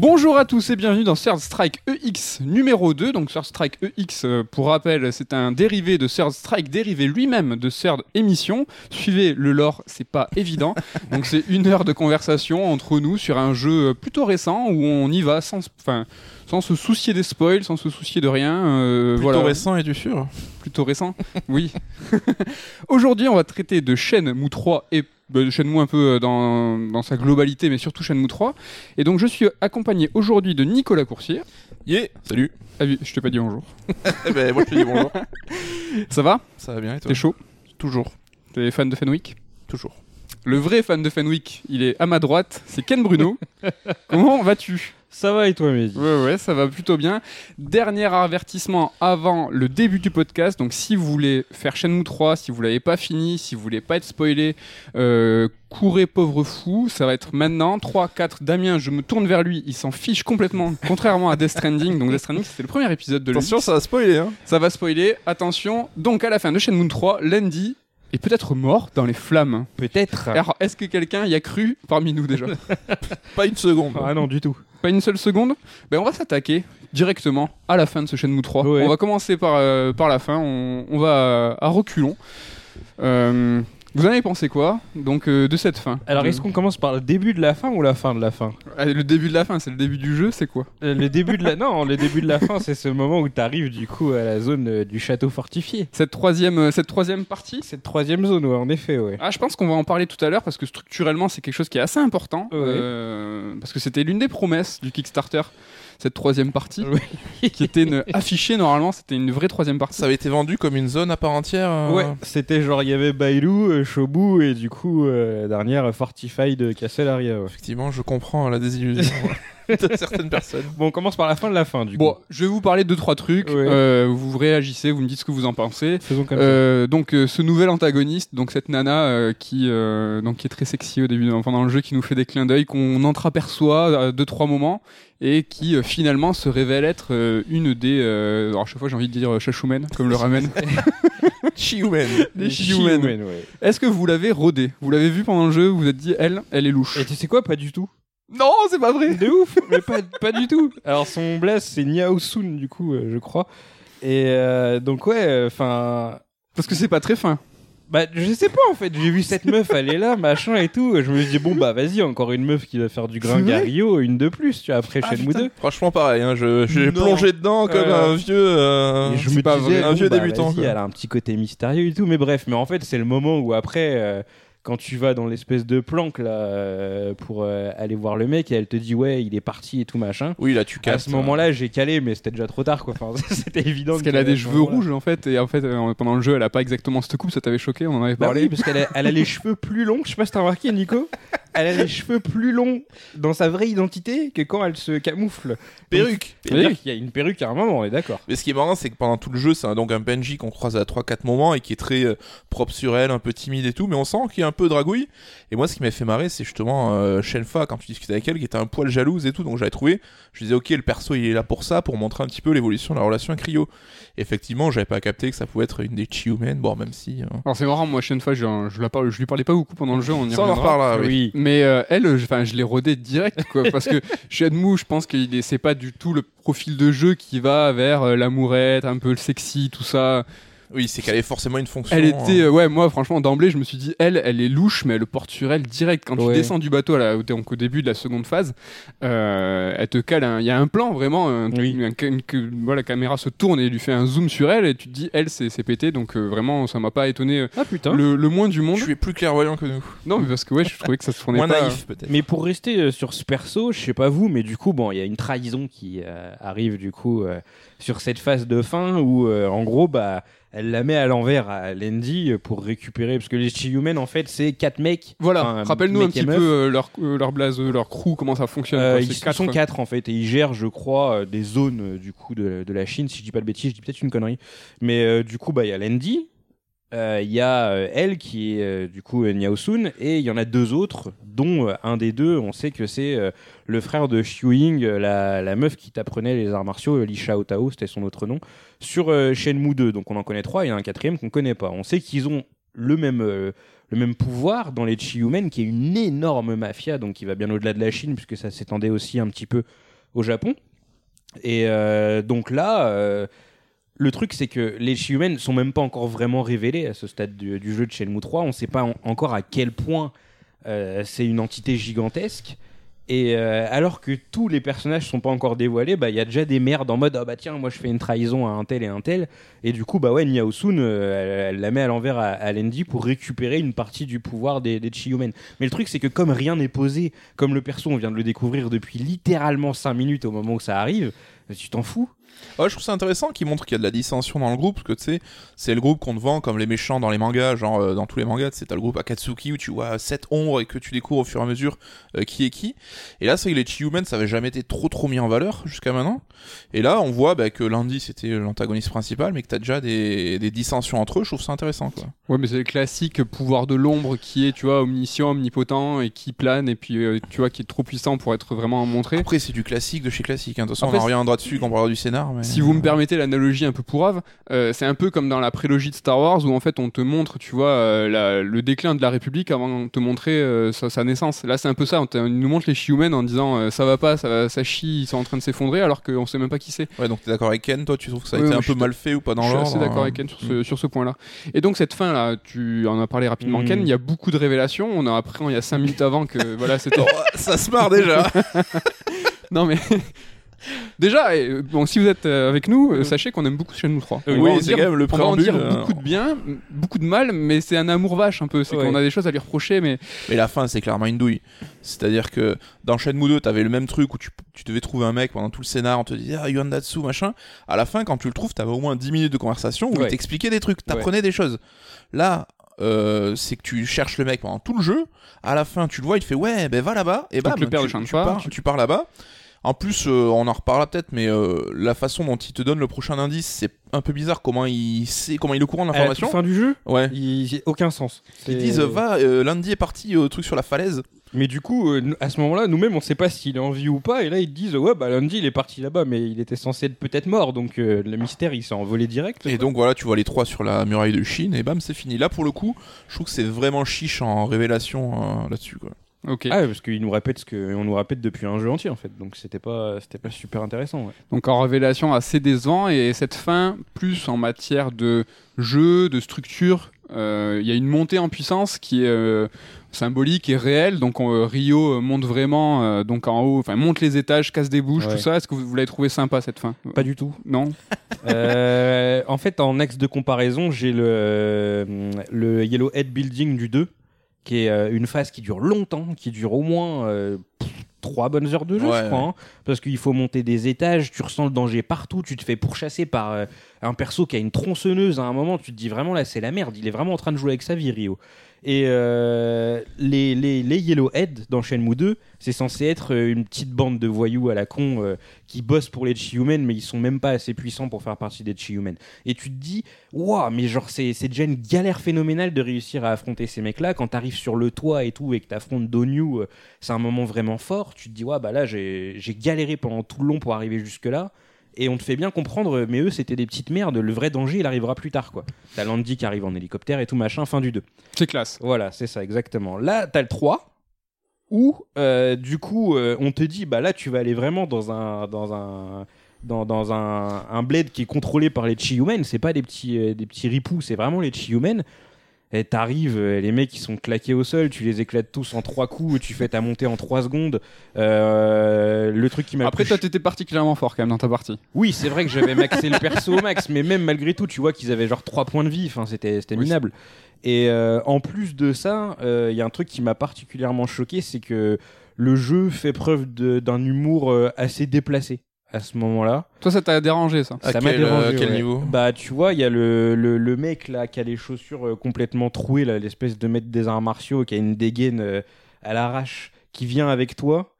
Bonjour à tous et bienvenue dans Third Strike EX numéro 2. Donc Third Strike EX, euh, pour rappel, c'est un dérivé de Third Strike, dérivé lui-même de Third Émission. Suivez le lore, c'est pas évident. Donc c'est une heure de conversation entre nous sur un jeu plutôt récent où on y va sans, enfin, sans se soucier des spoils, sans se soucier de rien. euh, Plutôt voilà. récent et du sûr. plutôt récent. oui. Aujourd'hui, on va traiter de Shenmue 3 et Shenmue un peu euh, dans, dans sa globalité, mais surtout Shenmue 3. Et donc, je suis accompagné aujourd'hui de Nicolas Coursier. Yeah, salut. Ah oui, je t'ai pas dit bonjour. Eh ben, moi je te dis bonjour. Ça va? Ça va bien et toi? T'es chaud? Toujours. T'es fan de Fenwick? Toujours. Le vrai fan de Fenwick, il est à ma droite, c'est Ken Bruno. Comment vas-tu? Ça va et toi, Mehdi? Ouais, ouais, ça va plutôt bien. Dernier avertissement avant le début du podcast. Donc, si vous voulez faire Shenmue 3, si vous l'avez pas fini, si vous voulez pas être spoilé, euh, courez pauvre fou. Ça va être maintenant. 3, 4, Damien, je me tourne vers lui. Il s'en fiche complètement, contrairement à Death Stranding. Donc, Death Stranding, c'était le premier épisode de Attention, ça va spoiler. Hein. ça va spoiler. Attention. Donc, à la fin de Shenmue 3, Landy est peut-être mort dans les flammes. Peut-être. Alors, est-ce que quelqu'un y a cru parmi nous déjà? Pas une seconde. Ah non, du tout. Pas une seule seconde? Ben on va s'attaquer directement à la fin de ce Shenmue 3. Ouais. On va commencer par, euh, par la fin, on, on va à, à reculons. Euh, vous en avez pensé quoi donc euh, de cette fin Alors, De- est-ce qu'on commence par le début de la fin ou la fin de la fin? Ah, Le début de la fin, c'est le début du jeu, c'est quoi? Euh, Le début de la non, le début de la fin, c'est ce moment où t'arrives du coup à la zone euh, du château fortifié. cette troisième, euh, cette troisième partie? Cette troisième zone, ouais, en effet, ouais. ah, je pense qu'on va en parler tout à l'heure parce que structurellement c'est quelque chose qui est assez important Ouais. euh, parce que c'était l'une des promesses du Kickstarter cette troisième partie qui était une- affichée normalement c'était une vraie troisième partie Ça avait été vendu comme une zone à part entière. euh, Ouais, c'était genre il y avait Bailou, euh, Shobu et du coup euh, la dernière euh, Fortified de Castle Aria. ouais. Effectivement, je comprends la désillusion ouais, de certaines personnes. Bon, on commence par la fin de la fin du Bon, coup. je vais vous parler de deux trois trucs. Ouais. Euh, vous réagissez, vous me dites ce que vous en pensez. Faisons comme Euh, donc euh, ce nouvel antagoniste, donc cette nana euh, qui euh, donc qui est très sexy au début pendant le jeu, qui nous fait des clins d'œil qu'on entreaperçoit à deux trois moments et qui euh, finalement se révèle être euh, une des. euh, alors à chaque fois j'ai envie de dire euh, Shashumen comme le ramen. Chihumen. Les ouais. Est-ce que vous l'avez rodé? Vous l'avez vu pendant le jeu Vous vous êtes dit elle, elle est louche. Et tu sais quoi? Pas du tout. Non, c'est pas vrai. De ouf, mais pas, pas du tout. Alors son bless c'est Niaosun du coup, euh, je crois. Et euh, donc ouais, enfin, Parce que c'est pas très fin. Bah je sais pas en fait. J'ai vu cette meuf, elle est là, machin et tout. Je me suis dit bon bah vas-y, encore une meuf qui va faire du gringario, une de plus, tu vois après Ah, Shenmue putain. 2. Franchement, pareil. Hein, je- J'ai plongé dedans comme Euh, un vieux. euh, Et je me pas disais, vrai. Un bon, vieux bah, débutant, quoi. Elle a un petit côté mystérieux et tout, mais bref. Mais en fait, c'est le moment où après, euh, quand tu vas dans l'espèce de planque là euh, pour euh, aller voir le mec et elle te dit ouais, il est parti et tout machin. Oui, là, tu À casses. ce moment-là, j'ai calé, mais c'était déjà trop tard quoi. Enfin, c'était évident. Parce qu'elle a des cheveux rouges en fait, et en fait euh, pendant le jeu elle a pas exactement cette coupe, ça t'avait choqué, on en avait Bah parlé. oui, parce qu'elle a, elle a les cheveux plus longs. Je sais pas si t'as remarqué, Nico. Elle a les cheveux plus longs dans sa vraie identité que quand elle se camoufle. Perruque. C'est-à-dire qu'il y a une perruque à un moment, on est d'accord. Mais ce qui est marrant, c'est que pendant tout le jeu, c'est un- donc un Benji qu'on croise à 3-4 moments et qui est très euh, propre sur elle, un peu timide et tout, mais on sent qu'il y a un peu dragouille. Et moi, ce qui m'a fait marrer, c'est justement euh, Shenfa, quand tu discutais avec elle, qui était un poil jalouse et tout, donc j'avais trouvé, je disais, ok, le perso, il est là pour ça, pour montrer un petit peu l'évolution de la relation avec Ryo. Et effectivement, j'avais pas capté que ça pouvait être une des Chiumen, bon, même si... euh, Alors c'est marrant, moi Shenfa, je, je, la parle, je lui parlais pas beaucoup pendant le jeu, on y Ça, on en reparlera, oui. Mais euh, elle, je, enfin, je l'ai rodé direct, quoi, parce que Shenmue, je pense que c'est pas du tout le profil de jeu qui va vers euh, l'amourette, un peu le sexy, tout ça. Oui, c'est qu'elle avait forcément une fonction... Elle était, hein. euh, ouais, moi franchement d'emblée, je me suis dit, elle, elle est louche, mais elle le porte sur elle direct. Quand tu descends du bateau, là, où t'es donc au début de la seconde phase, euh, elle te cale, un- il y a un plan vraiment, un- Oui. un- une- que voilà, la caméra se tourne et lui fait un zoom sur elle, et tu te dis, elle, c'est c'est pété, donc euh, vraiment, ça m'a pas étonné euh, Ah putain. le, le moins du monde. Tu es plus clairvoyant que nous. Non, mais parce que ouais, je trouvais que ça se tournait Moins pas. naïf, peut-être. Mais pour rester euh, sur ce perso, je sais pas vous, mais du coup, bon, il y a une trahison qui euh, arrive du coup euh, sur cette phase de fin où, euh, en gros, bah, elle la met à l'envers à Landy euh, pour récupérer, parce que les Chihumen, en fait, c'est quatre mecs. Voilà, Enfin, rappelle-nous un petit peu euh, leur, euh, leur blaze, euh, leur crew, comment ça fonctionne. Euh, quoi. ils quatre, sont quatre en fait et ils gèrent, je crois, des zones du coup de, de la Chine. Si je dis pas de bêtises, je dis peut-être une connerie. Mais euh, du coup, bah il y a Landy, euh, il y a euh, elle qui est euh, du coup Niaosun et il y en a deux autres, dont un des deux, on sait que c'est le frère de Xiuing, euh, la, la meuf qui t'apprenait les arts martiaux, Li Shao Tao, c'était son autre nom, sur Shenmue 2. Donc on en connaît trois, il y a un quatrième qu'on connaît pas. On sait qu'ils ont le même, le même pouvoir dans les Chiyumen, qui est une énorme mafia, donc qui va bien au-delà de la Chine, puisque ça s'étendait aussi un petit peu au Japon. Et donc là, le truc, c'est que les Chiyumen sont même pas encore vraiment révélés à ce stade du, jeu de Shenmue 3. On ne sait pas en- encore à quel point euh, c'est une entité gigantesque. Et euh, alors que tous les personnages sont pas encore dévoilés, bah il y a déjà des merdes en mode ah bah tiens moi je fais une trahison à un tel et un tel et du coup bah ouais Niao euh, elle, la met à l'envers à, à Lendi pour récupérer une partie du pouvoir des, des Chiyumen. Mais le truc c'est que comme rien n'est posé, comme le perso on vient de le découvrir depuis littéralement 5 minutes au moment où ça arrive, tu t'en fous Ouais, je trouve ça intéressant qu'il montre qu'il y a de la dissension dans le groupe, parce que tu sais, c'est le groupe qu'on te vend comme les méchants dans les mangas, genre euh, dans tous les mangas, tu sais, t'as le groupe Akatsuki où tu vois sept ombres et que tu découvres au fur et à mesure euh, qui est qui. Et là, c'est que les Chiyumen, ça avait jamais été trop trop mis en valeur jusqu'à maintenant. Et là, on voit bah, que Landy c'était l'antagoniste principal, mais que t'as déjà des, des dissensions entre eux, je trouve ça intéressant, quoi. Ouais, mais c'est le classique pouvoir de l'ombre qui est, tu vois, omniscient, omnipotent et qui plane et puis, euh, tu vois, qui est trop puissant pour être vraiment montré. Après, c'est du classique de chez classique, hein. de toute façon, Après, on en reviendra dessus quand on parlera du scénar. Mais... Si vous me permettez l'analogie un peu pourrave, euh, c'est un peu comme dans la prélogie de Star Wars où en fait on te montre, tu vois, euh, la- le déclin de la République avant de te montrer euh, sa, sa naissance. Là, c'est un peu ça. On, nous montre les Chiyumen en disant euh, ça va pas, ça, va- ça chie, ils sont en train de s'effondrer alors qu'on sait même pas qui c'est. Ouais, donc t'es d'accord avec Ken, toi, tu trouves que ça a été un peu mal fait ou pas dans Je suis l'ordre assez d'accord hein. avec Ken sur ce, sur ce point-là. Et donc cette fin là, tu en as parlé rapidement, Mm. Ken. Il y a beaucoup de révélations. On a appris il y a 5 minutes avant que voilà c'était. Oh, ça se marre déjà. non mais. Déjà, et, bon, si vous êtes euh, avec nous, euh, sachez qu'on aime beaucoup Shenmue 3. Oui, On va en c'est quand même le on va en dire préambule, euh, beaucoup de bien, beaucoup de mal, mais c'est un amour vache un peu. C'est Ouais. qu'on a des choses à lui reprocher, mais Mais la fin, c'est clairement une douille. C'est-à-dire que dans Shenmue 2, t'avais le même truc où tu, tu devais trouver un mec pendant tout le scénar, on te disait ah Yuandatsu machin. À la fin, quand tu le trouves, t'avais au moins 10 minutes de conversation où Ouais. il t'expliquait des trucs, t'apprenais des choses. Là, euh, c'est que tu cherches le mec pendant tout le jeu. À la fin, tu le vois, il te fait ouais, ben va là-bas. Et bah, le père de tu, Shanfa, tu pars, tu- tu pars là-bas. En plus, euh, on en reparlera peut-être, mais euh, la façon dont il te donne le prochain indice, c'est un peu bizarre. Comment il sait, comment il est au courant de À la toute l'information. fin du jeu, Ouais. il n'y a aucun sens. Ils disent va, euh, lundi est parti au truc sur la falaise. Mais du coup, à ce moment-là, nous-mêmes, on sait pas s'il est en vie ou pas. Et là, ils disent ouais, bah lundi, il est parti là-bas, mais il était censé être peut-être mort. Donc le mystère, il s'est envolé direct. Et donc voilà, tu vois les trois sur la muraille de Chine et bam, c'est fini. Là pour le coup, je trouve que c'est vraiment chiche en révélation là-dessus. Quoi. Ok. Ah, parce qu'ils nous répètent ce que on nous répète depuis un jeu entier en fait. Donc c'était pas, c'était pas super intéressant. ouais. Donc en révélation assez décevant et cette fin, plus en matière de jeu, de structure, euh, il y a une montée en puissance qui est euh, symbolique et réelle. Donc on- euh, Rio monte vraiment donc en haut, enfin monte les étages, casse des bouches, Ouais. tout ça. Est-ce que vous, vous l'avez trouvé sympa cette fin? Pas du tout. Non? En fait, en axe de comparaison, j'ai le, le Yellow Head Building du 2, qui est euh, une phase qui dure longtemps, qui dure au moins euh, trois bonnes heures de jeu, Ouais, je crois. ouais. hein, parce qu'il faut monter des étages, tu ressens le danger partout, tu te fais pourchasser par euh, un perso qui a une tronçonneuse à un moment, tu te dis vraiment là, c'est la merde, il est vraiment en train de jouer avec sa vie, Rio. Et euh, les, les, Yellowhead dans Shenmue 2, c'est censé être euh, une petite bande de voyous à la con euh, qui bossent pour les Chiyumen, mais ils sont même pas assez puissants pour faire partie des Chiyumen. Et tu te dis, waouh, mais genre, c'est déjà une galère phénoménale de réussir à affronter ces mecs-là. Quand t'arrives sur le toit et tout, et que t'affrontes Donyu, c'est un moment vraiment fort. Tu te dis, ouais, bah là, j'ai galéré pendant tout le long pour arriver jusque-là. Et on te fait bien comprendre, euh, mais eux, c'était des petites merdes. Le vrai danger, il arrivera plus tard, quoi. T'as Landy qui arrive en hélicoptère et tout machin, fin du 2. C'est classe. Voilà, c'est ça, exactement. Là, t'as le 3, où, euh, du coup, euh, on te dit, bah là, tu vas aller vraiment dans un. Dans un dans, dans un, un bled qui est contrôlé par les Chiyumen, c'est pas des petits, euh, des petits ripoux, c'est vraiment les Chiyumen. Et t'arrives, euh, les mecs ils sont claqués au sol, tu les éclates tous en trois coups, tu fais ta montée en trois secondes. Euh, le truc qui m'a Après plus toi t'étais particulièrement fort quand même dans ta partie. oui, c'est vrai que j'avais maxé le perso au max, mais même malgré tout, tu vois qu'ils avaient genre 3 points de vie, enfin, c'était c'était Oui, minable. Et euh, en plus de ça, euh, il y a un truc qui m'a particulièrement choqué, c'est que le jeu fait preuve d'un humour assez déplacé à ce moment-là. Toi ça t'a dérangé ça À ça m'a quel, euh, dérangé. quel ouais. niveau Bah, tu vois, il y a le, le, le mec là qui a les chaussures euh, complètement trouées, là, l'espèce de maître des arts martiaux qui a une dégaine euh, à l'arrache, qui vient avec toi.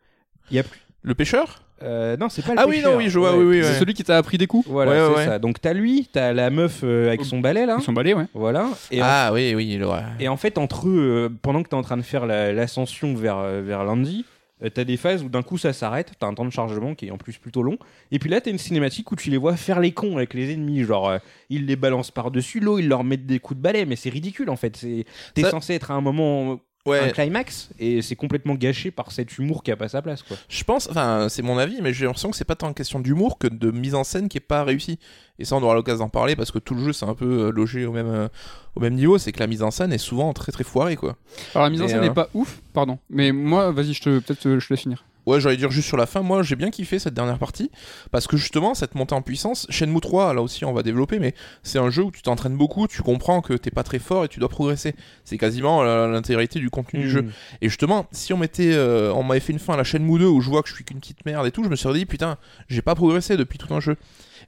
Il y a plus. Le pêcheur? Euh, non, c'est pas le Ah oui, pêcheur. non, oui, je vois, Ouais. oui, oui. C'est ouais. celui qui t'a appris des coups Voilà, Ouais, c'est ouais. ça. Donc t'as lui, t'as la meuf euh, avec son balai là. Ils sont balais ouais. Voilà. Et, en, Ah oui, oui, ouais. et en fait, entre eux, euh, pendant que t'es en train de faire la- l'ascension vers, euh, vers Landy, euh, t'as des phases où d'un coup ça s'arrête, t'as un temps de chargement qui est en plus plutôt long, et puis là t'as une cinématique où tu les vois faire les cons avec les ennemis, genre euh, ils les balancent par-dessus l'eau, ils leur mettent des coups de balai, mais c'est ridicule en fait. C'est t'es Ça- censé être à un moment un Ouais, climax et c'est complètement gâché par cet humour qui a pas sa place quoi. je pense, enfin, c'est mon avis, mais j'ai l'impression que c'est pas tant une question d'humour que de mise en scène qui est pas réussie. Et ça, on aura l'occasion d'en parler parce que tout le jeu, c'est un peu euh, logé au même, euh, au même niveau. C'est que la mise en scène est souvent très très foirée, quoi. Alors la mise en scène euh, n'est pas ouf, pardon. Mais moi, vas-y, je te peut-être euh, je te laisse finir. Ouais, j'allais dire juste sur la fin, moi j'ai bien kiffé cette dernière partie parce que justement cette montée en puissance, Shenmue 3, là aussi on va développer, mais c'est un jeu où tu t'entraînes beaucoup, tu comprends que t'es pas très fort et tu dois progresser. C'est quasiment euh, l'intégrité du contenu du jeu. Mm. Et justement, si on mettait, euh, on m'avait fait une fin à la Shenmue 2 où je vois que je suis qu'une petite merde et tout, je me suis dit putain, j'ai pas progressé depuis tout un jeu.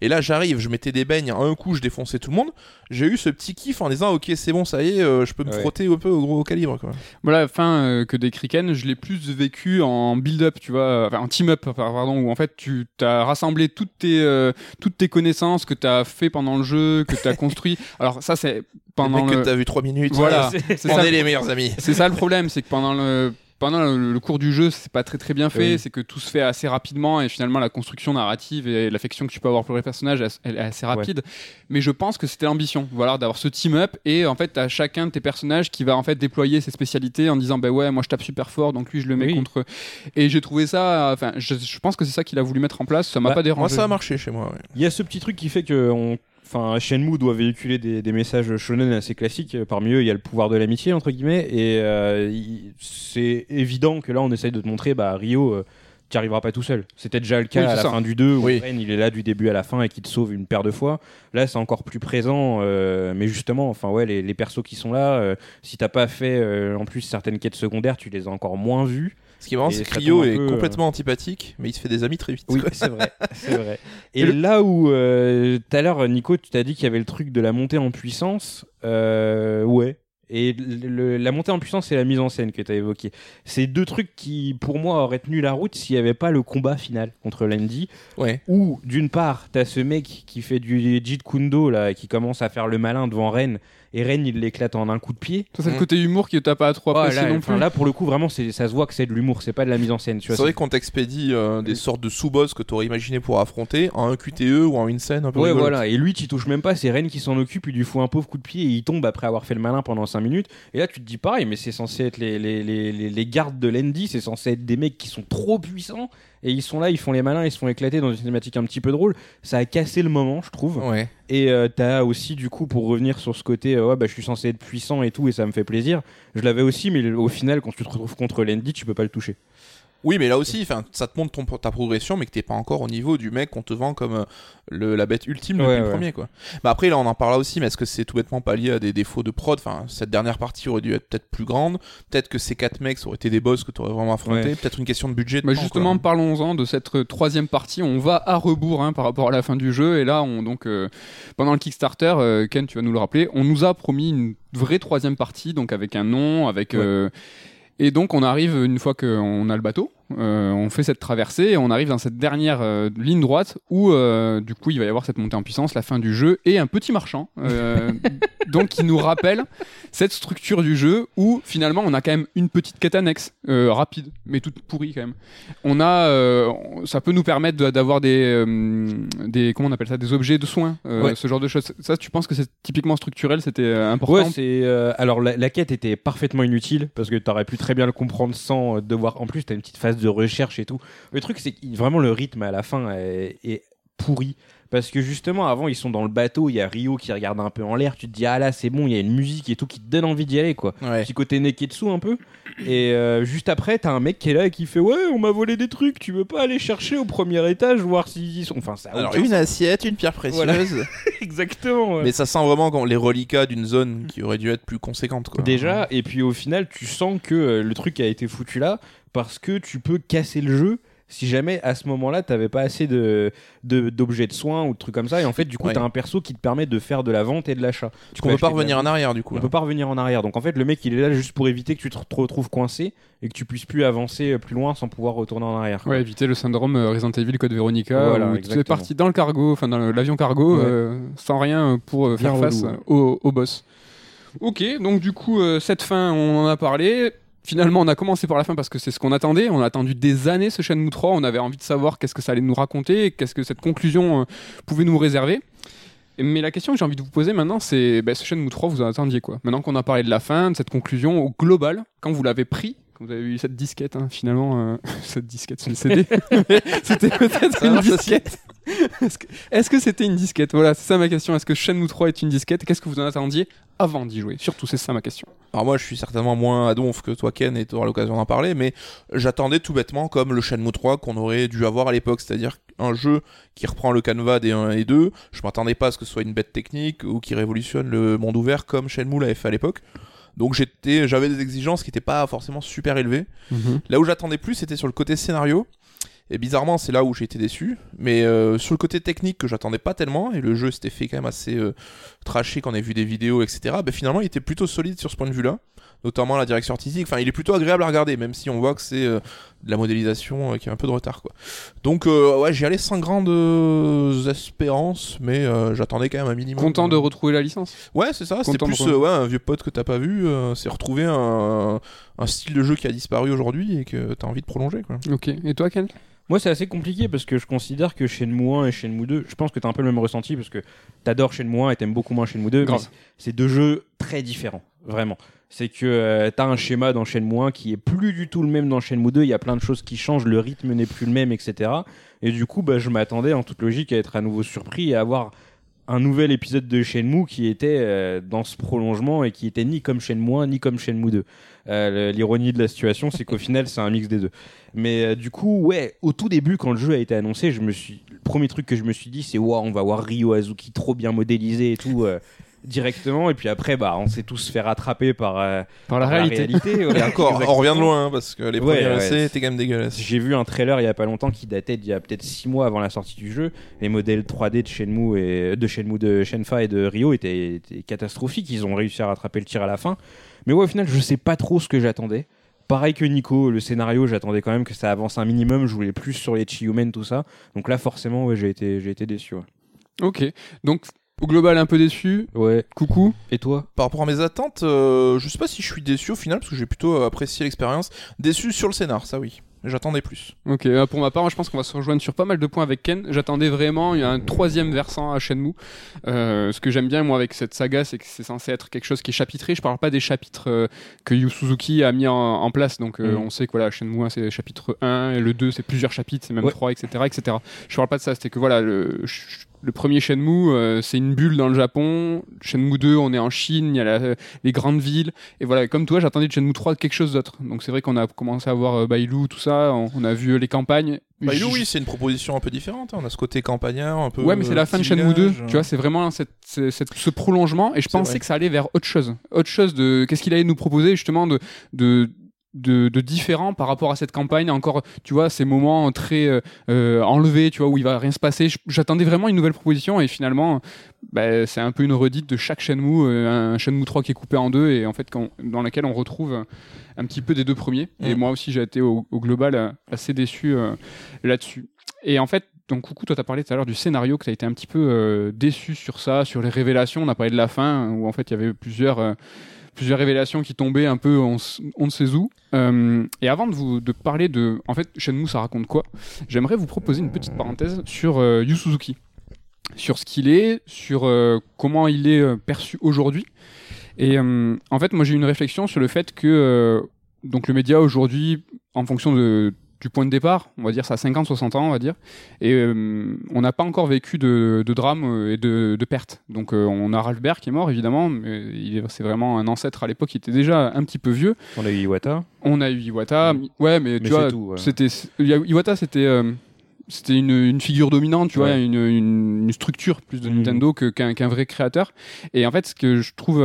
Et là j'arrive, je mettais des beignes, un coup je défonçais tout le monde. J'ai eu ce petit kiff en disant ok c'est bon ça y est, euh, je peux me Ouais. frotter un peu au gros calibre quoi. Voilà, la fin euh, que des Kriken, je l'ai plus vécu en build-up, tu vois, enfin en team-up, pardon, où en fait tu as rassemblé toutes tes, euh, toutes tes connaissances que tu as fait pendant le jeu, que tu as construit. Alors ça, c'est pendant le que t'as vu 3 minutes. Voilà, euh, c'est on ça, est les meilleurs amis. c'est ça le problème, c'est que pendant le pendant le, le cours du jeu, c'est pas très très bien fait, Oui. c'est que tout se fait assez rapidement et finalement la construction narrative et l'affection que tu peux avoir pour les personnages, elle, est assez rapide. Mais je pense que c'était l'ambition, voilà, d'avoir ce team up et en fait t'as chacun de tes personnages qui va en fait déployer ses spécialités en disant bah ouais moi je tape super fort donc lui je le mets Oui. contre. Et j'ai trouvé ça, enfin je, je pense que c'est ça qu'il a voulu mettre en place, ça m'a Bah, pas dérangé. Moi ça a marché chez moi. ouais. Il y a ce petit truc qui fait que on... enfin, Shenmue doit véhiculer des, des messages shonen assez classiques. Parmi eux, il y a le pouvoir de l'amitié, entre guillemets. Et euh, c'est évident que là, on essaye de te montrer, bah, Rio, euh, tu arriveras pas tout seul. C'était déjà le cas Oui, à la ça. fin du 2, où Oui. Ren, il est là du début à la fin et qui te sauve une paire de fois. Là, c'est encore plus présent. euh, mais justement, enfin, ouais, les, les persos qui sont là, euh, si t'as pas fait en plus certaines quêtes secondaires, tu les as encore moins vus. Ce qui est marrant, c'est que Rio est peu, euh, complètement antipathique, mais il se fait des amis très vite. Oui, c'est vrai, c'est vrai. Et, le- là où euh, tout à l'heure, Nico, tu t'as dit qu'il y avait le truc de la montée en puissance, euh, ouais. Et le- le- la montée en puissance et la mise en scène que tu as évoqué, c'est deux trucs qui, pour moi, auraient tenu la route s'il n'y avait pas le combat final contre Landy, Ouais. où d'une part, t'as ce mec qui fait du Jeet Kundo là, qui commence à faire le malin devant Ren, et Ren il l'éclate en un coup de pied. Ça c'est le Mm. côté humour qui t'a pas trop Ah, apprécié là, non plus. là, pour le coup, vraiment, c'est- ça se voit que c'est de l'humour, c'est pas de la mise en scène. C'est vrai qu'on t'expédie euh, des sortes de sous-boss que t'aurais imaginé pour affronter en un QTE ou en une scène un peu Ouais, rigolote. voilà. Et lui, tu touches même pas. C'est Ren qui s'en occupe. Il lui fout un pauvre coup de pied et il tombe après avoir fait le malin pendant 5 minutes. Et là, tu te dis pareil, mais c'est censé être les, les, les, les, les gardes de Landy. C'est censé être des mecs qui sont trop puissants. Et ils sont là, ils font les malins, ils se font éclater dans une cinématique un petit peu drôle. Ça a cassé le moment, je trouve. Ouais. Et euh, t'as aussi, du coup, pour revenir sur ce côté, euh, ouais, bah, je suis censé être puissant et tout, et ça me fait plaisir. Je l'avais aussi, mais au final, quand tu te retrouves contre Landy, tu peux pas le toucher. Oui, mais là aussi, ça te montre ton, ta progression, mais que t'es pas encore au niveau du mec qu'on te vend comme euh, le, la bête ultime depuis Ouais, le ouais. premier, quoi. Bah après, là, on en parlera aussi, mais est-ce que c'est tout bêtement pas lié à des défauts de prod? Enfin, cette dernière partie aurait dû être peut-être plus grande. Peut-être que ces quatre mecs ça aurait été des boss que t'aurais vraiment affronté. Ouais. Peut-être une question de budget. de Bah temps, justement, parlons-en de cette euh, troisième partie. On va à rebours hein, par rapport à la fin du jeu. Et là, on, donc, euh, pendant le Kickstarter, euh, Ken, tu vas nous le rappeler, on nous a promis une vraie troisième partie, donc avec un nom, avec. Euh, et donc, on arrive une fois qu'on a le bateau, on fait cette traversée et on arrive dans cette dernière euh, ligne droite où, euh, du coup, il va y avoir cette montée en puissance, la fin du jeu et un petit marchand. euh, donc, qui nous rappelle cette structure du jeu où finalement on a quand même une petite quête annexe euh, rapide mais toute pourrie quand même on a euh, ça peut nous permettre d'avoir des euh, des comment on appelle ça des objets de soins euh, Ouais. ce genre de choses ça tu penses que c'est typiquement structurel c'était euh, important Ouais, c'est euh, alors la, la quête était parfaitement inutile parce que t'aurais pu très bien le comprendre sans euh, devoir. En plus, t'as une petite phase de recherche et tout. Le truc, c'est que vraiment le rythme à la fin est, est pourri parce que justement avant ils sont dans le bateau, il y a Rio qui regarde un peu en l'air. Tu te dis ah là c'est bon, il y a une musique et tout qui te donne envie d'y aller quoi. Ouais. Petit côté Neketsu un peu. Et euh, juste après, t'as un mec qui est là et qui fait ouais, on m'a volé des trucs. Tu veux pas aller chercher au premier étage voir s'ils y sont. Enfin ça. Alors, une assiette, une pierre précieuse. Voilà. Exactement. ouais. Mais ça sent vraiment quand les reliquats d'une zone qui aurait dû être plus conséquente, quoi. Déjà, et puis au final, tu sens que euh, le truc a été foutu là parce que tu peux casser le jeu si jamais à ce moment-là t'avais pas assez de d'objets de, soins ou de trucs comme ça et en fait du coup Ouais. t'as un perso qui te permet de faire de la vente et de l'achat tu On peut pas revenir en arrière, du coup. on là. peut pas revenir en arrière donc en fait le mec il est là juste pour éviter que tu te te retrouves coincé et que tu puisses plus avancer plus loin sans pouvoir retourner en arrière quoi. ouais éviter le syndrome euh, Resident Evil Code Veronica Voilà, où tu es parti dans le cargo enfin dans l'avion cargo Ouais. euh, sans rien euh, pour euh, Bien faire face relou, ouais. au, au boss ok donc du coup euh, cette fin on en a parlé Finalement, on a commencé par la fin parce que c'est ce qu'on attendait. On a attendu des années ce Shenmue 3. On avait envie de savoir qu'est-ce que ça allait nous raconter, qu'est-ce que cette conclusion euh, pouvait nous réserver. Mais la question que j'ai envie de vous poser maintenant, c'est bah, ce Shenmue 3, vous en attendiez quoi? Maintenant qu'on a parlé de la fin, de cette conclusion au global, quand vous l'avez pris, quand vous avez eu cette disquette, hein, finalement, euh, cette disquette, c'est une CD, c'était peut-être une disquette. Est-ce que est-ce que c'était une disquette? Voilà, c'est ça ma question. Est-ce que Shenmue 3 est une disquette? Qu'est-ce que vous en attendiez avant d'y jouer? Surtout, c'est ça ma question. Alors moi, je suis certainement moins à donf que toi, Ken, et tu auras l'occasion d'en parler, mais j'attendais tout bêtement comme le Shenmue 3 qu'on aurait dû avoir à l'époque, c'est-à-dire un jeu qui reprend le canevas des 1 et 2. Je m'attendais pas à ce que ce soit une bête technique ou qui révolutionne le monde ouvert comme Shenmue l'avait fait à l'époque. Donc j'étais, j'avais des exigences qui n'étaient pas forcément super élevées. Là où j'attendais plus, c'était sur le côté scénario. Et bizarrement, c'est là où j'ai été déçu. Mais euh, sur le côté technique que j'attendais pas tellement, et le jeu s'était fait quand même assez euh, trashé quand on a vu des vidéos, etc. Ben, finalement, il était plutôt solide sur ce point de vue-là. Notamment la direction artistique. Enfin, il est plutôt agréable à regarder, même si on voit que c'est euh, de la modélisation euh, qui a un peu de retard, quoi. Donc, euh, ouais, j'y allais sans grandes espérances, mais euh, j'attendais quand même un minimum. Content de retrouver la licence Ouais, c'est ça. C'était Content de plus euh, ouais, un vieux pote que t'as pas vu. euh, c'est retrouver un, un style de jeu qui a disparu aujourd'hui et que t'as envie de prolonger, quoi. Ok. Et toi, Ken? Moi, c'est assez compliqué parce que je considère que Shenmue 1 et Shenmue 2, je pense que t'as un peu le même ressenti parce que t'adores Shenmue 1 et t'aimes beaucoup moins Shenmue 2. Grave. mais C'est deux jeux très différents, vraiment. C'est que euh, t'as un schéma dans Shenmue 1 qui est plus du tout le même dans Shenmue 2. Il y a plein de choses qui changent, le rythme n'est plus le même, etc. Et du coup, bah, je m'attendais en toute logique à être à nouveau surpris et à avoir un nouvel épisode de Shenmue qui était euh, dans ce prolongement et qui était ni comme Shenmue 1 ni comme Shenmue 2. Euh, L'ironie de la situation, c'est qu'au final, c'est un mix des deux. Mais euh, du coup, ouais, au tout début, quand le jeu a été annoncé, je me suis, le premier truc que je me suis dit, c'est waouh, on va voir Ryo Azuki trop bien modélisé et tout. Directement et puis après bah on s'est tous fait rattraper par, euh, Par la par réalité. Et voilà, encore, on revient de loin, hein, parce que les Ouais, premiers ouais. essais étaient quand même dégueulasses. J'ai vu un trailer il y a pas longtemps qui datait d'il y a peut-être 6 mois avant la sortie du jeu. Les modèles 3D de Shenmue et de Shenmue de Shenfa et de Ryo étaient, étaient catastrophiques. Ils ont réussi à rattraper le tir à la fin. Mais ouais, au final, je sais pas trop ce que j'attendais. Pareil que Nico, le scénario, j'attendais quand même que ça avance un minimum. Je voulais plus sur les Chiyumen, tout ça. Donc là, forcément, ouais, j'ai été, j'ai été déçu. Ouais. Ok. Donc, au global, un peu déçu. Ouais. Coucou. Et toi Par rapport à mes attentes, euh, je sais pas si je suis déçu au final, parce que j'ai plutôt apprécié l'expérience. Déçu sur le scénar, ça oui. J'attendais plus. Ok, euh, pour ma part, moi, je pense qu'on va se rejoindre sur pas mal de points avec Ken. J'attendais vraiment il y a un troisième versant à Shenmue. Euh, ce que j'aime bien, moi, avec cette saga, c'est que c'est censé être quelque chose qui est chapitré. Je parle pas des chapitres euh, que Yu Suzuki a mis en, en place. Donc, euh, Mhm. on sait que voilà, Shenmue 1, c'est chapitre 1, et le 2, c'est plusieurs chapitres, c'est même Ouais. 3, etc., etc. Je parle pas de ça, c'était que voilà, le, le premier Shenmue, euh, c'est une bulle dans le Japon. Shenmue 2, on est en Chine, il y a la- les grandes villes. Et voilà, comme toi, j'attendais de Shenmue 3 quelque chose d'autre. Donc c'est vrai qu'on a commencé à voir euh, Bailu, tout ça, on, on a vu euh, les campagnes. Je- oui, c'est une proposition un peu différente. hein. On a ce côté campagnard, un peu. Ouais, mais c'est la fin de Shenmue 2, village, tu vois, c'est vraiment cette, ce prolongement, et je pensais vrai. que ça allait vers autre chose. Autre chose de. Qu'est-ce qu'il allait nous proposer, justement, de. de de, de différent par rapport à cette campagne encore tu vois ces moments très euh, euh, enlevés tu vois où il va rien se passer j'attendais vraiment une nouvelle proposition et finalement bah, c'est un peu une redite de chaque Shenmue euh, un Shenmue 3 qui est coupé en deux et en fait quand- dans laquelle on retrouve un petit peu des deux premiers et Mm. moi aussi j'ai été au, au global euh, assez déçu euh, là-dessus et en fait, donc Coucou, toi, tu as parlé tout à l'heure du scénario, que tu as été un petit peu déçu sur ça, sur les révélations. On a parlé de la fin, où en fait, il y avait plusieurs, plusieurs révélations qui tombaient un peu, on, ne sait où. Euh, et avant de vous de parler de. En fait, Shenmue, ça raconte quoi? J'aimerais vous proposer une petite parenthèse sur euh, Yu Suzuki. Sur ce qu'il est, sur euh, comment il est euh, perçu aujourd'hui. Et en fait, moi, j'ai eu une réflexion sur le fait que. donc, le média aujourd'hui, en fonction de, du point de départ, on va dire ça a 50-60 ans, on va dire, et euh, on n'a pas encore vécu de, de drame euh, et de, de pertes. Donc euh, on a Ralph qui est mort évidemment, mais c'est vraiment un ancêtre à l'époque qui était déjà un petit peu vieux. On a eu Iwata. On a eu Iwata, ouais, mais, Mais tu vois, ouais. c'était Iwata, c'était euh, c'était une, une figure dominante, tu vois, une, une, une structure plus de Mhm. Nintendo que- qu'un qu'un vrai créateur. Et en fait, ce que je trouve,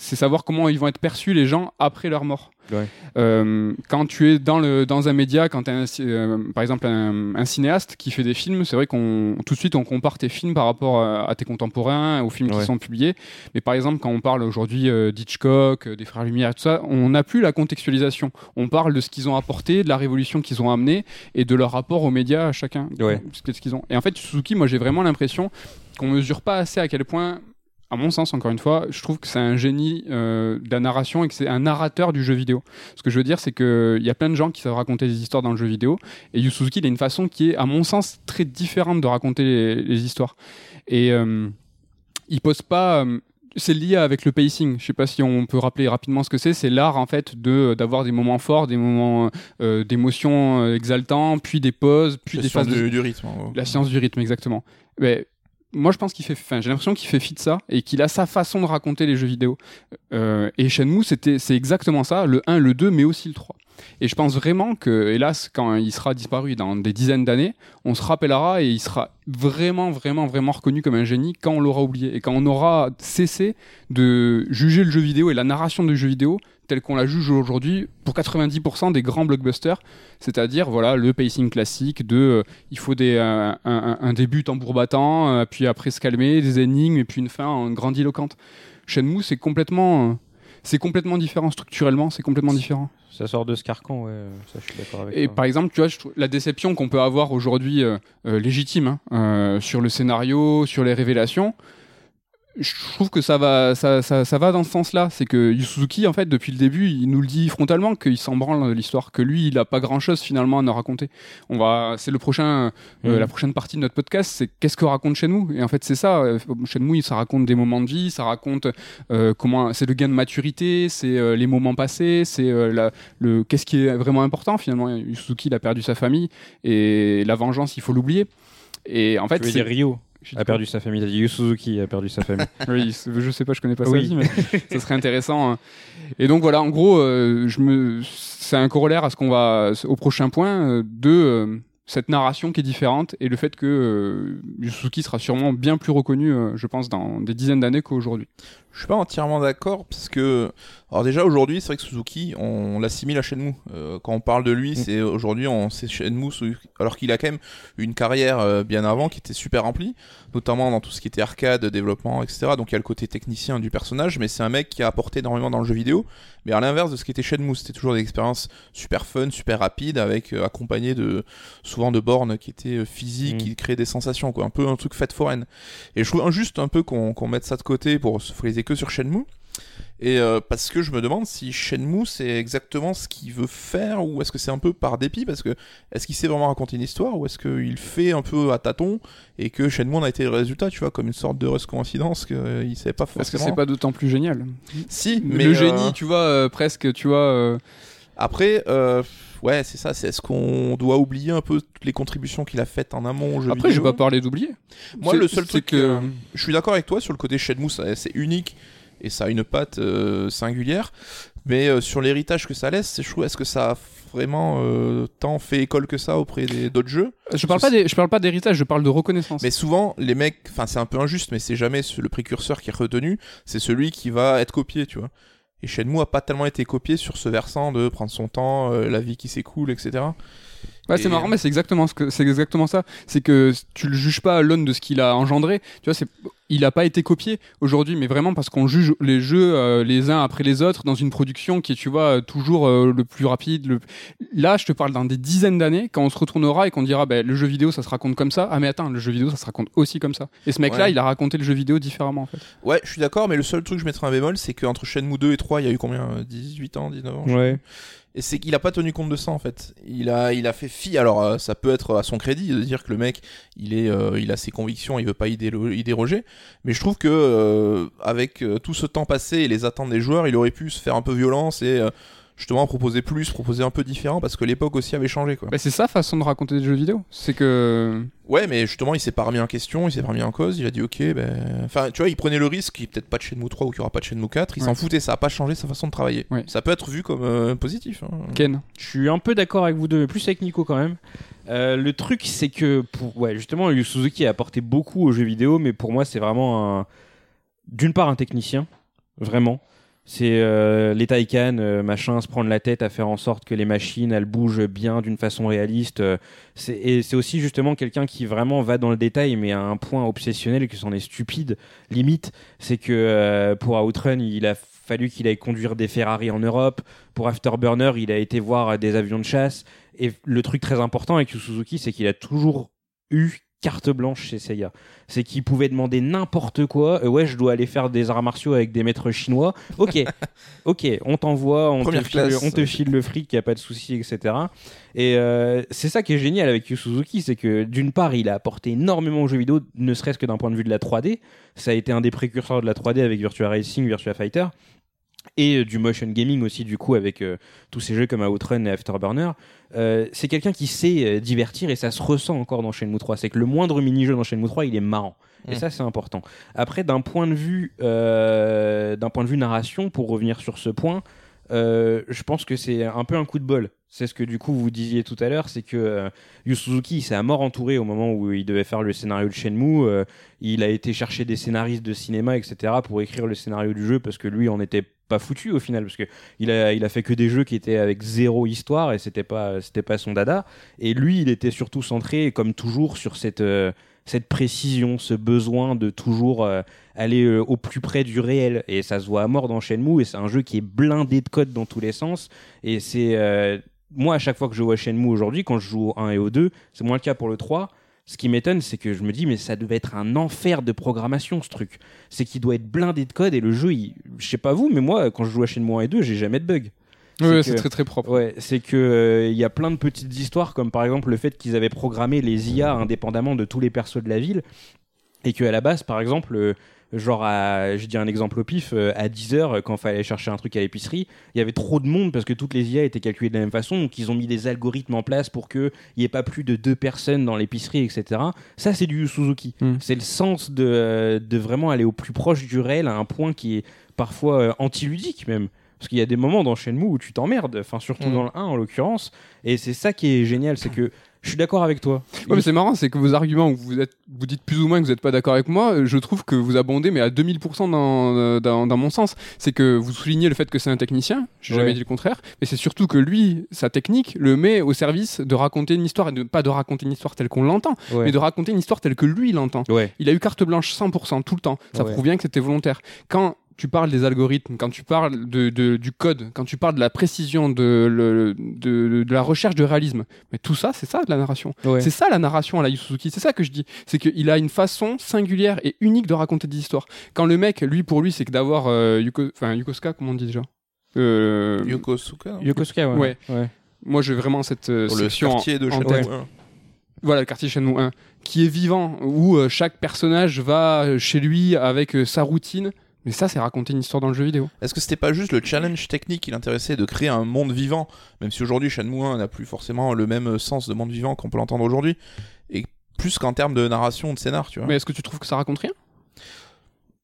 c'est savoir comment ils vont être perçus les gens après leur mort. Ouais. Euh, quand tu es dans, le, dans un média, quand tu es par exemple un, un cinéaste qui fait des films, c'est vrai qu'on tout de suite on compare tes films par rapport à, à tes contemporains, aux films qui sont publiés. Mais par exemple, quand on parle aujourd'hui euh, d'Hitchcock, euh, des Frères Lumière, tout ça, on n'a plus la contextualisation. On parle de ce qu'ils ont apporté, de la révolution qu'ils ont amenée et de leur rapport aux médias à chacun. Ouais. Ce qu'ils ont. Et en fait, Suzuki, moi j'ai vraiment l'impression qu'on mesure pas assez à quel point à mon sens, encore une fois, je trouve que c'est un génie euh, de la narration et que c'est un narrateur du jeu vidéo. Ce que je veux dire, c'est qu'il y a plein de gens qui savent raconter des histoires dans le jeu vidéo, et Yu Suzuki, il a une façon qui est, à mon sens, très différente de raconter les, les histoires. Et euh, il pose pas. euh, c'est lié avec le pacing. Je sais pas si on peut rappeler rapidement ce que c'est. C'est l'art en fait de d'avoir des moments forts, des moments euh, d'émotions euh, exaltants, puis des pauses, puis La des phases de du, rythme. la science du rythme, exactement. Mais moi, je pense qu'il fait. Enfin, j'ai l'impression qu'il fait fi de ça et qu'il a sa façon de raconter les jeux vidéo. Euh, et Shenmue, c'était, c'est exactement ça, le 1, le 2, mais aussi le 3. Et je pense vraiment que, hélas, quand il sera disparu dans des dizaines d'années, on se rappellera et il sera vraiment, vraiment, vraiment reconnu comme un génie quand on l'aura oublié et quand on aura cessé de juger le jeu vidéo et la narration du jeu vidéo tel qu'on la juge aujourd'hui pour 90% des grands blockbusters, c'est-à-dire voilà le pacing classique de euh, il faut des, un, un- un début tambour battant, euh, puis après se calmer, des énigmes et puis une fin en grandiloquente. Shenmue c'est complètement euh, c'est complètement différent structurellement, c'est complètement différent. Ça sort de ce carcan, ouais. Ça, je suis d'accord avec Et toi. par exemple, tu vois, je la déception qu'on peut avoir aujourd'hui euh, euh, légitime hein, euh, sur le scénario, sur les révélations, je trouve que ça va, ça, ça, ça va dans ce sens-là. C'est que Yu Suzuki, en fait, depuis le début, il nous le dit frontalement qu'il s'en branle de l'histoire, que lui, il a pas grand-chose finalement à nous raconter. On va, c'est le prochain, euh, Mhm. la prochaine partie de notre podcast, c'est qu'est-ce que raconte Shenmue Et en fait, c'est ça. euh, Shenmue, ça raconte des moments de vie, ça raconte euh, comment, c'est le gain de maturité, c'est euh, les moments passés, c'est euh, la, le qu'est-ce qui est vraiment important finalement. Yu Suzuki, il a perdu sa famille et la vengeance, il faut l'oublier. Et en fait, c'est- Ryo? Je a perdu sa famille. T'as dit Yu Suzuki a perdu sa famille. oui, je sais pas, je connais pas Oui. ça, mais ça serait intéressant. hein. Et donc voilà, en gros, euh, je me, c'est un corollaire à ce qu'on va, au prochain point euh, de euh, cette narration qui est différente et le fait que euh, Yu Suzuki sera sûrement bien plus reconnu, euh, je pense, dans des dizaines d'années qu'aujourd'hui. Je suis pas entièrement d'accord parce que alors déjà aujourd'hui c'est vrai que Suzuki on l'assimile à Shenmue. Euh, quand on parle de lui Mm. c'est aujourd'hui on c'est Shenmue alors qu'il a quand même une carrière euh, bien avant qui était super remplie, notamment dans tout ce qui était arcade, développement, etc. Donc il y a le côté technicien du personnage, mais c'est un mec qui a apporté énormément dans le jeu vidéo. Mais à l'inverse de ce qui était Shenmue, c'était toujours des expériences super fun, super rapides, avec euh, accompagné de souvent de bornes qui étaient physiques, Mm. qui créaient des sensations, quoi, un peu un truc fête foraine. Et je trouve injuste un peu qu'on qu'on mette ça de côté pour se focaliser que sur Shenmue. Et euh, parce que je me demande si Shenmue c'est exactement ce qu'il veut faire ou est-ce que c'est un peu par dépit parce que est-ce qu'il sait vraiment raconter une histoire ou est-ce qu'il fait un peu à tâtons et que Shenmue en a été le résultat, tu vois, comme une sorte d'heureuse coïncidence qu'il savait pas Parce que forcément. c'est pas d'autant plus génial. Si, mais le euh, génie, tu vois, euh, presque, tu vois. euh, Après, euh, ouais, c'est ça. C'est est-ce qu'on doit oublier un peu toutes les contributions qu'il a faites en amont au jeu Après, j'ai vidéo pas parlé d'oublier. Moi, le seul c'est truc que- euh, je suis d'accord avec toi sur le côté Shenmue, c'est unique et ça a une patte euh, singulière. Mais euh, sur l'héritage que ça laisse, c'est je trouve, est-ce que ça a vraiment euh, tant fait école que ça auprès d'autres jeux? Je parle pas des, je parle pas d'héritage, je parle de reconnaissance. Mais souvent, les mecs, enfin, c'est un peu injuste, mais c'est jamais le précurseur qui est retenu, c'est celui qui va être copié, tu vois. Et Shenmue a pas tellement été copié sur ce versant de prendre son temps, euh, la vie qui s'écoule, etc. Ouais, c'est marrant, mais c'est exactement ce que c'est exactement ça. C'est que tu le juges pas à l'aune de ce qu'il a engendré. Tu vois, c'est il a pas été copié aujourd'hui, mais vraiment parce qu'on juge les jeux euh, les uns après les autres dans une production qui est, tu vois, euh, toujours euh, le plus rapide. Le... Là, je te parle dans des dizaines d'années, quand on se retournera et qu'on dira, ben le jeu vidéo, ça se raconte comme ça. Ah mais attends, le jeu vidéo, ça se raconte aussi comme ça. Et ce mec-là, Ouais. il a raconté le jeu vidéo différemment en fait. Ouais, je suis d'accord, mais le seul truc que je mettrais un bémol, c'est qu'entre Shenmue 2 et 3, il y a eu combien? euh, 18 ans, 19 ans sais Ouais. Et c'est qu'il a pas tenu compte de ça en fait. Il a, il a fait fi. Alors euh, ça peut être à son crédit de dire que le mec, il est, euh, il a ses convictions, il veut pas y, déroger. Mais je trouve que euh, avec euh, tout ce temps passé et les attentes des joueurs, il aurait pu se faire un peu violence et justement proposer plus, proposer un peu différent parce que l'époque aussi avait changé quoi. Ben, c'est sa façon de raconter des jeux vidéo. C'est que Ouais, mais justement, il s'est pas remis en question, il s'est pas remis en cause, il a dit ok, ben. Enfin, tu vois, il prenait le risque qu'il n'y ait peut-être pas de Shenmue 3 ou qu'il n'y aura pas de Shenmue 4, il Ouais. s'en foutait, ça a pas changé sa façon de travailler. Ouais. Ça peut être vu comme euh, positif. hein. Ken. Je suis un peu d'accord avec vous deux, mais plus avec Nico quand même. Euh, le truc, c'est que, pour, ouais, justement, Yu Suzuki a apporté beaucoup aux jeux vidéo, mais pour moi, c'est vraiment un. D'une part, un technicien, vraiment. C'est euh, les Taycan, euh, machin, se prendre la tête à faire en sorte que les machines, elles bougent bien d'une façon réaliste. euh, et c'est aussi justement quelqu'un qui vraiment va dans le détail, mais à un point obsessionnel que c'en est stupide, limite. C'est que pour Outrun, il a fallu qu'il aille conduire des Ferrari en Europe. Pour Afterburner, il a été voir des avions de chasse. Et le truc très important avec Suzuki, c'est qu'il a toujours eu carte blanche chez Seiya. C'est qu'ils pouvaient demander n'importe quoi. Euh, ouais, je dois aller faire des arts martiaux avec des maîtres chinois. Ok, ok, on t'envoie, on, te file, classe. on te file le fric, y a pas de souci, etc. Et euh, c'est ça qui est génial avec Yu Suzuki, c'est que d'une part, il a apporté énormément aux jeux vidéo, ne serait-ce que d'un point de vue de la 3D. Ça a été un des précurseurs de la 3D avec Virtua Racing, Virtua Fighter. Et euh, du motion gaming aussi, du coup, avec euh, tous ces jeux comme Outrun et Afterburner. Euh, c'est quelqu'un qui sait euh, divertir et ça se ressent encore dans Shenmue 3. C'est que le moindre mini-jeu dans Shenmue 3, il est marrant. Et Mm. ça, c'est important. Après, d'un point de vue, d'un point de vue narration, pour revenir sur ce point, je pense que c'est un peu un coup de bol. C'est ce que du coup vous disiez tout à l'heure, c'est que euh, Yu Suzuki il s'est à mort entouré au moment où il devait faire le scénario de Shenmue. Euh, il a été chercher des scénaristes de cinéma, etc. pour écrire le scénario du jeu parce que lui en était pas foutu au final parce que il a il a fait que des jeux qui étaient avec zéro histoire et c'était pas c'était pas son dada. Et lui il était surtout centré comme toujours sur cette euh, cette précision, ce besoin de toujours euh, aller euh, au plus près du réel. Et ça se voit à mort dans Shenmue, et c'est un jeu qui est blindé de codes dans tous les sens. Et c'est. moi, à chaque fois que je vois Shenmue aujourd'hui, quand je joue au 1 et au 2, c'est moins le cas pour le 3. Ce qui m'étonne, c'est que je me dis, mais ça devait être un enfer de programmation, ce truc. C'est qu'il doit être blindé de codes, et le jeu, il... je sais pas vous, mais moi, quand je joue à Shenmue 1 et 2, j'ai jamais de bug. Ouais, que- c'est très très propre. Ouais, c'est que euh, il y a plein de petites histoires, comme par exemple le fait qu'ils avaient programmé les IA indépendamment de tous les persos de la ville, et qu'à la base, par exemple, euh, genre, à, je dis un exemple au pif, euh, à 10h, quand fallait chercher un truc à l'épicerie, il y avait trop de monde parce que toutes les IA étaient calculées de la même façon, donc ils ont mis des algorithmes en place pour qu'il n'y ait pas plus de deux personnes dans l'épicerie, etc. Ça, c'est du Suzuki. Mm. C'est le sens de, de vraiment aller au plus proche du réel à un point qui est parfois euh, antiludique même. Parce qu'il y a des moments dans Shenmue où tu t'emmerdes, enfin surtout Mm. dans le 1 en l'occurrence, et c'est ça qui est génial, c'est que je suis d'accord avec toi. Ouais, mais c'est marrant, c'est que vos arguments où vous êtes, vous dites plus ou moins que vous n'êtes pas d'accord avec moi, je trouve que vous abondez, mais à 2000% dans, dans, dans mon sens. C'est que vous soulignez le fait que c'est un technicien, j'ai Ouais. jamais dit le contraire, mais c'est surtout que lui, sa technique, le met au service de raconter une histoire, et de, pas de raconter une histoire telle qu'on l'entend, Ouais. mais de raconter une histoire telle que lui l'entend. Ouais. Il a eu carte blanche 100% tout le temps. Ça prouve bien que c'était volontaire. Quand tu parles des algorithmes, quand tu parles de, de- du code, quand tu parles de la précision, de, le- de, de la recherche de réalisme, mais tout ça, c'est ça de la narration. Ouais. C'est ça la narration à la Yu Suzuki. C'est ça que je dis. C'est qu'il a une façon singulière et unique de raconter des histoires. Quand le mec, lui, pour lui, c'est que d'avoir euh, Yuko, enfin Yukosuka, comment on dit déjà? Euh, Yokosuka. Yokosuka, ouais. Ouais. ouais. Moi, j'ai vraiment cette euh, le en- quartier de en Shenmue. tête. ouais. Voilà, le quartier Shenmue 1, qui est vivant, où euh, chaque personnage va euh, chez lui avec euh, sa routine. Mais ça, c'est raconter une histoire dans le jeu vidéo. Est-ce que c'était pas juste le challenge technique qui l'intéressait de créer un monde vivant, même si aujourd'hui Shenmue 1 n'a plus forcément le même sens de monde vivant qu'on peut l'entendre aujourd'hui, et plus qu'en termes de narration, de scénar, tu vois? Mais est-ce que tu trouves que ça raconte rien?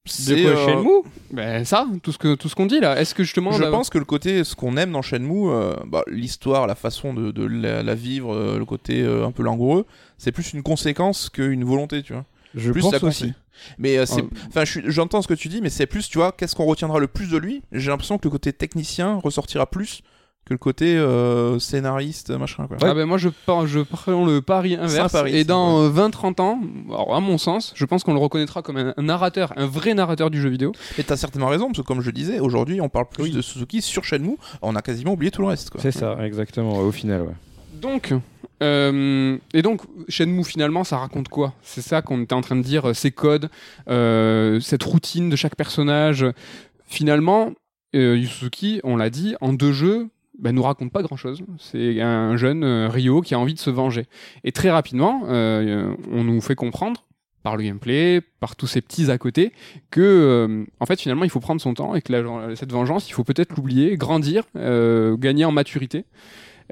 C'est, quoi, euh, Shenmue? Ben ça, tout ce que tout ce qu'on dit là. Est-ce que justement, Je pense que le côté, ce qu'on aime dans Shenmue, euh, bah, l'histoire, la façon de, de la, la vivre, euh, le côté un peu langoureux, c'est plus une conséquence qu'une volonté, tu vois. Je plus pense ça aussi. Mais euh, c'est, Ouais. enfin, j'entends ce que tu dis, mais c'est plus, tu vois, qu'est-ce qu'on retiendra le plus de lui? J'ai l'impression que le côté technicien ressortira plus que le côté euh, scénariste, machin, quoi. Ah ben moi je, par- je prends le pari inverse et dans euh, 20-30 ans, alors à mon sens, je pense qu'on le reconnaîtra comme un, un narrateur, un vrai narrateur du jeu vidéo. Et t'as certainement raison, parce que comme je le disais, aujourd'hui, on parle plus Oui. de Suzuki sur Shenmue, on a quasiment oublié tout le reste, quoi. C'est ça, exactement, au final, ouais. Donc, euh, et donc Shenmue finalement ça raconte quoi? C'est ça qu'on était en train de dire, euh, ces codes, euh, cette routine de chaque personnage. Finalement, euh, Yusuki, on l'a dit, en deux jeux, bah, nous raconte pas grand chose. C'est un jeune Ryo qui a envie de se venger. Et très rapidement, on nous fait comprendre par le gameplay, par tous ces petits à côté, que en fait finalement il faut prendre son temps et que cette vengeance, il faut peut-être l'oublier, grandir, gagner en maturité.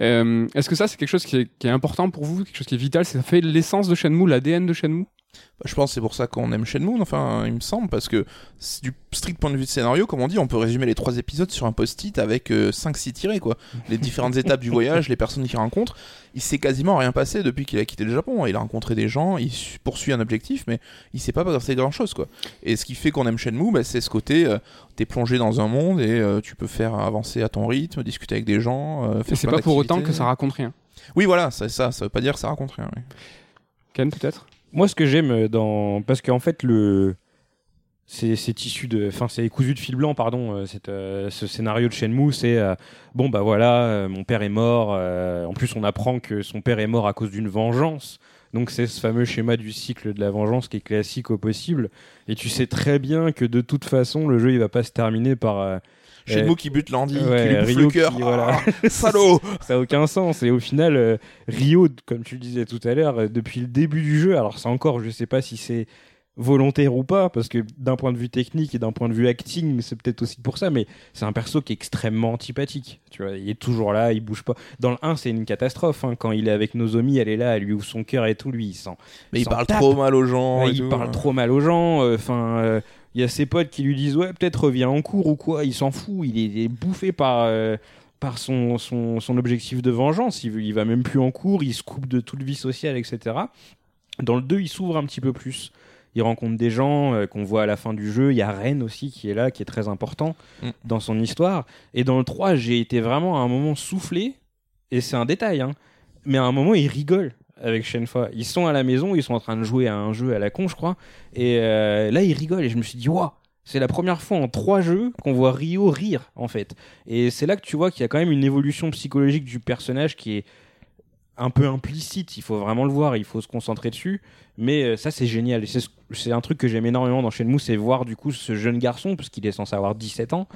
Euh, Est-ce que ça c'est quelque chose qui est, qui est important pour vous, quelque chose qui est vital? Ça fait l'essence de Shenmue, l'ADN de Shenmue? Bah, je pense que c'est pour ça qu'on aime Shenmue, enfin, il me semble, parce que du strict point de vue de scénario, comme on dit, on peut résumer les trois épisodes sur un post-it avec 5-6 tirés, quoi. Les différentes étapes du voyage, les personnes qu'il rencontre. Il s'est quasiment rien passé depuis qu'il a quitté le Japon. Il a rencontré des gens, il su- poursuit un objectif, mais il s'est pas passé grand-chose, quoi. Et ce qui fait qu'on aime Shenmue, bah, c'est ce côté, euh, t'es plongé dans un monde et euh, tu peux faire avancer à ton rythme, discuter avec des gens. euh, faire c'est pas pour autant que ça raconte rien. Oui, voilà, c'est ça, ça veut pas dire que ça raconte rien. oui. Ken peut-être? Moi, ce que j'aime dans. Parce qu'en fait, le. C'est c'est de. Enfin, c'est cousu de fil blanc, pardon, euh, euh, ce scénario de Shenmue. C'est. euh, bon, bah voilà, euh, mon père est mort. euh, en plus, on apprend que son père est mort à cause d'une vengeance Donc c'est ce fameux schéma du cycle de la vengeance qui est classique au possible. Et tu sais très bien que de toute façon, le jeu il va pas se terminer par euh, Shenmue qui bute Landy, ouais, qui lui Ryo le cœur. qui- voilà. Ah, salaud ça a aucun sens. Et au final, euh, Rio, comme tu le disais tout à l'heure, euh, depuis le début du jeu, alors c'est encore, je sais pas si c'est volontaire ou pas, parce que d'un point de vue technique et d'un point de vue acting, c'est peut-être aussi pour ça, mais c'est un perso qui est extrêmement antipathique. Tu vois, il est toujours là, il bouge pas. Dans le 1, c'est une catastrophe. hein. Quand il est avec Nozomi, elle est là, elle lui ouvre son cœur et tout, lui, il sent. Mais il parle tape. trop mal aux gens. Ouais, et il tout. parle trop mal aux gens. Enfin, euh, il y a ses potes qui lui disent ouais, peut-être reviens en cours ou quoi. Il s'en fout. Il est, il est bouffé par euh, par son, son, son objectif de vengeance. Il, il va même plus en cours. Il se coupe de toute vie sociale, etc. Dans le 2, il s'ouvre un petit peu plus. Il rencontre des gens euh, qu'on voit à la fin du jeu. Il y a Ren aussi qui est là, qui est très important Mm. dans son histoire. Et dans le 3, j'ai été vraiment à un moment soufflé. Et c'est un détail, hein. Mais à un moment, il rigole avec Shenfa. Ils sont à la maison, ils sont en train de jouer à un jeu à la con, je crois. Et euh, là, il rigole. Et je me suis dit, waouh, c'est la première fois en trois jeux qu'on voit Rio rire, en fait. Et c'est là que tu vois qu'il y a quand même une évolution psychologique du personnage qui est un peu implicite. Il faut vraiment le voir, il faut se concentrer dessus. Mais euh, ça, c'est génial. C'est ce- c'est un truc que j'aime énormément dans Shenmue, c'est voir du coup ce jeune garçon, parce qu'il est censé avoir 17 ans,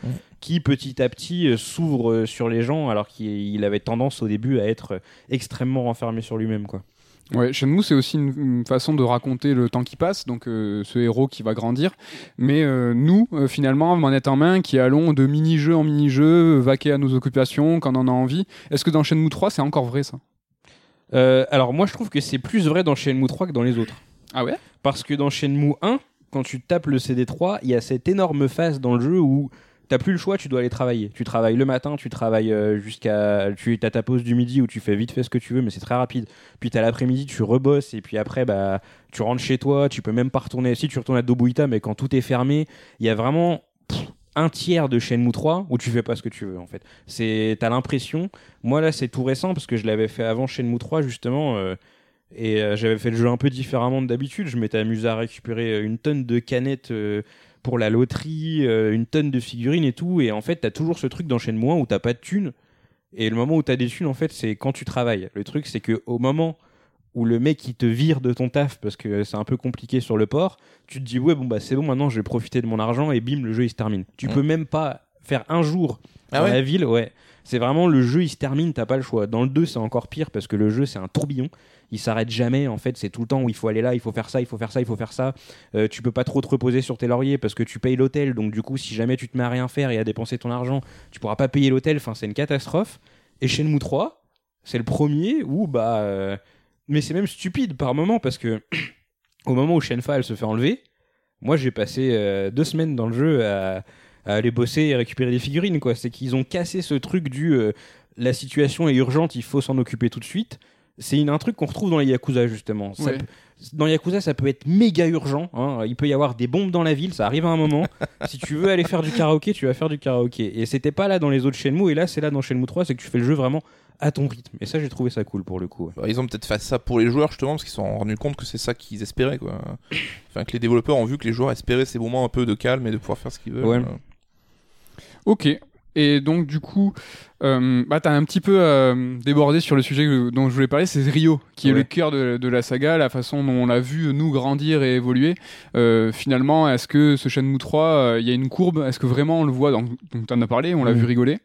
qui petit à petit euh, s'ouvre euh, sur les gens, alors qu'il il avait tendance au début à être extrêmement renfermé sur lui-même, quoi. Ouais, Shenmue, c'est aussi une, une façon de raconter le temps qui passe, donc euh, ce héros qui va grandir. Mais euh, nous, euh, finalement, manette en main, qui allons de mini-jeu en mini-jeu, vaquer à nos occupations quand on en a envie. Est-ce que dans Shenmue 3, c'est encore vrai ça? Euh, alors moi je trouve que c'est plus vrai dans Shenmue 3 que dans les autres. Ah ouais? Parce que dans Shenmue 1, quand tu tapes le CD3, il y a cette énorme phase dans le jeu où t'as plus le choix, tu dois aller travailler. Tu travailles le matin, tu travailles euh, jusqu'à... Tu as ta pause du midi où tu fais vite fait ce que tu veux, mais c'est très rapide. Puis t'as l'après-midi, tu rebosses, et puis après, bah, tu rentres chez toi, tu peux même pas retourner... Si, tu retournes à Dobuita, mais quand tout est fermé, il y a vraiment pff, un tiers de Shenmue 3 où tu fais pas ce que tu veux, en fait. C'est... T'as l'impression... Moi, là, c'est tout récent, parce que je l'avais fait avant Shenmue 3, justement... euh, et euh, j'avais fait le jeu un peu différemment de d'habitude. Je m'étais amusé à récupérer euh, une tonne de canettes pour la loterie, une tonne de figurines et tout. Et en fait, t'as toujours ce truc dans Shenmue 1 où t'as pas de thunes. Et le moment où t'as des thunes, en fait, c'est quand tu travailles. Le truc, c'est que au moment où le mec il te vire de ton taf parce que c'est un peu compliqué sur le port, tu te dis ouais bon bah c'est bon maintenant je vais profiter de mon argent et bim le jeu il se termine. Tu Mm. peux même pas faire un jour Ah dans ouais la ville, ouais. C'est vraiment le jeu, il se termine, t'as pas le choix. Dans le 2, c'est encore pire parce que le jeu, c'est un tourbillon. Il s'arrête jamais, en fait. C'est tout le temps où il faut aller là, il faut faire ça, il faut faire ça, il faut faire ça. Euh, tu peux pas trop te reposer sur tes lauriers parce que tu payes l'hôtel. Donc, du coup, si jamais tu te mets à rien faire et à dépenser ton argent, tu pourras pas payer l'hôtel. Enfin, c'est une catastrophe. Et Shenmue 3, c'est le premier où, bah. euh, Mais c'est même stupide par moment parce que au moment où Shenfa, elle se fait enlever, moi, j'ai passé euh, deux semaines dans le jeu à aller bosser et récupérer des figurines quoi. C'est qu'ils ont cassé ce truc du euh, la situation est urgente il faut s'en occuper tout de suite c'est une- un truc qu'on retrouve dans les Yakuza justement Ça Ouais. peut- dans les Yakuza ça peut être méga urgent hein. il peut y avoir des bombes dans la ville ça arrive à un moment si tu veux aller faire du karaoké tu vas faire du karaoké et c'était pas là dans les autres Shenmue et là c'est là dans Shenmue 3 c'est que tu fais le jeu vraiment à ton rythme et ça j'ai trouvé ça cool pour le coup ouais. Ils ont peut-être fait ça pour les joueurs justement parce qu'ils se sont rendus compte que c'est ça qu'ils espéraient quoi. Enfin que les développeurs ont vu que les joueurs espéraient ces moments un peu de calme et de pouvoir faire ce qu'ils veulent. Ouais. Euh, Ok. Et donc, du coup, euh, bah, t'as un petit peu euh, débordé sur le sujet que- dont je voulais parler, c'est Rio, qui est le cœur de, de la saga, la façon dont on l'a vu nous grandir et évoluer. Euh, finalement, est-ce que ce Shenmue 3, euh, il y a une courbe? Est-ce que vraiment on le voit Donc, donc t'en as parlé, on l'a Mhm. vu rigoler?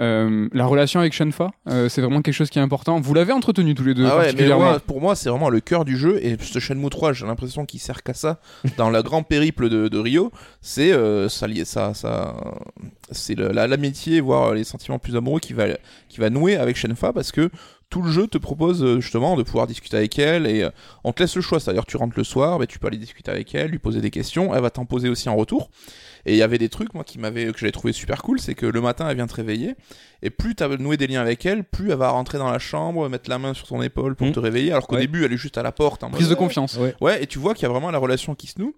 Euh, la relation avec Shenfa, euh, c'est vraiment quelque chose qui est important. Vous l'avez entretenu tous les deux Ah ouais, mais particulièrement. moi, pour moi, c'est vraiment le cœur du jeu. Et ce Shenmue 3, j'ai l'impression qu'il sert qu'à ça. Dans le grand périple de, de Rio, c'est euh, ça, ça, ça, c'est la- l'amitié, voire les sentiments plus amoureux qui va, qui va nouer avec Shenfa parce que tout le jeu te propose euh, justement de pouvoir discuter avec elle et euh, on te laisse le choix. C'est-à-dire, tu rentres le soir, mais tu peux aller discuter avec elle, lui poser des questions. Elle va t'en poser aussi en retour. Et il y avait des trucs, moi, qui m'avaient, que j'avais trouvé super cool, c'est que le matin, elle vient te réveiller, et plus tu as noué des liens avec elle, plus elle va rentrer dans la chambre, mettre la main sur ton épaule pour Mhm. te réveiller, alors qu'au Ouais. début, elle est juste à la porte. en Prise de confiance. Ouais. Ouais, et tu vois qu'il y a vraiment la relation qui se noue.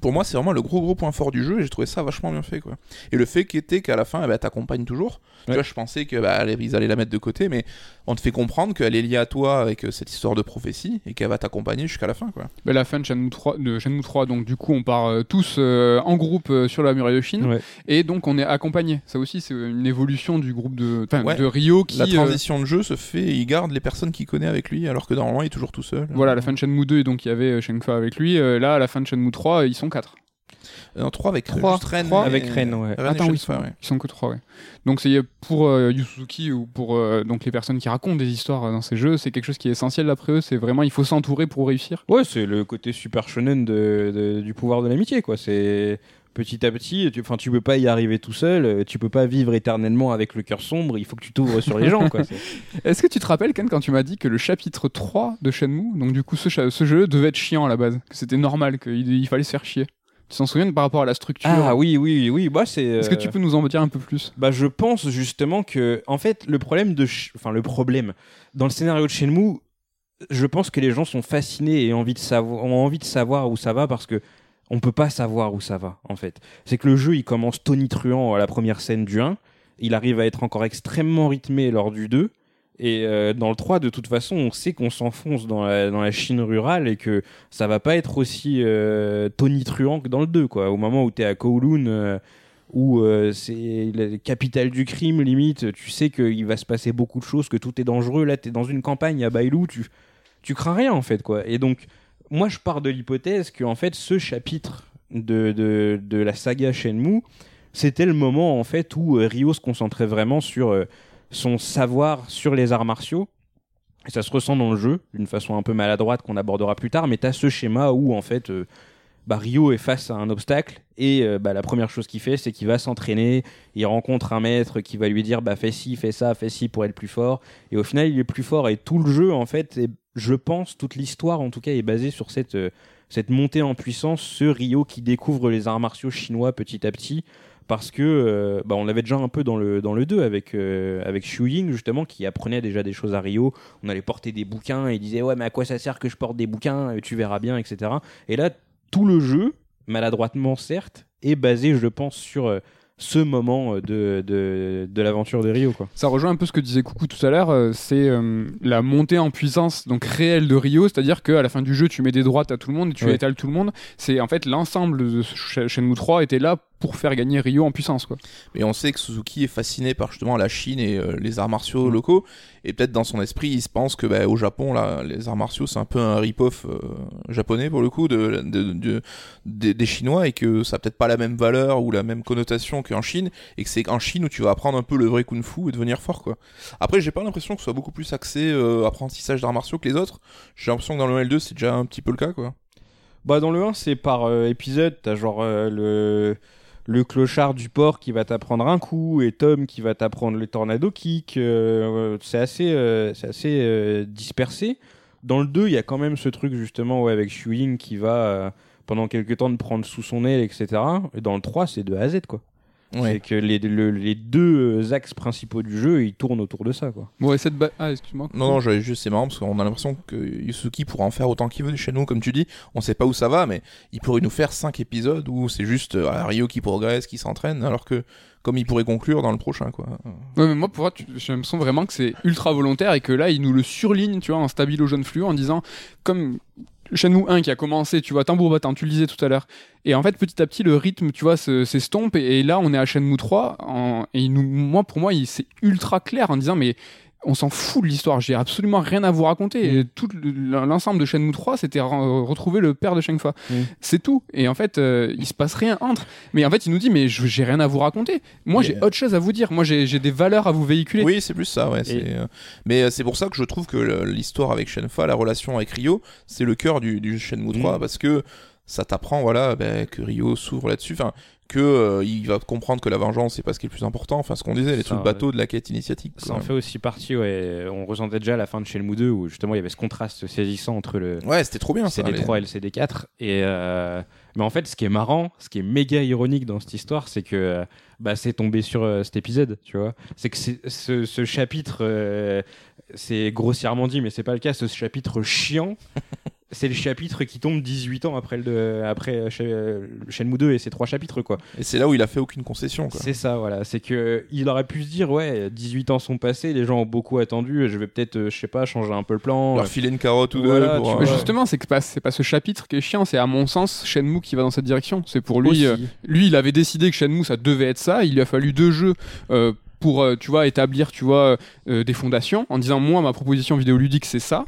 Pour moi, c'est vraiment le gros gros point fort du jeu et j'ai trouvé ça vachement bien fait quoi. Et le fait qu'était qu'à la fin, eh ben, t'accompagne toujours. Tu Ouais. vois, je pensais que bah, ils allaient la mettre de côté, mais on te fait comprendre qu'elle est liée à toi avec euh, cette histoire de prophétie et qu'elle va t'accompagner jusqu'à la fin quoi. Bah, la fin de Shenmue 3, de Shenmue 3, donc du coup on part euh, tous euh, en groupe euh, sur la muraille de Chine Ouais. et donc on est accompagné. Ça aussi c'est une évolution du groupe de, Ouais. de Rio qui La euh, transition de jeu se fait, il garde les personnes qu'il connaît avec lui alors que normalement il est toujours tout seul. voilà, la fin de Shenmue 2 et donc il y avait Shenfa avec lui. euh, là à la fin de Shenmue 3 ils sont 4 Non, 3 avec Trois, juste Ren trois. et- Avec Ren, ouais. Attends, oui, ils sont, ouais. ils sont que 3 ouais. Donc c'est pour euh, Yu Suzuki ou pour euh, donc les personnes qui racontent des histoires euh, dans ces jeux, c'est quelque chose qui est essentiel d'après eux. C'est vraiment il faut s'entourer pour réussir. Ouais, c'est le côté super shonen de, de- du pouvoir de l'amitié, quoi. C'est petit à petit, tu, enfin, tu peux pas y arriver tout seul, euh, tu peux pas vivre éternellement avec le cœur sombre, il faut que tu t'ouvres sur les gens, quoi. Est-ce que tu te rappelles Ken quand tu m'as dit que le chapitre 3 de Shenmue, donc du coup ce, jeu devait être chiant à la base, que c'était normal, qu'il il fallait se faire chier? Tu t'en souviens par rapport à la structure? Ah oui, oui, oui, bah c'est. Est-ce que euh, tu peux nous en dire un peu plus? Bah, je pense justement que, en fait, le problème de, enfin, le problème dans le scénario de Shenmue, je pense que les gens sont fascinés et envie de savoir, ont envie de savoir où ça va parce que on peut pas savoir où ça va, en fait. C'est que le jeu, il commence tonitruant à la première scène du 1, il arrive à être encore extrêmement rythmé lors du 2. Et euh, dans le 3, de toute façon, on sait qu'on s'enfonce dans la, dans la Chine rurale et que ça va pas être aussi euh, tonitruant que dans le 2, quoi. Au moment où tu es à Kowloon, euh, où c'est la capitale du crime, limite, tu sais qu'il va se passer beaucoup de choses, que tout est dangereux. Là, tu es dans une campagne à Bailou, tu, tu crains rien, en fait, quoi. Et donc, moi, je pars de l'hypothèse que, en fait, ce chapitre de, de, de la saga Shenmue, c'était le moment, en fait, où euh, Ryo se concentrait vraiment sur euh, son savoir sur les arts martiaux. Ça se ressent dans le jeu, d'une façon un peu maladroite qu'on abordera plus tard, mais tu as ce schéma où, en fait, euh, bah, Ryo est face à un obstacle et euh, bah, la première chose qu'il fait, c'est qu'il va s'entraîner. Il rencontre un maître qui va lui dire bah, fais ci, fais ça, fais ci pour être plus fort. Et au final, il est plus fort. Et tout le jeu, en fait, je pense, toute l'histoire en tout cas, est basée sur cette, euh, cette montée en puissance, ce Ryo qui découvre les arts martiaux chinois petit à petit. Parce que euh, bah, on l'avait déjà un peu dans le, dans le 2 avec, avec Xu Ying, justement, qui apprenait déjà des choses à Ryo. On allait porter des bouquins et il disait Ouais, mais à quoi ça sert que je porte des bouquins? Tu verras bien, etc. Et là, tout le jeu, maladroitement certes, est basé, je pense, sur euh, ce moment euh, de, de, de l'aventure de Rio. Quoi. Ça rejoint un peu ce que disait Coucou tout à l'heure, euh, c'est euh, la montée en puissance donc réelle de Rio, c'est-à-dire qu'à la fin du jeu, tu mets des droites à tout le monde et tu Ouais. étales tout le monde. C'est en fait l'ensemble de Shenmue 3 était là pour faire gagner Rio en puissance. Quoi. Mais on sait que Suzuki est fasciné par justement la Chine et euh, les arts martiaux Mm. locaux. Et peut-être dans son esprit, il se pense que bah, au Japon, là, les arts martiaux, c'est un peu un rip-off euh, japonais pour le coup de, de- de- des- des Chinois et que ça a peut-être pas la même valeur ou la même connotation qu'en Chine. Et que c'est en Chine où tu vas apprendre un peu le vrai kung-fu et devenir fort. quoi. Après, j'ai pas l'impression que ce soit beaucoup plus axé euh, apprentissage d'arts martiaux que les autres. J'ai l'impression que dans le L2, c'est déjà un petit peu le cas. quoi. Bah, dans le 1, c'est par euh, épisode. T'as genre euh, le, le clochard du port qui va t'apprendre un coup et Tom qui va t'apprendre le tornado kick. euh, c'est assez, euh, c'est assez euh, dispersé. Dans le 2, il y a quand même ce truc justement ouais, avec Xu Ying qui va euh, pendant quelques temps te prendre sous son aile, etc. Et dans le 3, c'est de A à Z quoi. C'est que les, le- les deux axes principaux du jeu, ils tournent autour de ça quoi. Bon, et cette ba- Ah, excuse-moi. Non, non, j'avais juste, c'est marrant parce qu'on a l'impression que Yusuki pourra en faire autant qu'il veut chez nous, comme tu dis. On sait pas où ça va, mais il pourrait nous faire 5 épisodes où c'est juste euh, Ryo qui progresse, qui s'entraîne, alors que comme il pourrait conclure dans le prochain, quoi. Ouais, mais moi, pour moi, tu- j'ai l'impression vraiment que c'est ultra volontaire et que là, il nous le surligne, tu vois, en stabilo jaune fluo, en disant, comme Shenmue 1 qui a commencé, tu vois, tambour battant, tu le disais tout à l'heure. Et en fait, petit à petit, le rythme, tu vois, se- s'estompe. Et, là, on est à Shenmue 3. En, et moi, pour moi, c'est ultra clair en disant, mais on s'en fout de l'histoire. J'ai absolument rien à vous raconter. Et tout le- l'ensemble de Shenmue 3, c'était re- retrouver le père de Shengfa. Mm. C'est tout. Et en fait, euh, il se passe rien entre. Mais en fait, il nous dit, mais je- j'ai rien à vous raconter. Moi, j'ai autre chose à vous dire. Moi, j'ai des valeurs à vous véhiculer. Oui, c'est plus ça, ouais. euh, Mais euh, c'est pour ça que je trouve que l'histoire avec Shenfa, la relation avec Ryo, c'est le cœur du, du Shenmue 3 Mm. parce que ça t'apprend, voilà, ben, que Ryo s'ouvre là-dessus. Enfin, que euh, il va comprendre que la vengeance c'est pas ce qui est le plus important. Enfin, ce qu'on disait, les Ça, trucs bateaux de la quête initiatique. Ça en fait aussi partie, ouais. On ressentait déjà à la fin de Shenmue 2 où justement il y avait ce contraste saisissant entre le Ouais, c'était trop bien ça. les- CD3 et le CD4. Et euh, Mais en fait, ce qui est marrant, ce qui est méga ironique dans cette histoire, c'est que euh, bah, c'est tombé sur euh, cet épisode, tu vois. C'est que ce, ce chapitre, euh, c'est grossièrement dit, mais c'est pas le cas, ce chapitre chiant. C'est le chapitre qui tombe 18 ans après, le, après euh, euh, Shenmue 2 et ses trois chapitres, quoi. Et c'est là où il a fait aucune concession. Quoi. C'est ça, voilà. C'est que il aurait pu se dire, ouais, 18 ans sont passés, les gens ont beaucoup attendu, je vais peut-être, euh, je sais pas, changer un peu le plan. Leur filer une carotte ou Voilà, deux. Pour, euh, justement, c'est que pas- c'est pas ce chapitre qui est chiant, c'est à mon sens Shenmue qui va dans cette direction. C'est pour lui, euh, lui, il avait décidé que Shenmue ça devait être ça. Il lui a fallu deux jeux euh, pour, tu vois, établir, tu vois, euh, des fondations en disant moi ma proposition vidéoludique c'est ça.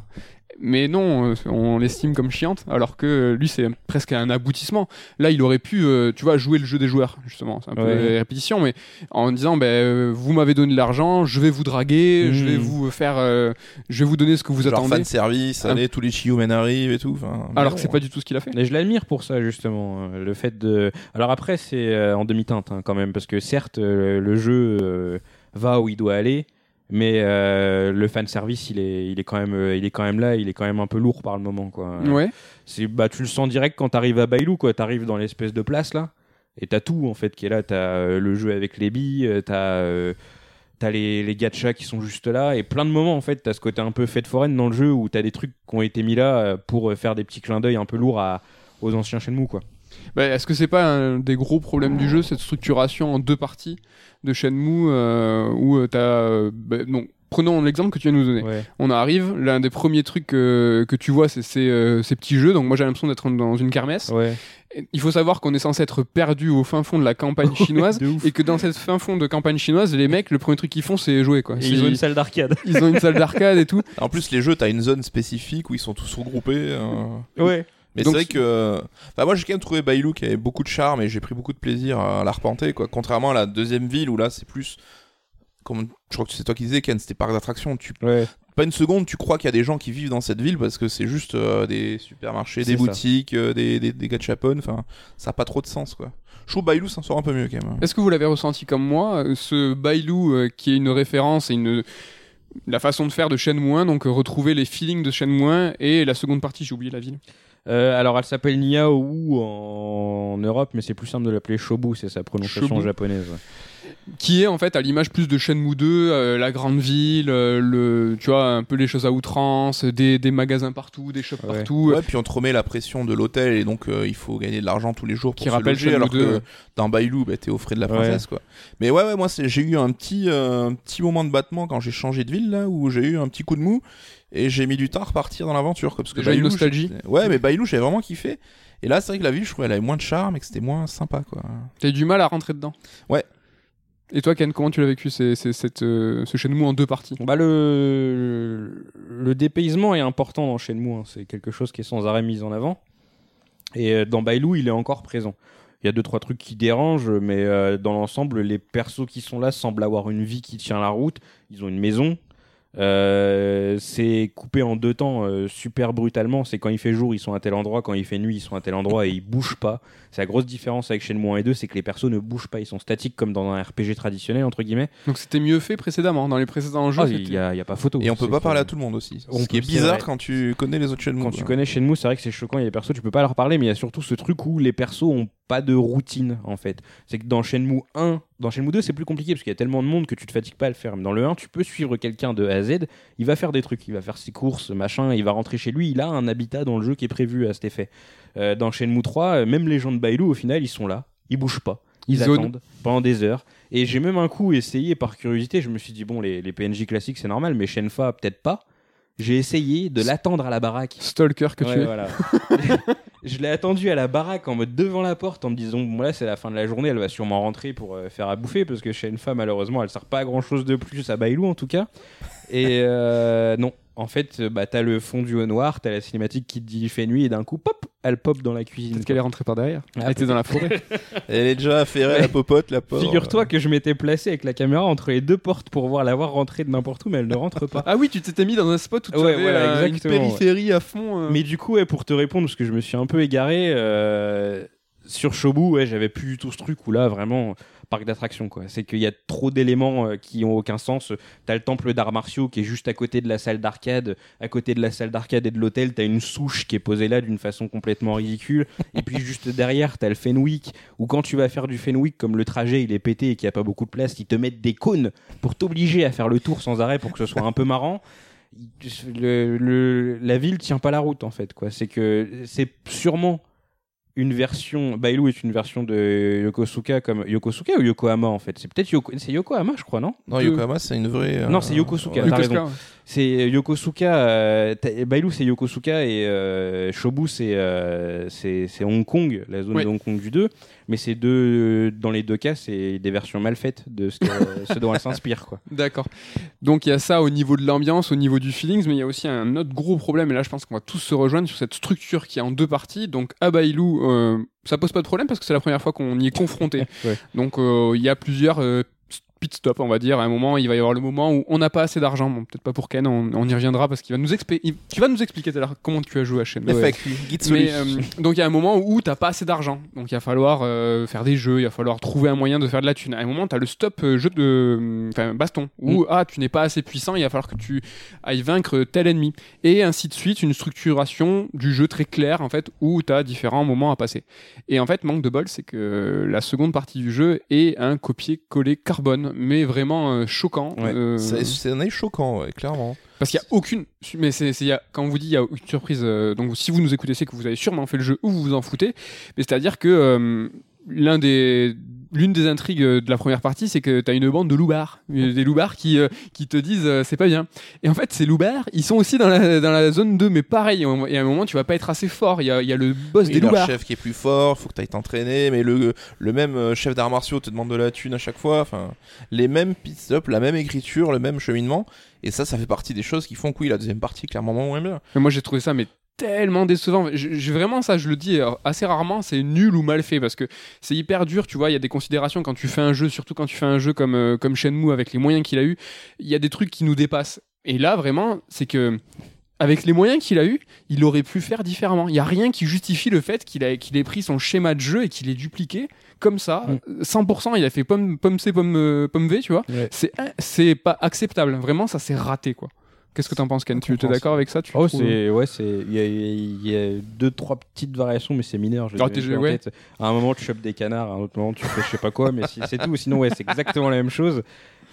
Mais non, euh, on l'estime comme chiante, alors que euh, lui c'est presque un aboutissement. Là, il aurait pu, euh, tu vois, jouer le jeu des joueurs justement. C'est un peu Ouais. répétition, mais en disant, ben, vous m'avez donné de l'argent, je vais vous draguer, je vais Mhm. vous faire, euh, je vais vous donner ce que vous Genre attendez. fan service, allez, tous les Chiyoumen arrivent et tout. mais Alors que c'est pas du tout ce qu'il a fait. Et je l'admire pour ça justement, le fait de. Alors après c'est en demi-teinte hein, quand même parce que certes le jeu va où il doit aller, mais euh, le fan service il est il est quand même euh, il est quand même là, il est quand même un peu lourd par le moment quoi. Ouais. C'est bah tu le sens direct quand t'arrives à Bailou quoi, t'arrives dans l'espèce de place là et t'as tout en fait qui est là, t'as euh, le jeu avec les billes, t'as euh, T'as les, les gachas qui sont juste là et plein de moments en fait t'as ce côté un peu fête foraine dans le jeu où t'as des trucs qui ont été mis là pour faire des petits clins d'œil un peu lourds à, aux anciens Shenmue quoi. Bah, Est-ce que c'est pas un des gros problèmes du jeu, cette structuration en deux parties de Shenmue euh, où euh, t'as. euh, bah, non, prenons l'exemple que tu viens de nous donner. Ouais. On arrive, l'un des premiers trucs euh, que tu vois, c'est ces, euh, ces petits jeux. Donc moi j'ai l'impression d'être dans une kermesse. Ouais. Il faut savoir qu'on est censé être perdu au fin fond de la campagne chinoise. Et que dans cette fin fond de campagne chinoise, les mecs, le premier truc qu'ils font, c'est jouer. Quoi. Et ils ont une salle d'arcade. ils ont une salle d'arcade et tout. En plus, les jeux, t'as une zone spécifique où ils sont tous regroupés. euh. ouais. Mais c'est vrai que. moi, j'ai quand même trouvé Bailou qui avait beaucoup de charme et j'ai pris beaucoup de plaisir à l'arpenter, quoi. Contrairement à la deuxième ville où là, c'est plus. Comme... Je crois que c'est toi qui disais, Ken, c'était parc d'attractions. Tu... Ouais. Pas une seconde, tu crois qu'il y a des gens qui vivent dans cette ville parce que c'est juste euh, des supermarchés, des ça. boutiques, euh, des, des, des gachapon. Enfin, ça a pas trop de sens, quoi. Je trouve Bailou s'en sort un peu mieux quand même. Est-ce que vous l'avez ressenti comme moi euh, Ce Bailou euh, qui est une référence et une la façon de faire de Shenmue 1, donc euh, retrouver les feelings de Shenmue 1 et la seconde partie, j'ai oublié la ville. Euh, alors elle s'appelle Niao en Europe, mais c'est plus simple de l'appeler Shobu, c'est sa prononciation Shobu. japonaise. Qui est en fait à l'image plus de Shenmue 2, euh, la grande ville, euh, le, tu vois, un peu les choses à outrance, des, des magasins partout, des shops Ouais. partout. Ouais, puis on te remet la pression de l'hôtel et donc euh, il faut gagner de l'argent tous les jours pour Qui se rappelle loger, alors 2, que ouais. dans Bailou, bah, t'es au frais de la Ouais. princesse quoi. Mais ouais, ouais, moi j'ai eu un petit, euh, un petit moment de battement quand j'ai changé de ville là, où j'ai eu un petit coup de mou et j'ai mis du temps à repartir dans l'aventure quoi, parce que Déjà une Bailou, nostalgie. Ouais, mais Bailou j'ai vraiment kiffé. Et là c'est vrai que la ville, je trouvais elle avait moins de charme et que c'était moins sympa quoi. T'as eu du mal à rentrer dedans? Ouais. Et toi, Ken, comment tu l'as vécu c'est, c'est- cette, euh, ce Shenmue en deux parties? Bah le, le dépaysement est important dans Shenmue, hein. c'est quelque chose qui est sans arrêt mis en avant. Et euh, dans Bailou, il est encore présent. Il y a deux trois trucs qui dérangent, mais euh, dans l'ensemble, les persos qui sont là semblent avoir une vie qui tient la route. Ils ont une maison. Euh, c'est coupé en deux temps euh, super brutalement. C'est quand il fait jour, ils sont à tel endroit, quand il fait nuit, ils sont à tel endroit et ils bougent pas. C'est la grosse différence avec Shenmue 1 et 2, c'est que les persos ne bougent pas, ils sont statiques comme dans un RPG traditionnel entre guillemets. Donc c'était mieux fait précédemment. Dans les précédents jeux, Ah, il y, a il y a pas photo. Et on peut pas parler à tout le monde aussi. On Ce qui est bizarre quand tu connais les autres Shenmue. Quand tu connais Shenmue, c'est vrai que c'est choquant. Il y a des persos, tu peux pas leur parler, mais il y a surtout ce truc où les persos ont pas de routine en fait. C'est que dans Shenmue 1, dans Shenmue 2, c'est plus compliqué parce qu'il y a tellement de monde que tu te fatigues pas à le faire. Mais dans le 1, tu peux suivre quelqu'un de A à Z. Il va faire des trucs, il va faire ses courses, machin, il va rentrer chez lui. Il a un habitat dans le jeu qui est prévu à cet effet. Euh, dans Shenmue 3, euh, même les gens de Bailou, au final, ils sont là, ils bougent pas. Ils attendent pendant des heures. Et j'ai même un coup essayé par curiosité. Je me suis dit, bon, les, les PNJ classiques, c'est normal, mais Shenfa, peut-être pas. J'ai essayé de l'attendre à la baraque. Stalker que tu es. voilà. je l'ai attendu à la baraque en mode devant la porte en me disant bon là c'est la fin de la journée elle va sûrement rentrer pour euh, faire à bouffer parce que chez une femme malheureusement elle sert pas à grand chose de plus à Bailou en tout cas. Et euh, non en fait euh, bah t'as le fondu au noir t'as la cinématique qui te dit il fait nuit et d'un coup pop elle pop dans la cuisine Peut-être qu'elle est rentrée par derrière. Ah, Elle était dans la forêt. Elle est déjà affairée, la popote, la pauvre. Figure-toi que je m'étais placé avec la caméra entre les deux portes pour voir la voir rentrer de n'importe où, mais elle ne rentre pas. ah oui, tu t'étais mis dans un spot où tu Ouais, avais voilà, euh, une ouais. périphérie à fond. euh. Mais du coup, ouais, pour te répondre, parce que je me suis un peu égaré, euh, sur Shobu, ouais, j'avais plus du tout ce truc où là, vraiment, parc d'attractions. C'est qu'il y a trop d'éléments euh, qui ont aucun sens. T'as le temple d'arts martiaux qui est juste à côté de la salle d'arcade. À côté de la salle d'arcade et de l'hôtel, t'as une souche qui est posée là d'une façon complètement ridicule. et puis juste derrière, t'as le Fenwick, où quand tu vas faire du Fenwick, comme le trajet il est pété et qu'il n'y a pas beaucoup de place, ils te mettent des cônes pour t'obliger à faire le tour sans arrêt pour que ce soit un peu marrant. la ville tient pas la route en fait quoi. C'est que c'est sûrement une version. Bailu est une version de Yokosuka comme Yokosuka ou Yokohama en fait? C'est peut-être Yoko... c'est Yokohama je crois non? Non, Yokohama, c'est une vraie. euh, Non, c'est Yokosuka. ouais. T'as Yokosuka, raison. C'est Yokosuka. Euh, Bailu c'est Yokosuka et euh, Shobu c'est euh, c'est Hong Kong, la zone Ouais. de Hong Kong du 2. Mais c'est deux dans les deux cas c'est des versions mal faites de ce, que- ce dont elle s'inspire. D'accord. Donc il y a ça au niveau de l'ambiance, au niveau du feelings, mais il y a aussi un autre gros problème, et là je pense qu'on va tous se rejoindre sur cette structure qui est en deux parties. Donc à Bailou, euh, ça pose pas de problème parce que c'est la première fois qu'on y est confronté. Ouais. Donc euh, il y a plusieurs euh, pit stop, on va dire. À un moment, il va y avoir le moment où on n'a pas assez d'argent. Bon, peut-être pas pour Ken, on, on y reviendra parce qu'il va nous expliquer. Tu vas nous expliquer tout à l'heure comment tu as joué à Shenmue. Mais euh, donc il y a un moment où t'as pas assez d'argent, donc il va falloir euh, faire des jeux, il va falloir trouver un moyen de faire de la thune. À un moment, t'as le stop euh, jeu de, enfin baston, où ah tu n'es pas assez puissant, il va falloir que tu ailles vaincre tel ennemi, et ainsi de suite, une structuration du jeu très claire en fait, où t'as différents moments à passer. Et en fait, manque de bol, c'est que la seconde partie du jeu est un copier-coller carbone, mais vraiment euh, choquant. Ouais. euh, C'est un œil choquant, ouais, clairement. parce qu'il y a aucune. Mais c'est, quand on vous dit il y a aucune surprise, euh, donc si vous nous écoutez, c'est que vous avez sûrement fait le jeu ou vous vous en foutez. Mais c'est-à-dire que euh, l'un des. L'une des intrigues de la première partie, c'est que tu as une bande de loupards. Euh, Des loupards qui, euh, qui te disent euh, c'est pas bien. Et en fait, ces loupards, ils sont aussi dans la, dans la zone 2, mais pareil. Et à un moment, tu vas pas être assez fort. Il y a, il y a le boss Oui, des loupards. chef qui est plus fort, faut que tu ailles t'entraîner, mais le, le même chef d'arts martiaux te demande de la thune à chaque fois. Enfin, les mêmes pit stops, la même écriture, le même cheminement. Et ça, ça fait partie des choses qui font que oui, la deuxième partie, clairement, moins bien. Mais moi j'ai trouvé ça mais tellement décevant. Je- je- vraiment ça, je le dis euh, assez rarement, c'est nul ou mal fait parce que c'est hyper dur. Tu vois, il y a des considérations quand tu fais un jeu, surtout quand tu fais un jeu comme euh, comme Shenmue avec les moyens qu'il a eu. Il y a des trucs qui nous dépassent. Et là vraiment, c'est que avec les moyens qu'il a eu, il aurait pu faire différemment. Il y a rien qui justifie le fait qu'il ait pris son schéma de jeu et qu'il ait dupliqué comme ça, Mm. 100%. Il a fait pomme pomme C pomme euh, pomme V, tu vois. Ouais. C'est c'est pas acceptable. Vraiment, ça s'est raté quoi. Qu'est-ce que t'en penses, Ken Tu es d'accord avec ça tu Oh, c'est ouais, c'est il y, a- il y a deux trois petites variations, mais c'est mineur. Je les en ouais. tête. À un moment, tu chopes des canards, à un autre moment, tu fais je sais pas quoi, mais si- c'est tout. Sinon, ouais, c'est exactement la même chose.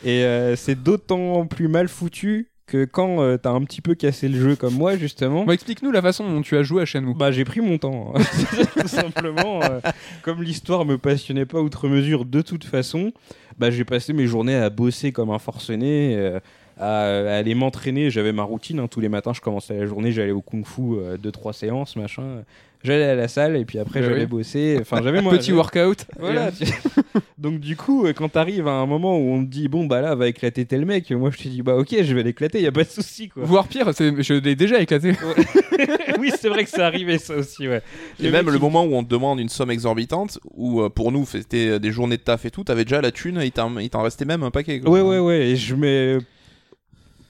Et euh, c'est d'autant plus mal foutu que quand euh, t'as un petit peu cassé le jeu comme moi, justement. Bah, explique-nous la façon dont tu as joué à Shenmue. Bah j'ai pris mon temps, tout simplement. euh, comme l'histoire me passionnait pas outre mesure de toute façon, bah j'ai passé mes journées à bosser comme un forcené, euh, à, à aller m'entraîner. J'avais ma routine, hein, tous les matins je commençais la journée, j'allais au kung-fu, euh, deux trois séances, machin. J'allais à la salle et puis après Bah j'allais oui. bosser. Enfin j'avais moi. Petit workout. Voilà. tu- Donc du coup, euh, quand t'arrives à un moment où on te dit bon bah là va éclater tel mec, moi je te dis bah ok je vais l'éclater, y a pas de souci quoi. Voire pire, c'est- je l'ai déjà éclaté. oui c'est vrai que c'est arrivé ça aussi ouais. Et Le même mec, le il- moment où on te demande une somme exorbitante, où euh, pour nous c'était des journées de taf et tout, t'avais déjà la thune, et il t'en il t'en restait même un paquet. quoi. Ouais, ouais, ouais. Et je mets.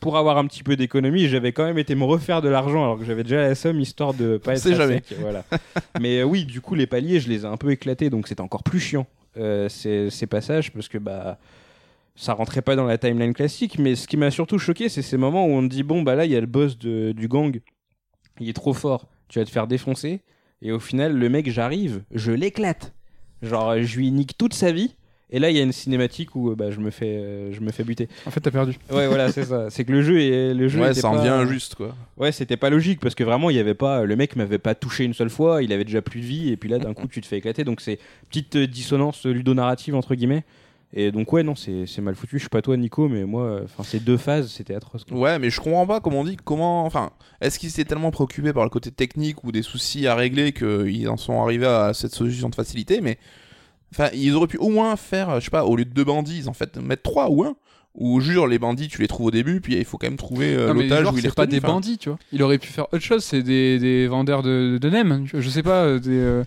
Pour avoir un petit peu d'économie, j'avais quand même été me refaire de l'argent alors que j'avais déjà la somme histoire de pas être à jamais. sec, Voilà. Mais euh, oui, du coup, les paliers, je les ai un peu éclatés donc c'était encore plus chiant euh, ces, ces passages parce que bah ça rentrait pas dans la timeline classique. Mais ce qui m'a surtout choqué, c'est ces moments où on te dit bon, bah là, il y a le boss de- du gang, il est trop fort, tu vas te faire défoncer. Et au final, le mec, j'arrive, je l'éclate. Genre, je lui nique toute sa vie. Et là, il y a une cinématique où euh, bah, je, me fais, euh, je me fais buter. En fait, t'as perdu. Ouais, voilà, c'est ça. C'est que le jeu est le jeu. Ouais, était ça en pas- vient injuste quoi. Ouais, c'était pas logique parce que vraiment, il y avait pas. Le mec m'avait pas touché une seule fois. Il avait déjà plus de vie et puis là, d'un coup, tu te fais éclater. Donc c'est petite euh, dissonance ludonarrative entre guillemets. Et donc ouais, non, c'est c'est mal foutu. Je sais pas toi, Nico, mais moi, enfin, ces deux phases, c'était atroce. quoi. Ouais, mais je comprends pas comment on dit comment. Enfin, est-ce qu'ils étaient tellement préoccupés par le côté technique ou des soucis à régler qu'ils en sont arrivés à cette solution de facilité Mais enfin, ils auraient pu au moins faire, je sais pas, au lieu de deux bandits, en fait mettre trois ou un. Ou jure les bandits, tu les trouves au début, puis il faut quand même trouver euh, l'otage où il est c'est pas retenu. des bandits, tu vois. Il aurait pu faire autre chose. C'est des, des vendeurs de, de nems. Je sais pas. euh, Des, euh,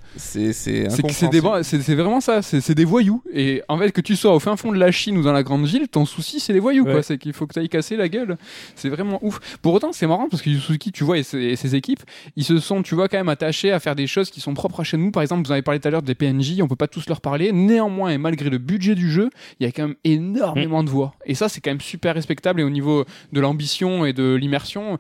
C'est c'est vraiment ça. C'est c'est des voyous. Et en fait, que tu sois au fin fond de la Chine ou dans la grande ville, ton souci, c'est les voyous. quoi. C'est qu'il faut que tu ailles casser la gueule. C'est vraiment ouf. Pour autant, c'est marrant parce que Yusuki, tu vois, et ses, et ses équipes, ils se sont, tu vois, quand même attachés à faire des choses qui sont propres à chez nous. Par exemple, vous avez parlé tout à l'heure des PNJ. On peut pas tous leur parler. Néanmoins, et malgré le budget du jeu, il y a quand même énormément de voix. Et ça, c'est quand même super respectable. Et au niveau de l'ambition et de l'immersion,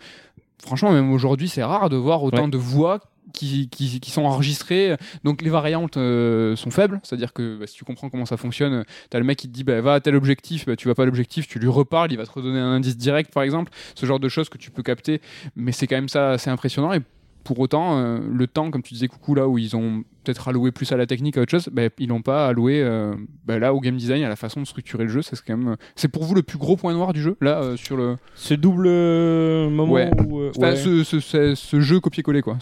franchement, même aujourd'hui, c'est rare de voir autant Ouais. de voix qui, qui, qui sont enregistrés. Donc les variantes euh, sont faibles, c'est-à-dire que bah, si tu comprends comment ça fonctionne, t'as le mec qui te dit bah, va à tel objectif, bah, tu vas pas à l'objectif, tu lui reparles, il va te redonner un indice direct par exemple, ce genre de choses que tu peux capter, mais c'est quand même ça assez impressionnant et pour autant, euh, le temps, comme tu disais, coucou, là où ils ont peut-être alloué plus à la technique, à autre chose, bah, ils n'ont pas alloué euh, bah, là au game design, à la façon de structurer le jeu. C'est quand même, c'est pour vous le plus gros point noir du jeu là euh, sur le. Ce double euh, moment Ouais. où, euh, Enfin, ce, ce- ce- ce jeu copier-coller quoi.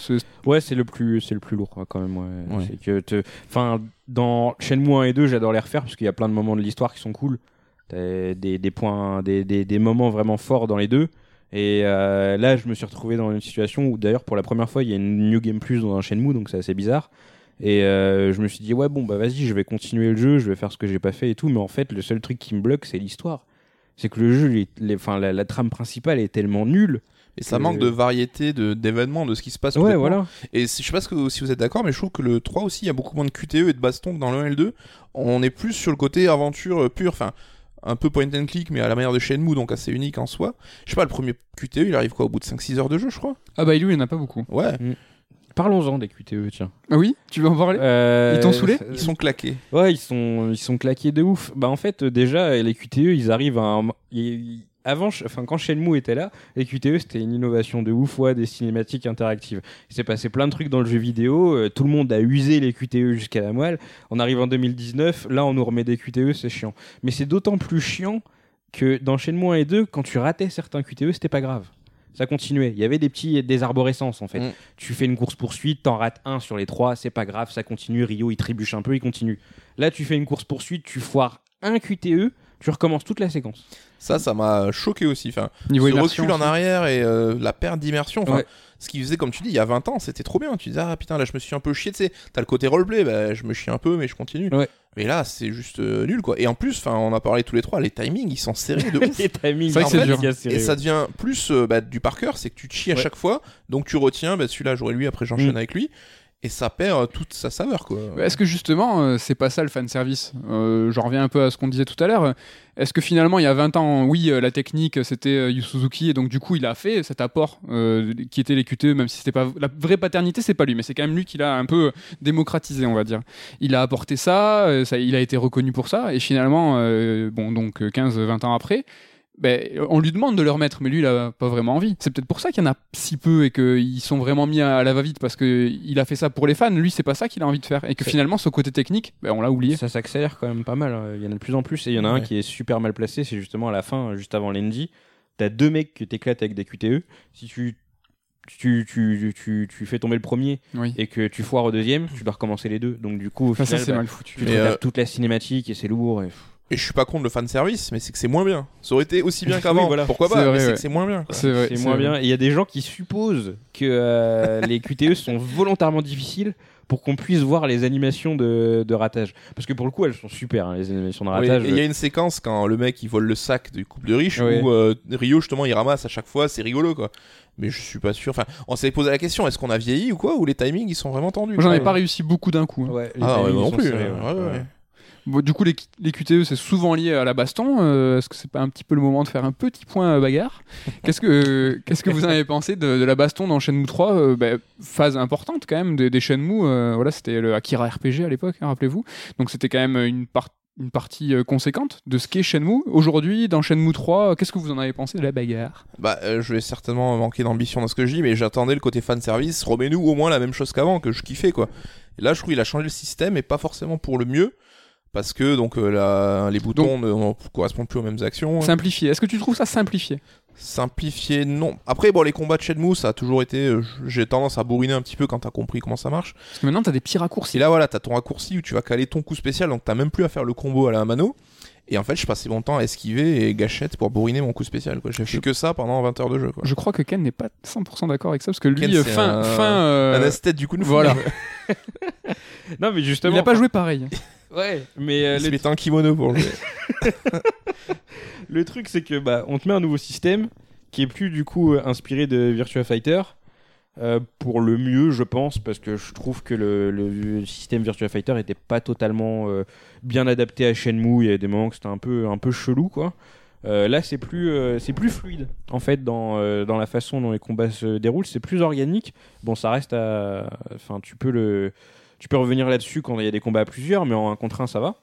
Ouais, c'est le plus, c'est le plus lourd quoi, quand même. Ouais. Que, te- enfin, dans Shenmue 1 et 2, j'adore les refaire parce qu'il y a plein de moments de l'histoire qui sont cool. T'as des, des points, des, des, des moments vraiment forts dans les deux. Et euh, là, je me suis retrouvé dans une situation où, d'ailleurs, pour la première fois, il y a une New Game Plus dans un Shenmue, donc c'est assez bizarre. Et euh, je me suis dit, ouais, bon, bah vas-y, je vais continuer le jeu, je vais faire ce que j'ai pas fait et tout. Mais en fait, le seul truc qui me bloque, c'est l'histoire. C'est que le jeu, les- la, la trame principale est tellement nulle. Et ça que- manque de variété de- d'événements, de, ce qui se passe. Ouais, voilà. Et je sais pas si vous êtes d'accord, mais je trouve que le 3 aussi, il y a beaucoup moins de QTE et de baston que dans le 1 et le 2. On est plus sur le côté aventure euh, pure, enfin, un peu point and click, mais à la manière de Shenmue, donc assez unique en soi. Je sais pas, le premier QTE, il arrive quoi, au bout de 5-6 heures de jeu, je crois? Ah bah lui, il n'y en a pas beaucoup. Ouais, Parlons-en des QTE, tiens. Ah oui, tu veux en parler? Euh, Ils t'ont saoulé? Ils sont claqués. Ouais, ils sont, ils sont claqués de ouf. Bah en fait, euh, déjà, les QTE, ils arrivent à un... ils- Avant, enfin, quand Shenmue était là, les QTE, c'était une innovation de ouf, ouais, des cinématiques interactives. Il s'est passé plein de trucs dans le jeu vidéo, euh, tout le monde a usé les QTE jusqu'à la moelle. On arrive en 2019, là, on nous remet des QTE, c'est chiant. Mais c'est d'autant plus chiant que dans Shenmue 1 et 2, quand tu ratais certains QTE, c'était pas grave. Ça continuait. Il y avait des petits des arborescences en fait. Mm. Tu fais une course poursuite, t'en rates un sur les trois, c'est pas grave, ça continue. Rio il trébuche un peu, il continue. Là, tu fais une course poursuite, tu foires un QTE, tu recommences toute la séquence. Ça, ça m'a choqué aussi. Enfin, Niveau ce recul en arrière et euh, la perte d'immersion. Enfin, Ouais. ce qui faisait, comme tu dis, il y a 20 ans, c'était trop bien. Tu disais, ah putain, là, je me suis un peu chié, tu sais. T'as le côté roleplay, bah, je me chie un peu, mais je continue. Ouais. Mais là, c'est juste euh, nul, quoi. Et en plus, enfin, on a parlé tous les trois, les timings, ils sont serrés de ouf. les timings, C'est vrai que en c'est dur. Et ça devient plus euh, bah, du par cœur, c'est que tu te chies à Ouais. chaque fois, donc tu retiens, bah, celui-là j'aurai lui, après j'enchaîne Mm. avec lui, et ça perd euh, toute sa saveur, Est-ce que justement, euh, c'est pas ça le fanservice? Euh, J'en reviens un peu à ce qu'on disait tout à l'heure. Est-ce que finalement, il y a 20 ans, oui, la technique, c'était Yu Suzuki, et donc du coup, il a fait cet apport qui était les même si c'était pas. La vraie paternité, c'est pas lui, mais c'est quand même lui qui l'a un peu démocratisé, on va dire. Il a apporté ça, ça il a été reconnu pour ça, et finalement, bon, donc 15-20 ans après. Ben, on lui demande de le remettre, mais lui, il a pas vraiment envie. C'est peut-être pour ça qu'il y en a si peu et qu'ils sont vraiment mis à la va-vite parce qu'il a fait ça pour les fans. Lui, c'est pas ça qu'il a envie de faire. Et que finalement, ce côté technique, ben, on l'a oublié. Ça s'accélère quand même pas mal. hein. Il y en a de plus en plus. Et il y en a un qui est super mal placé. C'est justement à la fin, juste avant l'Endy. T'as deux mecs que t'éclates avec des QTE. Si tu, tu, tu, tu, tu fais tomber le premier Oui. et que tu foires au deuxième, tu dois recommencer les deux. Donc du coup, au Enfin, ça, final, c'est bah, mal foutu. tu te euh, toute la cinématique et c'est lourd. Et... Et je suis pas contre le fanservice, mais c'est que c'est moins bien. Ça aurait été aussi bien qu'avant, Oui, voilà. pourquoi pas, vrai, mais c'est ouais. que c'est moins bien. C'est vrai. c'est moins vrai. bien. Il y a des gens qui supposent que euh, les QTE sont volontairement difficiles pour qu'on puisse voir les animations de, de ratage. Parce que pour le coup, elles sont super, hein, les animations de ratage. et il y a une séquence quand le mec il vole le sac du couple de riches où euh, Rio justement il ramasse à chaque fois, c'est rigolo quoi. Mais je suis pas sûr. Enfin, on s'est posé la question est-ce qu'on a vieilli ou quoi Ou les timings ils sont vraiment tendus Moi, j'en ai pas réussi beaucoup d'un coup. hein. Ouais, Ah ouais, timings moi non plus. serrés, ouais, Bon, du coup, les, QTE, c'est souvent lié à la baston. Euh, Est-ce que c'est pas un petit peu le moment de faire un petit point euh, bagarre? Qu'est-ce que euh, qu'est-ce que vous en avez pensé de, la baston dans Shenmue 3 Euh, bah, Phase importante quand même des, Shenmue. voilà, c'était le Akira RPG à l'époque, hein, rappelez-vous. Donc c'était quand même une, par- une partie conséquente de ce qu'est Shenmue. Aujourd'hui, dans Shenmue 3, euh, qu'est-ce que vous en avez pensé de la bagarre? Bah, je vais certainement manquer d'ambition dans ce que je dis, mais j'attendais le côté fanservice. Remets-nous au moins la même chose qu'avant, que je kiffais quoi. Et là, je trouve qu'il a changé le système et pas forcément pour le mieux. Parce que donc euh, la- les boutons ne ne correspondent plus aux mêmes actions. Simplifié. Est-ce que tu trouves ça simplifié? Simplifié, non. Après, bon, les combats de Shenmue, ça a toujours été. euh, J'ai tendance à bourriner un petit peu quand t'as compris comment ça marche. Parce que maintenant, t'as des petits raccourcis. Et là, voilà, t'as ton raccourci où tu vas caler ton coup spécial, donc t'as même plus à faire le combo à la mano. Et en fait, je passais mon temps à esquiver et gâchette pour bourriner mon coup spécial. quoi. J'ai fait que ça pendant 20 heures de jeu. Quoi. Je crois que Ken n'est pas 100% d'accord avec ça parce que lui, Ken, euh, c'est fin, un- fin, euh, Un esthète du coup, nous voilà. Non, mais il justement. n'a pas joué pareil. Ouais, mais euh, Il se le, en kimono pour jouer. le truc, c'est que bah, on te met un nouveau système qui est plus du coup euh, inspiré de Virtua Fighter. euh, pour le mieux, je pense, parce que je trouve que le, le système Virtua Fighter était pas totalement euh, bien adapté à Shenmue. Il y a des moments que c'était un peu, un peu chelou, quoi. Euh, là, c'est plus, euh, c'est plus fluide en fait dans, euh, dans la façon dont les combats se déroulent. C'est plus organique. Bon, ça reste à, enfin, tu peux le, tu peux revenir là-dessus quand il y a des combats à plusieurs, mais en un contre un, ça va.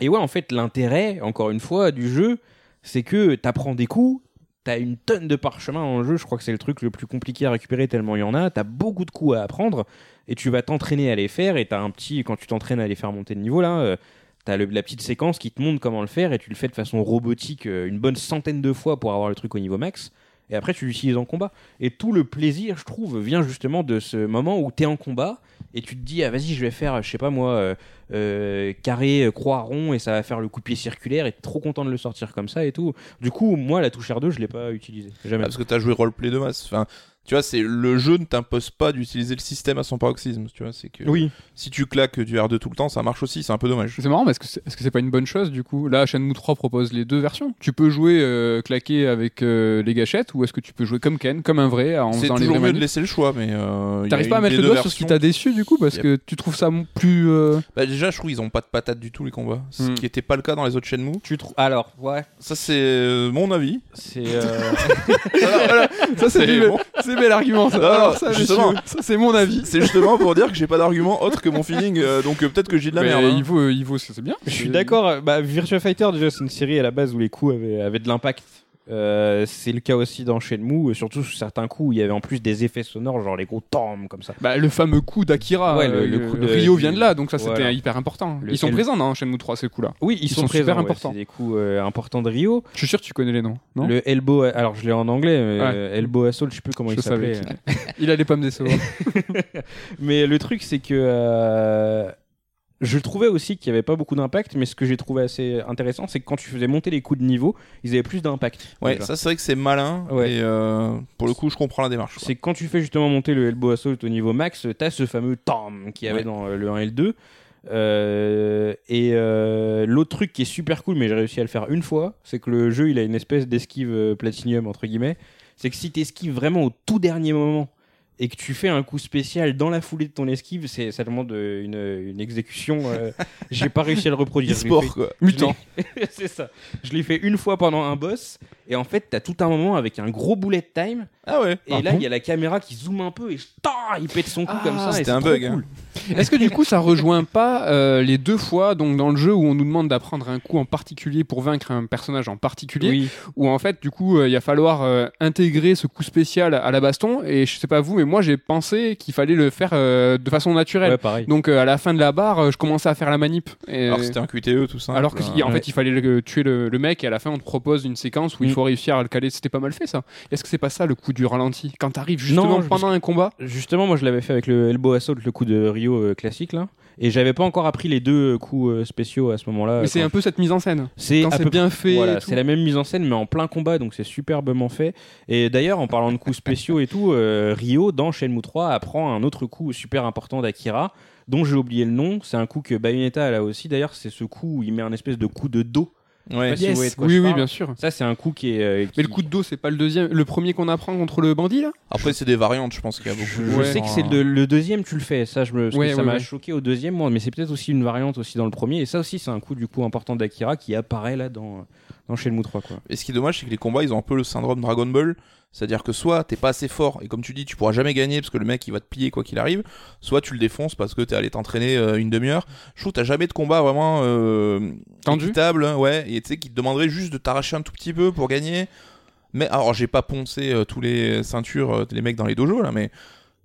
Et ouais, en fait, l'intérêt, encore une fois, du jeu, c'est que t'apprends des coups. T'as une tonne de parchemin dans le jeu, je crois que c'est le truc le plus compliqué à récupérer tellement il y en a. T'as beaucoup de coups à apprendre et tu vas t'entraîner à les faire. Et t'as un petit, quand tu t'entraînes à les faire monter de niveau là, euh, t'as la petite séquence qui te montre comment le faire et tu le fais de façon robotique euh, une bonne centaine de fois pour avoir le truc au niveau max. Et après tu l'utilises en combat. Et tout le plaisir, je trouve, vient justement de ce moment où t'es en combat et tu te dis ah vas-y je vais faire je sais pas moi euh, euh, carré euh, croix rond et ça va faire le coup de pied circulaire et trop content de le sortir comme ça et tout du coup moi la touche R2 je l'ai pas utilisée jamais Ah, parce que t'as joué roleplay de masse. Enfin, tu vois, c'est le jeu ne t'impose pas d'utiliser le système à son paroxysme. Tu vois, c'est que oui si tu claques du R2 tout le temps, ça marche aussi. C'est un peu dommage. C'est marrant, mais est-ce que c'est est -ce que c'est pas une bonne chose du coup? Là, Shenmue 3 propose les deux versions. Tu peux jouer euh, claqué avec euh, les gâchettes ou est-ce que tu peux jouer comme Ken, comme un vrai, en C'est faisant les toujours mieux de laisser le choix, mais euh, T'arrives a pas à mettre le doigt sur ce qui t'a déçu du coup? Parce Yep. que tu trouves ça plus. euh, Bah, déjà, je trouve qu'ils ont pas de patate du tout les combats, ce Hmm. qui était pas le cas dans les autres Shenmue. tu trouves alors ouais Ça, c'est euh, mon avis. c'est euh, Ça, c'est bon. C'est bel argument. Ça, Non, Alors, ça, justement. messieurs, ça, c'est mon avis. C'est justement pour dire que j'ai pas d'argument autre que mon feeling, euh, donc euh, peut-être que j'ai de la Mais merde. hein. il vaut, il vaut, c'est bien. Je suis d'accord. Bah, Virtua Fighter, déjà, c'est une série à la base où les coups avaient, avaient de l'impact. Euh, c'est le cas aussi dans Shenmue, et surtout sur certains coups où il y avait en plus des effets sonores, genre les gros tombs comme ça. Bah, le fameux coup d'Akira, Ouais, le- euh, le coup de- Rio vient de là, donc ça c'était Voilà. hyper important. Le Ils sont L- présents dans Shenmue 3 ces coups-là. Oui, ils, Ils sont, sont super présents, ouais, importants. c'est des coups euh, importants de Rio. Je suis sûr que tu connais les noms, non le elbow, alors je l'ai en anglais, mais Ouais. euh, elbow assault, je sais plus comment Je il s'appelait. Il allait pas me décevoir. Mais le truc, c'est que euh, je trouvais aussi qu'il n'y avait pas beaucoup d'impact, mais ce que j'ai trouvé assez intéressant, c'est que quand tu faisais monter les coups de niveau, ils avaient plus d'impact. Ouais, déjà. ça c'est vrai que c'est malin. Ouais. Et euh, pour le coup, je comprends la démarche. C'est quand tu fais justement monter le elbow assault au niveau max, t'as ce fameux tam qu'il y avait Ouais. dans euh, le 1 et le 2. Euh, et euh, l'autre truc qui est super cool, mais j'ai réussi à le faire une fois, c'est que le jeu il a une espèce d'esquive platinium entre guillemets. C'est que si t'esquives vraiment au tout dernier moment et que tu fais un coup spécial dans la foulée de ton esquive, c'est ça demande euh, une, une exécution. euh, j'ai pas réussi à le reproduire. E-sport fait- quoi. Mutant. c'est ça. Je l'ai fait une fois pendant un boss et en fait t'as tout un moment avec un gros bullet time Ah ouais. et Ah là, bon il y a la caméra qui zoome un peu et tain, il pète son coup Ah, comme ça. et c'était un bug, cool. Est-ce que du coup ça rejoint pas euh, les deux fois donc dans le jeu où on nous demande d'apprendre un coup en particulier pour vaincre un personnage en particulier Oui. où en fait du coup euh, il va falloir euh, intégrer ce coup spécial à la baston et je sais pas vous mais moi j'ai pensé qu'il fallait le faire euh, de façon naturelle Ouais, pareil. donc euh, à la fin de la barre euh, je commençais à faire la manip et- Alors c'était un QTE tout ça. alors que Enfin, si- en ouais. fait il fallait le- tuer le, le mec et à la fin on te propose une séquence où il Mm. faut réussir à le caler c'était pas mal fait ça est-ce que c'est pas ça le coup du ralenti? Quand t'arrives justement Non, pendant un combat? Justement, moi je l'avais fait avec le elbow assault, le coup de Rio euh, classique là. Et j'avais pas encore appris les deux coups euh, spéciaux à ce moment-là. mais c'est un peu cette mise en scène c'est à peu bien fait Voilà, c'est la même mise en scène, mais en plein combat, donc c'est superbement fait. Et d'ailleurs, en parlant de coups spéciaux et tout, euh, Rio, dans Shenmue 3, apprend un autre coup super important d'Akira, dont j'ai oublié le nom. C'est un coup que Bayonetta a là aussi. D'ailleurs, c'est ce coup où il met un espèce de coup de dos. Ouais. Si oui oui parle. bien sûr Ça, c'est un coup qui est. euh, mais le coup de dos c'est pas le deuxième le premier qu'on apprend contre le bandit là? Après c'est des variantes, je pense qu'il y a beaucoup. Je, de je Ouais. sais que c'est le, le deuxième, tu le fais. Ça, je me, Ouais, ça ouais, m'a ouais. choqué au deuxième, moi, mais c'est peut-être aussi une variante aussi dans le premier. Et ça aussi, c'est un coup du coup important d'Akira qui apparaît là dans, dans Shenmue 3. Quoi. Et ce qui est dommage, c'est que les combats, ils ont un peu le syndrome Dragon Ball. C'est-à-dire que soit t'es pas assez fort, et comme tu dis, tu pourras jamais gagner parce que le mec il va te plier quoi qu'il arrive, soit tu le défonces parce que t'es allé t'entraîner euh, une demi-heure. Je trouve que t'as jamais de combat vraiment euh, Tendu équitable, hein, ouais, et tu sais, qui te demanderait juste de t'arracher un tout petit peu pour gagner. Mais alors, j'ai pas poncé euh, tous les ceintures, euh, les mecs dans les dojos là, mais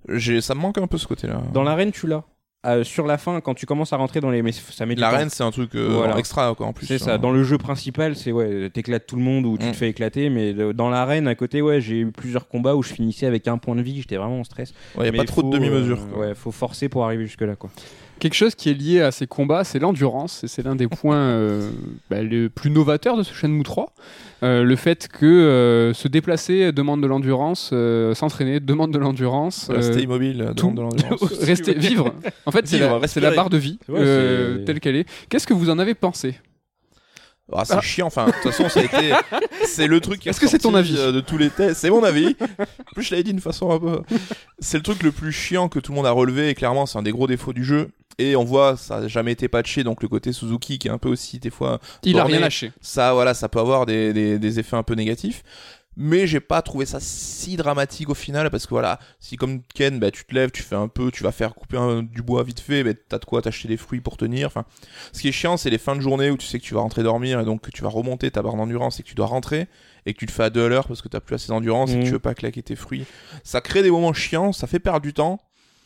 j'ai, ça me manque un peu ce côté-là. Dans l'arène, tu l'as. Euh, sur la fin, quand tu commences à rentrer dans les. Mais ça met. L'arène, c'est un truc euh, Voilà. extra quoi, en plus. C'est ça. hein. Dans le jeu principal, c'est ouais, t'éclates tout le monde ou tu Mm. te fais éclater. Mais de- dans l'arène, à côté, ouais, j'ai eu plusieurs combats où je finissais avec un point de vie. J'étais vraiment en stress. Ouais, y a Mais pas trop de demi-mesure. euh, ouais, faut forcer pour arriver jusque là, quoi. Quelque chose qui est lié à ces combats, c'est l'endurance, et c'est l'un des points euh, bah, les plus novateurs de ce Shenmue 3. Euh, le fait que euh, se déplacer demande de l'endurance, euh, s'entraîner demande de l'endurance, Rester euh, immobile, tout. demande de l'endurance. rester, vivre. En fait, c'est Vivre, la, c'est la respirer. barre de vie, Ouais, euh, telle qu'elle est. Qu'est-ce que vous en avez pensé? Ah, c'est Ah. chiant, enfin, de toute façon, ça a été. C'est le truc qui est Est-ce que c'est ton avis? de tous les tests C'est mon avis. En plus, je l'avais dit d'une façon un peu. C'est le truc le plus chiant que tout le monde a relevé, et clairement, c'est un des gros défauts du jeu. Et on voit, ça a jamais été patché, donc le côté Suzuki qui est un peu aussi des fois. Il a rien lâché. Ça, voilà, ça peut avoir des, des, des effets un peu négatifs. Mais j'ai pas trouvé ça si dramatique au final parce que voilà, si comme Ken, bah, tu te lèves, tu fais un peu, tu vas faire couper un- du bois vite fait, bah, t'as de quoi t'acheter des fruits pour tenir. Enfin, ce qui est chiant, c'est les fins de journée où tu sais que tu vas rentrer dormir et donc que tu vas remonter ta barre d'endurance et que tu dois rentrer et que tu le fais à deux l'heure parce que t'as plus assez d'endurance et que Mhm. tu veux pas claquer tes fruits. Ça crée des moments chiants, ça fait perdre du temps.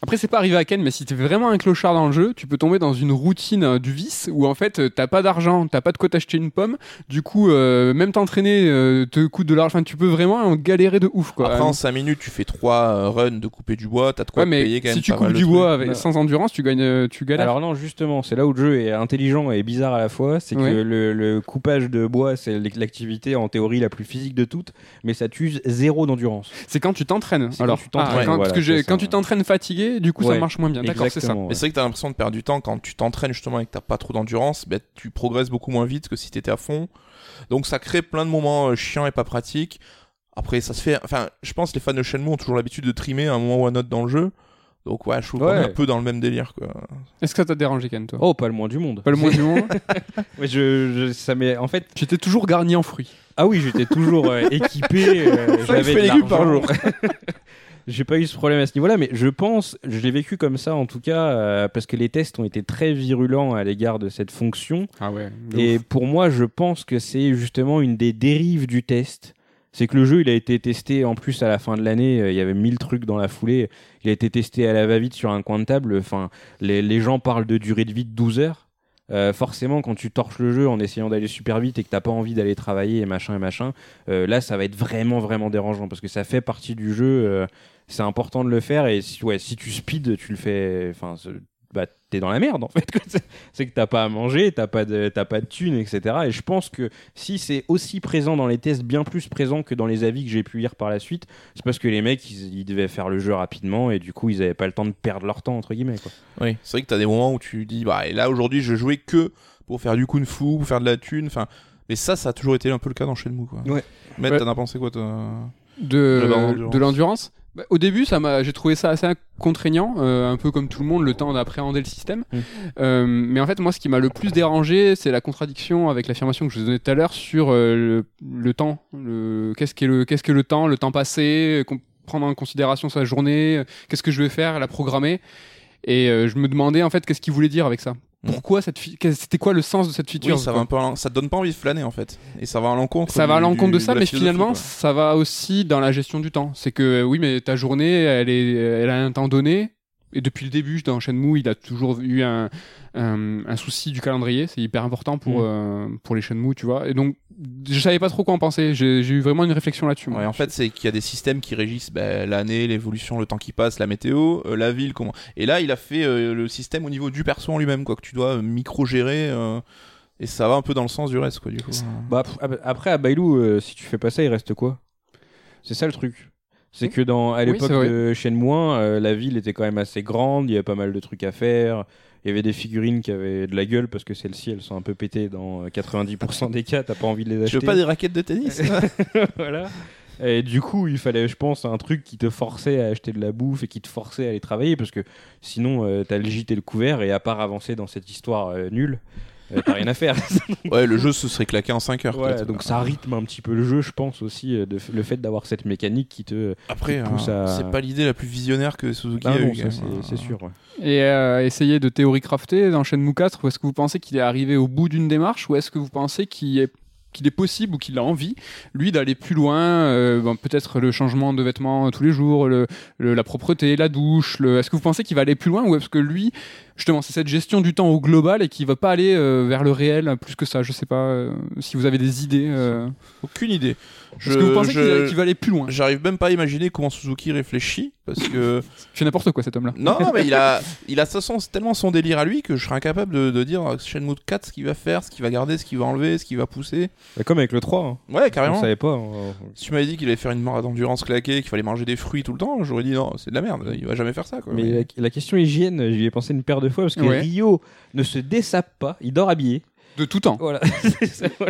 Après, c'est pas arrivé à Ken, mais si t'es vraiment un clochard dans le jeu, tu peux tomber dans une routine euh, du vice où en fait euh, t'as pas d'argent, t'as pas de quoi t'acheter une pomme. Du coup, euh, même t'entraîner euh, te coûte de l'argent. Enfin, tu peux vraiment galérer de ouf quoi. Après, en 5 minutes, tu fais 3 runs de couper du bois, t'as de quoi ouais, te mais payer quand même si tu coupes du bois avec, sans endurance, tu gagnes, euh, tu galères. Alors non, justement, c'est là où le jeu est intelligent et bizarre à la fois. C'est Ouais. que le, le coupage de bois, c'est l'activité en théorie la plus physique de toutes, mais ça t'use zéro d'endurance. c'est quand tu t'entraînes. Quand Alors, tu t'entraînes, Ah, quand, voilà, parce ouais. du coup, ça Ouais. marche moins bien. D'accord, c'est ça. Exactement, Mais c'est vrai que t'as l'impression de perdre du temps quand tu t'entraînes justement et que t'as pas trop d'endurance, ben, tu progresses beaucoup moins vite que si t'étais à fond. Donc ça crée plein de moments euh, chiants et pas pratiques. Après, ça se fait. Enfin, je pense que les fans de Shenmue ont toujours l'habitude de trimer un moment ou un autre dans le jeu. Donc ouais, je trouve qu'on Ouais. est un peu dans le même délire quoi. Est-ce que ça t'a dérangé, Ken, toi? Oh, pas le moins du monde. Pas le moins du monde. Ouais, je, je- ça m'est en fait. J'étais toujours garni en fruits. Ah oui, j'étais toujours euh, équipé. euh, J'avais de et légumes par l'argent. J'ai pas eu ce problème à ce niveau-là, mais je pense, je l'ai vécu comme ça en tout cas, euh, parce que les tests ont été très virulents à l'égard de cette fonction. Ah ouais. Et pour moi, je pense que c'est justement une des dérives du test. C'est que le jeu, il a été testé en plus à la fin de l'année. euh, Il y avait 1000 trucs dans la foulée. Il a été testé à la va-vite sur un coin de table. Enfin, les, les gens parlent de durée de vie de 12 heures. Euh, forcément, quand tu torches le jeu en essayant d'aller super vite et que t'as pas envie d'aller travailler et machin et machin, euh, là, ça va être vraiment vraiment dérangeant parce que ça fait partie du jeu. euh, c'est important de le faire et si, si tu speed, tu le fais. Enfin, bah, t'es dans la merde en fait. quoi. C'est- que t'as pas à manger, t'as pas de, t'as pas de thunes, etc. Et je pense que si c'est aussi présent dans les tests, bien plus présent que dans les avis que j'ai pu lire par la suite, c'est parce que les mecs ils, ils devaient faire le jeu rapidement et du coup ils avaient pas le temps de perdre leur temps entre guillemets. Quoi. Oui, c'est vrai que t'as des moments où tu dis bah et là aujourd'hui je jouais que pour faire du kung fu, pour faire de la thune, enfin. Mais ça, ça a toujours été un peu le cas dans Shenmue quoi. Ouais. Ouais. t'en as pensé quoi toi? De, De l'endurance? Bah, au début, ça m'a, j'ai trouvé ça assez contraignant, euh, un peu comme tout le monde, le temps d'appréhender le système. Mm. Euh, mais en fait, moi, ce qui m'a le plus dérangé, c'est la contradiction avec l'affirmation que je vous donnais tout à l'heure sur euh, le, le temps. Le, qu'est-ce qu'est le, qu'est-ce que le temps, le temps passé, euh, prendre en considération sa journée, euh, qu'est-ce que je vais faire, la programmer. Et euh, je me demandais en fait qu'est-ce qu'il voulait dire avec ça. Mm. Pourquoi cette, c'était quoi le sens de cette feature Oui, ça va un peu, ça te donne pas envie de flâner en fait, et ça va à l'encontre. ça va à l'encontre de ça, mais finalement, quoi. ça va aussi dans la gestion du temps. C'est que oui, mais ta journée, elle, est, elle a un temps donné. Et depuis le début, dans Shenmue, il a toujours eu un, un, un souci du calendrier. C'est hyper important pour, Mm. euh, pour les Shenmue, tu vois. Et donc, je savais pas trop quoi en penser. J'ai eu vraiment une réflexion là-dessus. Ouais, en fait, c'est qu'il y a des systèmes qui régissent bah, l'année, l'évolution, le temps qui passe, la météo, euh, la ville, comment. Et là, il a fait euh, le système au niveau du perso en lui-même, quoi, que tu dois euh, micro-gérer. euh, et ça va un peu dans le sens du reste, quoi, du coup. Bah, après à Bailou, euh, si tu fais pas ça, il reste quoi? C'est ça le truc. C'est que dans à l'époque de Shenmue 1, euh, la ville était quand même assez grande, il y avait pas mal de trucs à faire. Il y avait des figurines qui avaient de la gueule parce que celles-ci elles sont un peu pétées dans euh, 90% des cas, t'as pas envie de les acheter. veux pas des raquettes de tennis voilà. Et du coup, il fallait, je pense, un truc qui te forçait à acheter de la bouffe et qui te forçait à aller travailler parce que sinon, euh, t'as le gîte et le couvert et à part avancer dans cette histoire euh, nulle, euh, t'as rien à faire. Ouais, le jeu se serait claqué en 5 heures. Ouais, donc ça rythme un petit peu le jeu, je pense aussi, euh, de f- le fait d'avoir cette mécanique qui te. Après, qui pousse euh, à- c'est pas l'idée la plus visionnaire que Suzuki Ah a non, eu. ça, quand c'est sûr. ouais. Et euh, essayer de théorie crafter dans Shenmue 4, ou est-ce que vous pensez qu'il est arrivé au bout d'une démarche, ou est-ce que vous pensez qu'il est qu'il est possible ou qu'il a envie, lui, d'aller plus loin, euh, bon, peut-être le changement de vêtements tous les jours, le, le- la propreté, la douche, le... est-ce que vous pensez qu'il va aller plus loin ou est-ce que lui, justement, c'est cette gestion du temps au global et qu'il va pas aller euh, vers le réel plus que ça Je sais pas euh, si vous avez des idées. euh. Aucune idée. Est-ce que vous pensez qu'il je- qu'il va aller plus loin J'arrive même pas à imaginer comment Suzuki réfléchit parce que Il fait n'importe quoi cet homme-là. non, non, mais il a, il a sens, tellement son délire à lui que je serais incapable de, de dire euh, Shenmue 4 ce qu'il va faire, ce qu'il va garder, ce qu'il va enlever, ce qu'il va pousser. Bah, comme avec le 3, hein. Ouais, on carrément. savait pas. hein. Si tu m'avais dit qu'il allait faire une mort d'endurance claquée, qu'il fallait manger des fruits tout le temps, j'aurais dit non, c'est de la merde, il va jamais faire ça. Quoi. Mais la, la question hygiène, j'y ai pensé une paire de fois parce que Ouais. Rio ne se dessape pas, il dort habillé. De tout temps. Voilà.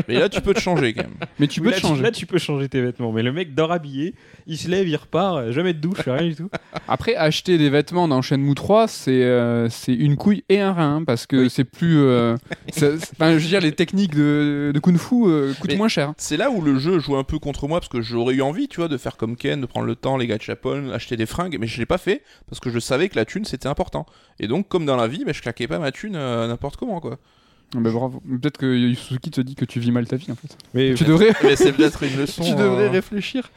Mais là, tu peux te changer quand même. Mais tu peux là, te changer. là, tu peux changer tes vêtements. Mais le mec dort habillé, il se lève, il repart, jamais de douche, rien du tout. Après, acheter des vêtements dans Shenmue 3, c'est euh, c'est une couille et un rein, parce que c'est plus. euh, ça- c'est- enfin, je veux dire, les techniques de, de Kung Fu euh, coûtent Mais- moins cher. C'est là où le jeu joue un peu contre moi parce que j'aurais eu envie, tu vois, de faire comme Ken, de prendre le temps, les gars de Japon, acheter des fringues, mais je l'ai pas fait parce que je savais que la thune c'était important. Et donc, comme dans la vie, mais je claquais pas ma thune euh, n'importe comment, quoi. Ah bah, bravo. Peut-être que Yu Suzuki te dit que tu vis mal ta vie, en fait. Mais Tu devrais. mais c'est peut-être une leçon. Tu devrais euh, réfléchir.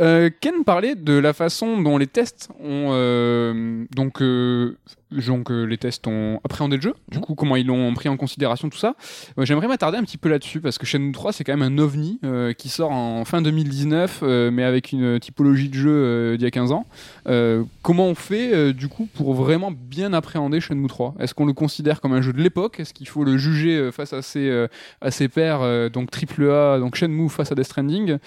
Euh, Ken parlait de la façon dont les tests ont euh, donc euh, donc euh, les tests ont appréhendé le jeu. Du Mhm. coup, comment ils l'ont pris en considération tout ça. J'aimerais m'attarder un petit peu là-dessus parce que Shenmue 3 c'est quand même un ovni euh, qui sort en fin 2019, euh, mais avec une typologie de jeu euh, d'il y a 15 ans. Comment on fait du coup pour vraiment bien appréhender Shenmue 3 Est-ce qu'on le considère comme un jeu de l'époque? Est-ce qu'il faut le juger face à ses à ses pairs donc AAA donc Shenmue face à Death Stranding?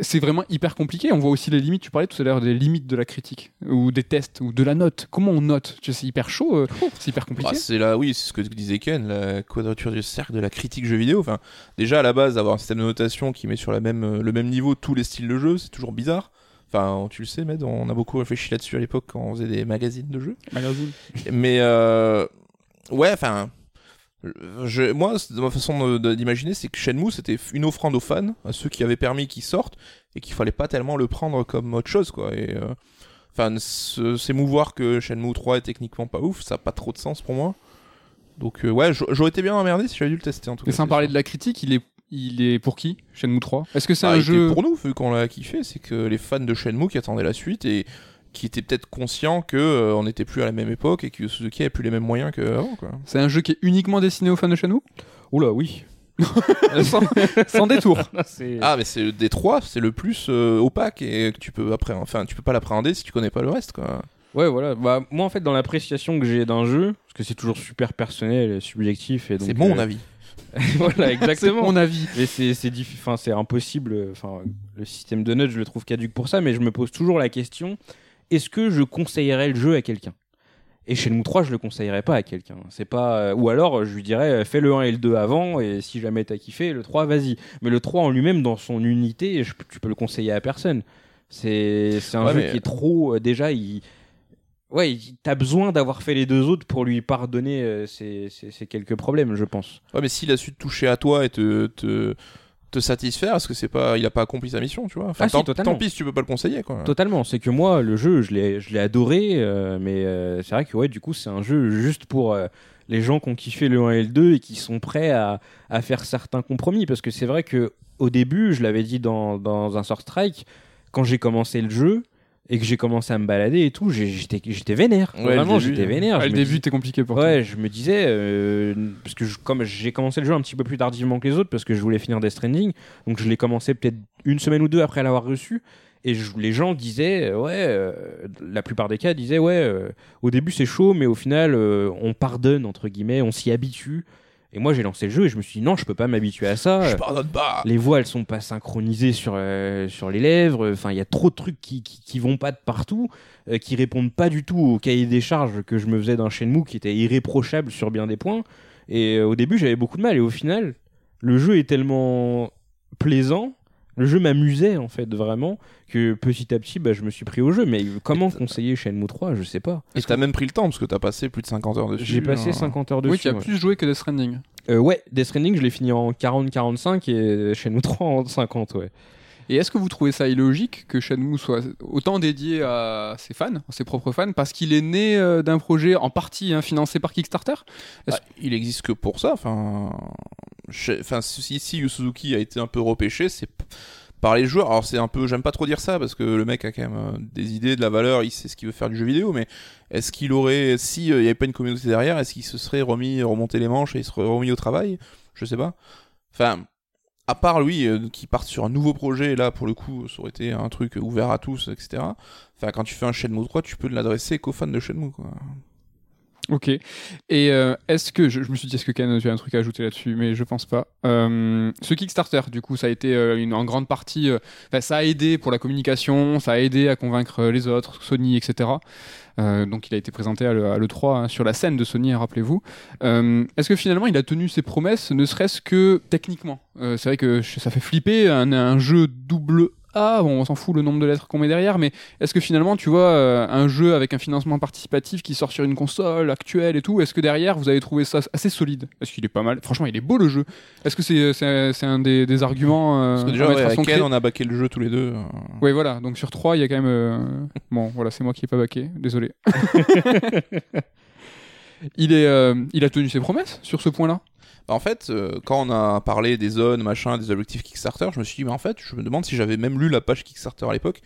C'est vraiment hyper compliqué. On voit aussi les limites. Tu parlais tout à l'heure des limites de la critique ou des tests ou de la note. Comment on note? Tu sais, C'est hyper chaud, euh, c'est hyper compliqué. Bah, c'est là, oui, c'est ce que disait Ken, la quadrature du cercle de la critique jeu vidéo. Enfin, déjà à la base, avoir un système de notation qui met sur la même, euh, le même niveau tous les styles de jeu, c'est toujours bizarre. Enfin, tu le sais, Med, on a beaucoup réfléchi là-dessus à l'époque quand on faisait des magazines de jeux. Magazine. Mais euh, ouais, enfin, je, moi, ma façon d'imaginer, c'est que Shenmue c'était une offrande aux fans, à ceux qui avaient permis qu'ils sortent, et qu'il fallait pas tellement le prendre comme autre chose, quoi. Et euh, enfin, s'émouvoir que Shenmue 3 est techniquement pas ouf, ça a pas trop de sens pour moi. Donc euh, ouais, j'a- j'aurais été bien emmerdé si j'avais dû le tester en tout Et cas. sans c'est parler de la critique, il est, il est pour qui Shenmue 3 Est-ce que c'est Bah, un jeu pour nous, vu qu'on l'a kiffé, c'est que les fans de Shenmue qui attendaient la suite et qui étaient peut-être conscients que euh, on n'était plus à la même époque et que Suzuki avait plus les mêmes moyens qu'avant, quoi. C'est un jeu qui est uniquement destiné aux fans de Shenmue? Oula, oui. sans, sans détour. Ah, mais c'est des trois, c'est le plus euh, opaque et que tu peux après, enfin, tu peux pas l'appréhender si tu connais pas le reste, quoi. Ouais, voilà. Bah, moi, en fait, dans l'appréciation que j'ai d'un jeu, parce que c'est toujours super personnel et subjectif. et donc, C'est mon euh, avis. voilà, C'est exactement. mon avis. Mais c'est c'est enfin, c'est impossible. euh, Enfin, le système de notes, je le trouve caduque pour ça, mais je me pose toujours la question est-ce que je conseillerais le jeu à quelqu'un? Et Shenmue 3, je le conseillerais pas à quelqu'un. C'est pas euh, ou alors je lui dirais euh, fais le 1 et le 2 avant et si jamais t'as kiffé le 3, vas-y. Mais le 3 en lui-même dans son unité, je- tu peux le conseiller à personne. C'est c'est un Ouais, jeu mais- qui est trop euh, déjà il Ouais, t'as besoin d'avoir fait les deux autres pour lui pardonner euh, ces, ces quelques problèmes, je pense. Ouais, mais s'il a su te toucher à toi et te, te, te satisfaire, est-ce que c'est pas, il a pas accompli sa mission, tu vois Enfin, Ah, tant pis si tu peux pas le conseiller, quoi. Totalement. C'est que moi, le jeu, je l'ai, je l'ai adoré, euh, mais euh, c'est vrai que ouais, du coup, c'est un jeu juste pour euh, les gens qui ont kiffé le 1 et le 2 et qui sont prêts à, à faire certains compromis. Parce que c'est vrai que au début, je l'avais dit dans, dans un sort strike, quand j'ai commencé le jeu et que j'ai commencé à me balader et tout, j'étais, j'étais vénère. Ouais, Vraiment, j'étais vénère. Je le début dis- était compliqué pour toi. Ouais, je me disais, euh, parce que je- comme j'ai commencé le jeu un petit peu plus tardivement que les autres, parce que je voulais finir Death Stranding, donc je l'ai commencé peut-être une semaine ou deux après l'avoir reçu, et je- les gens disaient, euh, ouais, euh, la plupart des cas disaient, ouais, euh, au début c'est chaud, mais au final on pardonne, entre guillemets, on s'y habitue. Et moi j'ai lancé le jeu et je me suis dit, non, je peux pas m'habituer à ça. Je pardonne pas. Les voix, elles sont pas synchronisées sur, euh, sur les lèvres. Enfin, il y a trop de trucs qui, qui, qui vont pas de partout, euh, qui répondent pas du tout au cahier des charges que je me faisais d'un Shenmue qui était irréprochable sur bien des points. Et euh, au début, j'avais beaucoup de mal. Et au final, le jeu est tellement plaisant. Le jeu m'amusait en fait vraiment que petit à petit bah, je me suis pris au jeu mais comment conseiller Shenmue 3 je sais pas Et t'as même pris le temps parce que t'as passé plus de 50 heures dessus. j'ai passé hein. 50 heures dessus Oui, tu as ouais. plus joué que Death Stranding. Euh, ouais Death Stranding je l'ai fini en 40-45 et Shenmue 3 en 50 ouais Et est-ce que vous trouvez ça illogique que Shenmue soit autant dédié à ses fans, à ses propres fans, parce qu'il est né euh, d'un projet en partie hein, financé par Kickstarter? Bah, il existe que pour ça. Enfin, si, si Suzuki a été un peu repêché, c'est par les joueurs. Alors c'est un peu, j'aime pas trop dire ça parce que le mec a quand même euh, des idées, de la valeur, il sait ce qu'il veut faire du jeu vidéo. Mais est-ce qu'il aurait, si il y avait pas une communauté derrière, est-ce qu'il se serait remis, remonté les manches et il serait remis au travail? Je sais pas. Enfin. À part lui, euh, qui parte sur un nouveau projet, là pour le coup, ça aurait été un truc ouvert à tous, etc. Enfin, quand tu fais un Shenmue 3, tu peux l'adresser qu'aux fans de Shenmue, quoi. Ok. Et euh, est-ce que je, me suis dit est-ce que Ken tu as un truc à ajouter là-dessus, mais je pense pas. Euh, ce Kickstarter, du coup, ça a été euh, en grande partie. ça a aidé pour la communication, ça a aidé à convaincre les autres, Sony, etc. Donc il a été présenté à l'E- à l'E3 hein, sur la scène de Sony, hein, rappelez-vous. Est-ce que finalement il a tenu ses promesses, ne serait-ce que techniquement? C'est vrai que ça fait flipper un jeu double A, bon, on s'en fout le nombre de lettres qu'on met derrière, mais est-ce que finalement tu vois euh, un jeu avec un financement participatif qui sort sur une console actuelle et tout, est-ce que derrière vous avez trouvé ça assez solide? Est-ce qu'il est pas mal Franchement, il est beau le jeu. Est-ce que c'est c'est c'est un des, des arguments euh, Parce que déjà, ouais, à on a baqué le jeu tous les deux. euh. oui, voilà. Donc sur 3, il y a quand même. euh, Bon, voilà, c'est moi qui ai pas baqué. Désolé. il, est, euh, il a tenu ses promesses sur ce point-là? Bah, En fait, euh, quand on a parlé des zones, machin, des objectifs Kickstarter, je me suis dit, mais en fait, je me demande si j'avais même lu la page Kickstarter à l'époque.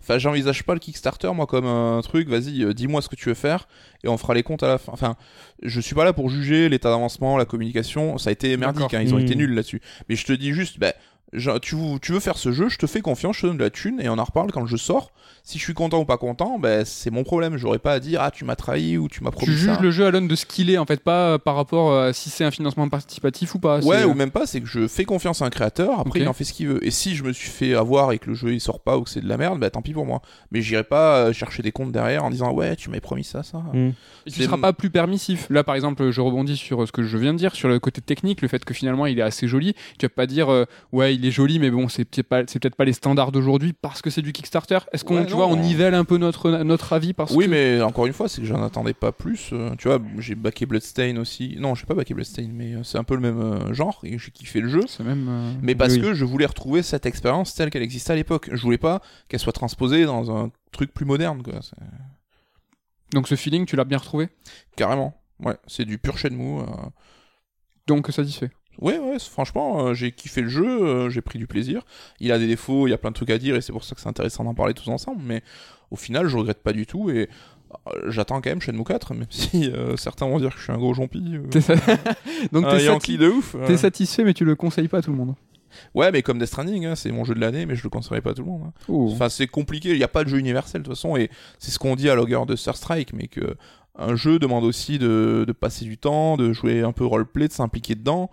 Enfin, j'envisage pas le Kickstarter, moi, comme un truc, vas-y, euh, dis-moi ce que tu veux faire, et on fera les comptes à la fin. Enfin, je suis pas là pour juger l'état d'avancement, la communication, ça a été merdique, hein, ils ont Mmh. été nuls là-dessus. Mais je te dis juste, bah, je- tu, tu veux faire ce jeu, je te fais confiance, je te donne de la thune, et on en reparle quand le jeu sort. Si je suis content ou pas content, bah, c'est mon problème. J'aurais pas à dire, ah, tu m'as trahi ou tu m'as promis Tu juges ça. le jeu à l'aune de ce qu'il est, en fait, pas euh, par rapport à si c'est un financement participatif ou pas. Ouais, euh, ou même pas, c'est que je fais confiance à un créateur, après il en fait ce qu'il veut. Et si je me suis fait avoir et que le jeu il sort pas ou que c'est de la merde, bah tant pis pour moi. Mais j'irai pas euh, chercher des comptes derrière en disant ouais, tu m'avais promis ça, ça. Mm. Tu seras pas plus permissif. Là, par exemple, je rebondis sur ce que je viens de dire, sur le côté technique, le fait que finalement il est assez joli. Tu vas pas dire, euh, ouais, il est joli, mais bon, c'est peut-être pas, c'est peut-être pas les standards d'aujourd'hui parce que c'est du Kickstarter. Est-ce qu'on, Ouais. Vois, on nivelle un peu notre, notre avis parce Oui, que. mais encore une fois, c'est que j'en attendais pas plus. euh, tu vois, j'ai backé Bloodstain aussi. Non, j'ai pas backé Bloodstain, mais euh, c'est un peu le même euh, genre et j'ai kiffé le jeu. Même. euh, Mais parce Oui. que je voulais retrouver cette expérience telle qu'elle existait à l'époque. Je voulais pas qu'elle soit transposée dans un truc plus moderne, quoi. Donc ce feeling, tu l'as bien retrouvé? Carrément. Ouais, c'est du pur Shenmue. Donc satisfait. Ouais, ouais, franchement, euh, j'ai kiffé le jeu, euh, j'ai pris du plaisir. Il a des défauts, il y a plein de trucs à dire, et c'est pour ça que c'est intéressant d'en parler tous ensemble, mais au final, je regrette pas du tout, et euh, j'attends quand même Shenmue 4, même si euh, certains vont dire que je suis un gros sa- Donc t'es, sati- de ouf. t'es satisfait, mais tu le conseilles pas à tout le monde. Ouais, mais comme Death Stranding, hein, c'est mon jeu de l'année, mais je le conseillerais pas à tout le monde. hein. Oh. Enfin, c'est compliqué, il n'y a pas de jeu universel de toute façon, et c'est ce qu'on dit à Logger de Star Strike, mais que un jeu demande aussi de, de passer du temps, de jouer un peu roleplay, de s'impliquer dedans,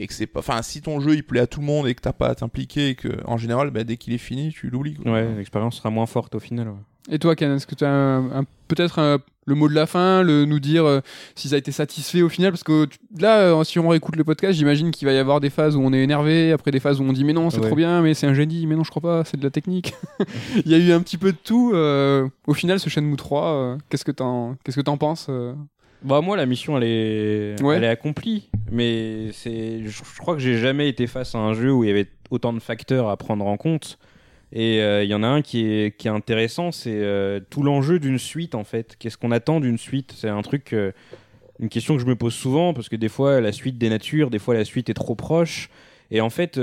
et que c'est pas. Enfin, si ton jeu il plaît à tout le monde et que t'as pas à t'impliquer, et que en général, bah, dès qu'il est fini, tu l'oublies. quoi. Ouais, l'expérience sera moins forte au final. ouais. Et toi, Ken, est-ce que tu as un- un- peut-être un- le mot de la fin, le, nous dire euh, si ça a été satisfait au final? Parce que tu- là, euh, si on réécoute le podcast, j'imagine qu'il va y avoir des phases où on est énervé, après des phases où on dit mais non, c'est Ouais. trop bien, mais c'est un génie, mais non, je crois pas, c'est de la technique. Il y a eu un petit peu de tout. euh, au final, ce Shenmue 3, euh, qu'est-ce que t'en qu'est-ce que t'en penses euh? Bah moi la mission elle est, Ouais. elle est accomplie, mais c'est, je, je crois que j'ai jamais été face à un jeu où il y avait autant de facteurs à prendre en compte. Et euh, il y en a un qui est, qui est intéressant, c'est euh, tout l'enjeu d'une suite en fait. Qu'est-ce qu'on attend d'une suite? C'est un truc, euh, une question que je me pose souvent parce que des fois la suite dénature, des fois la suite est trop proche. Et en fait,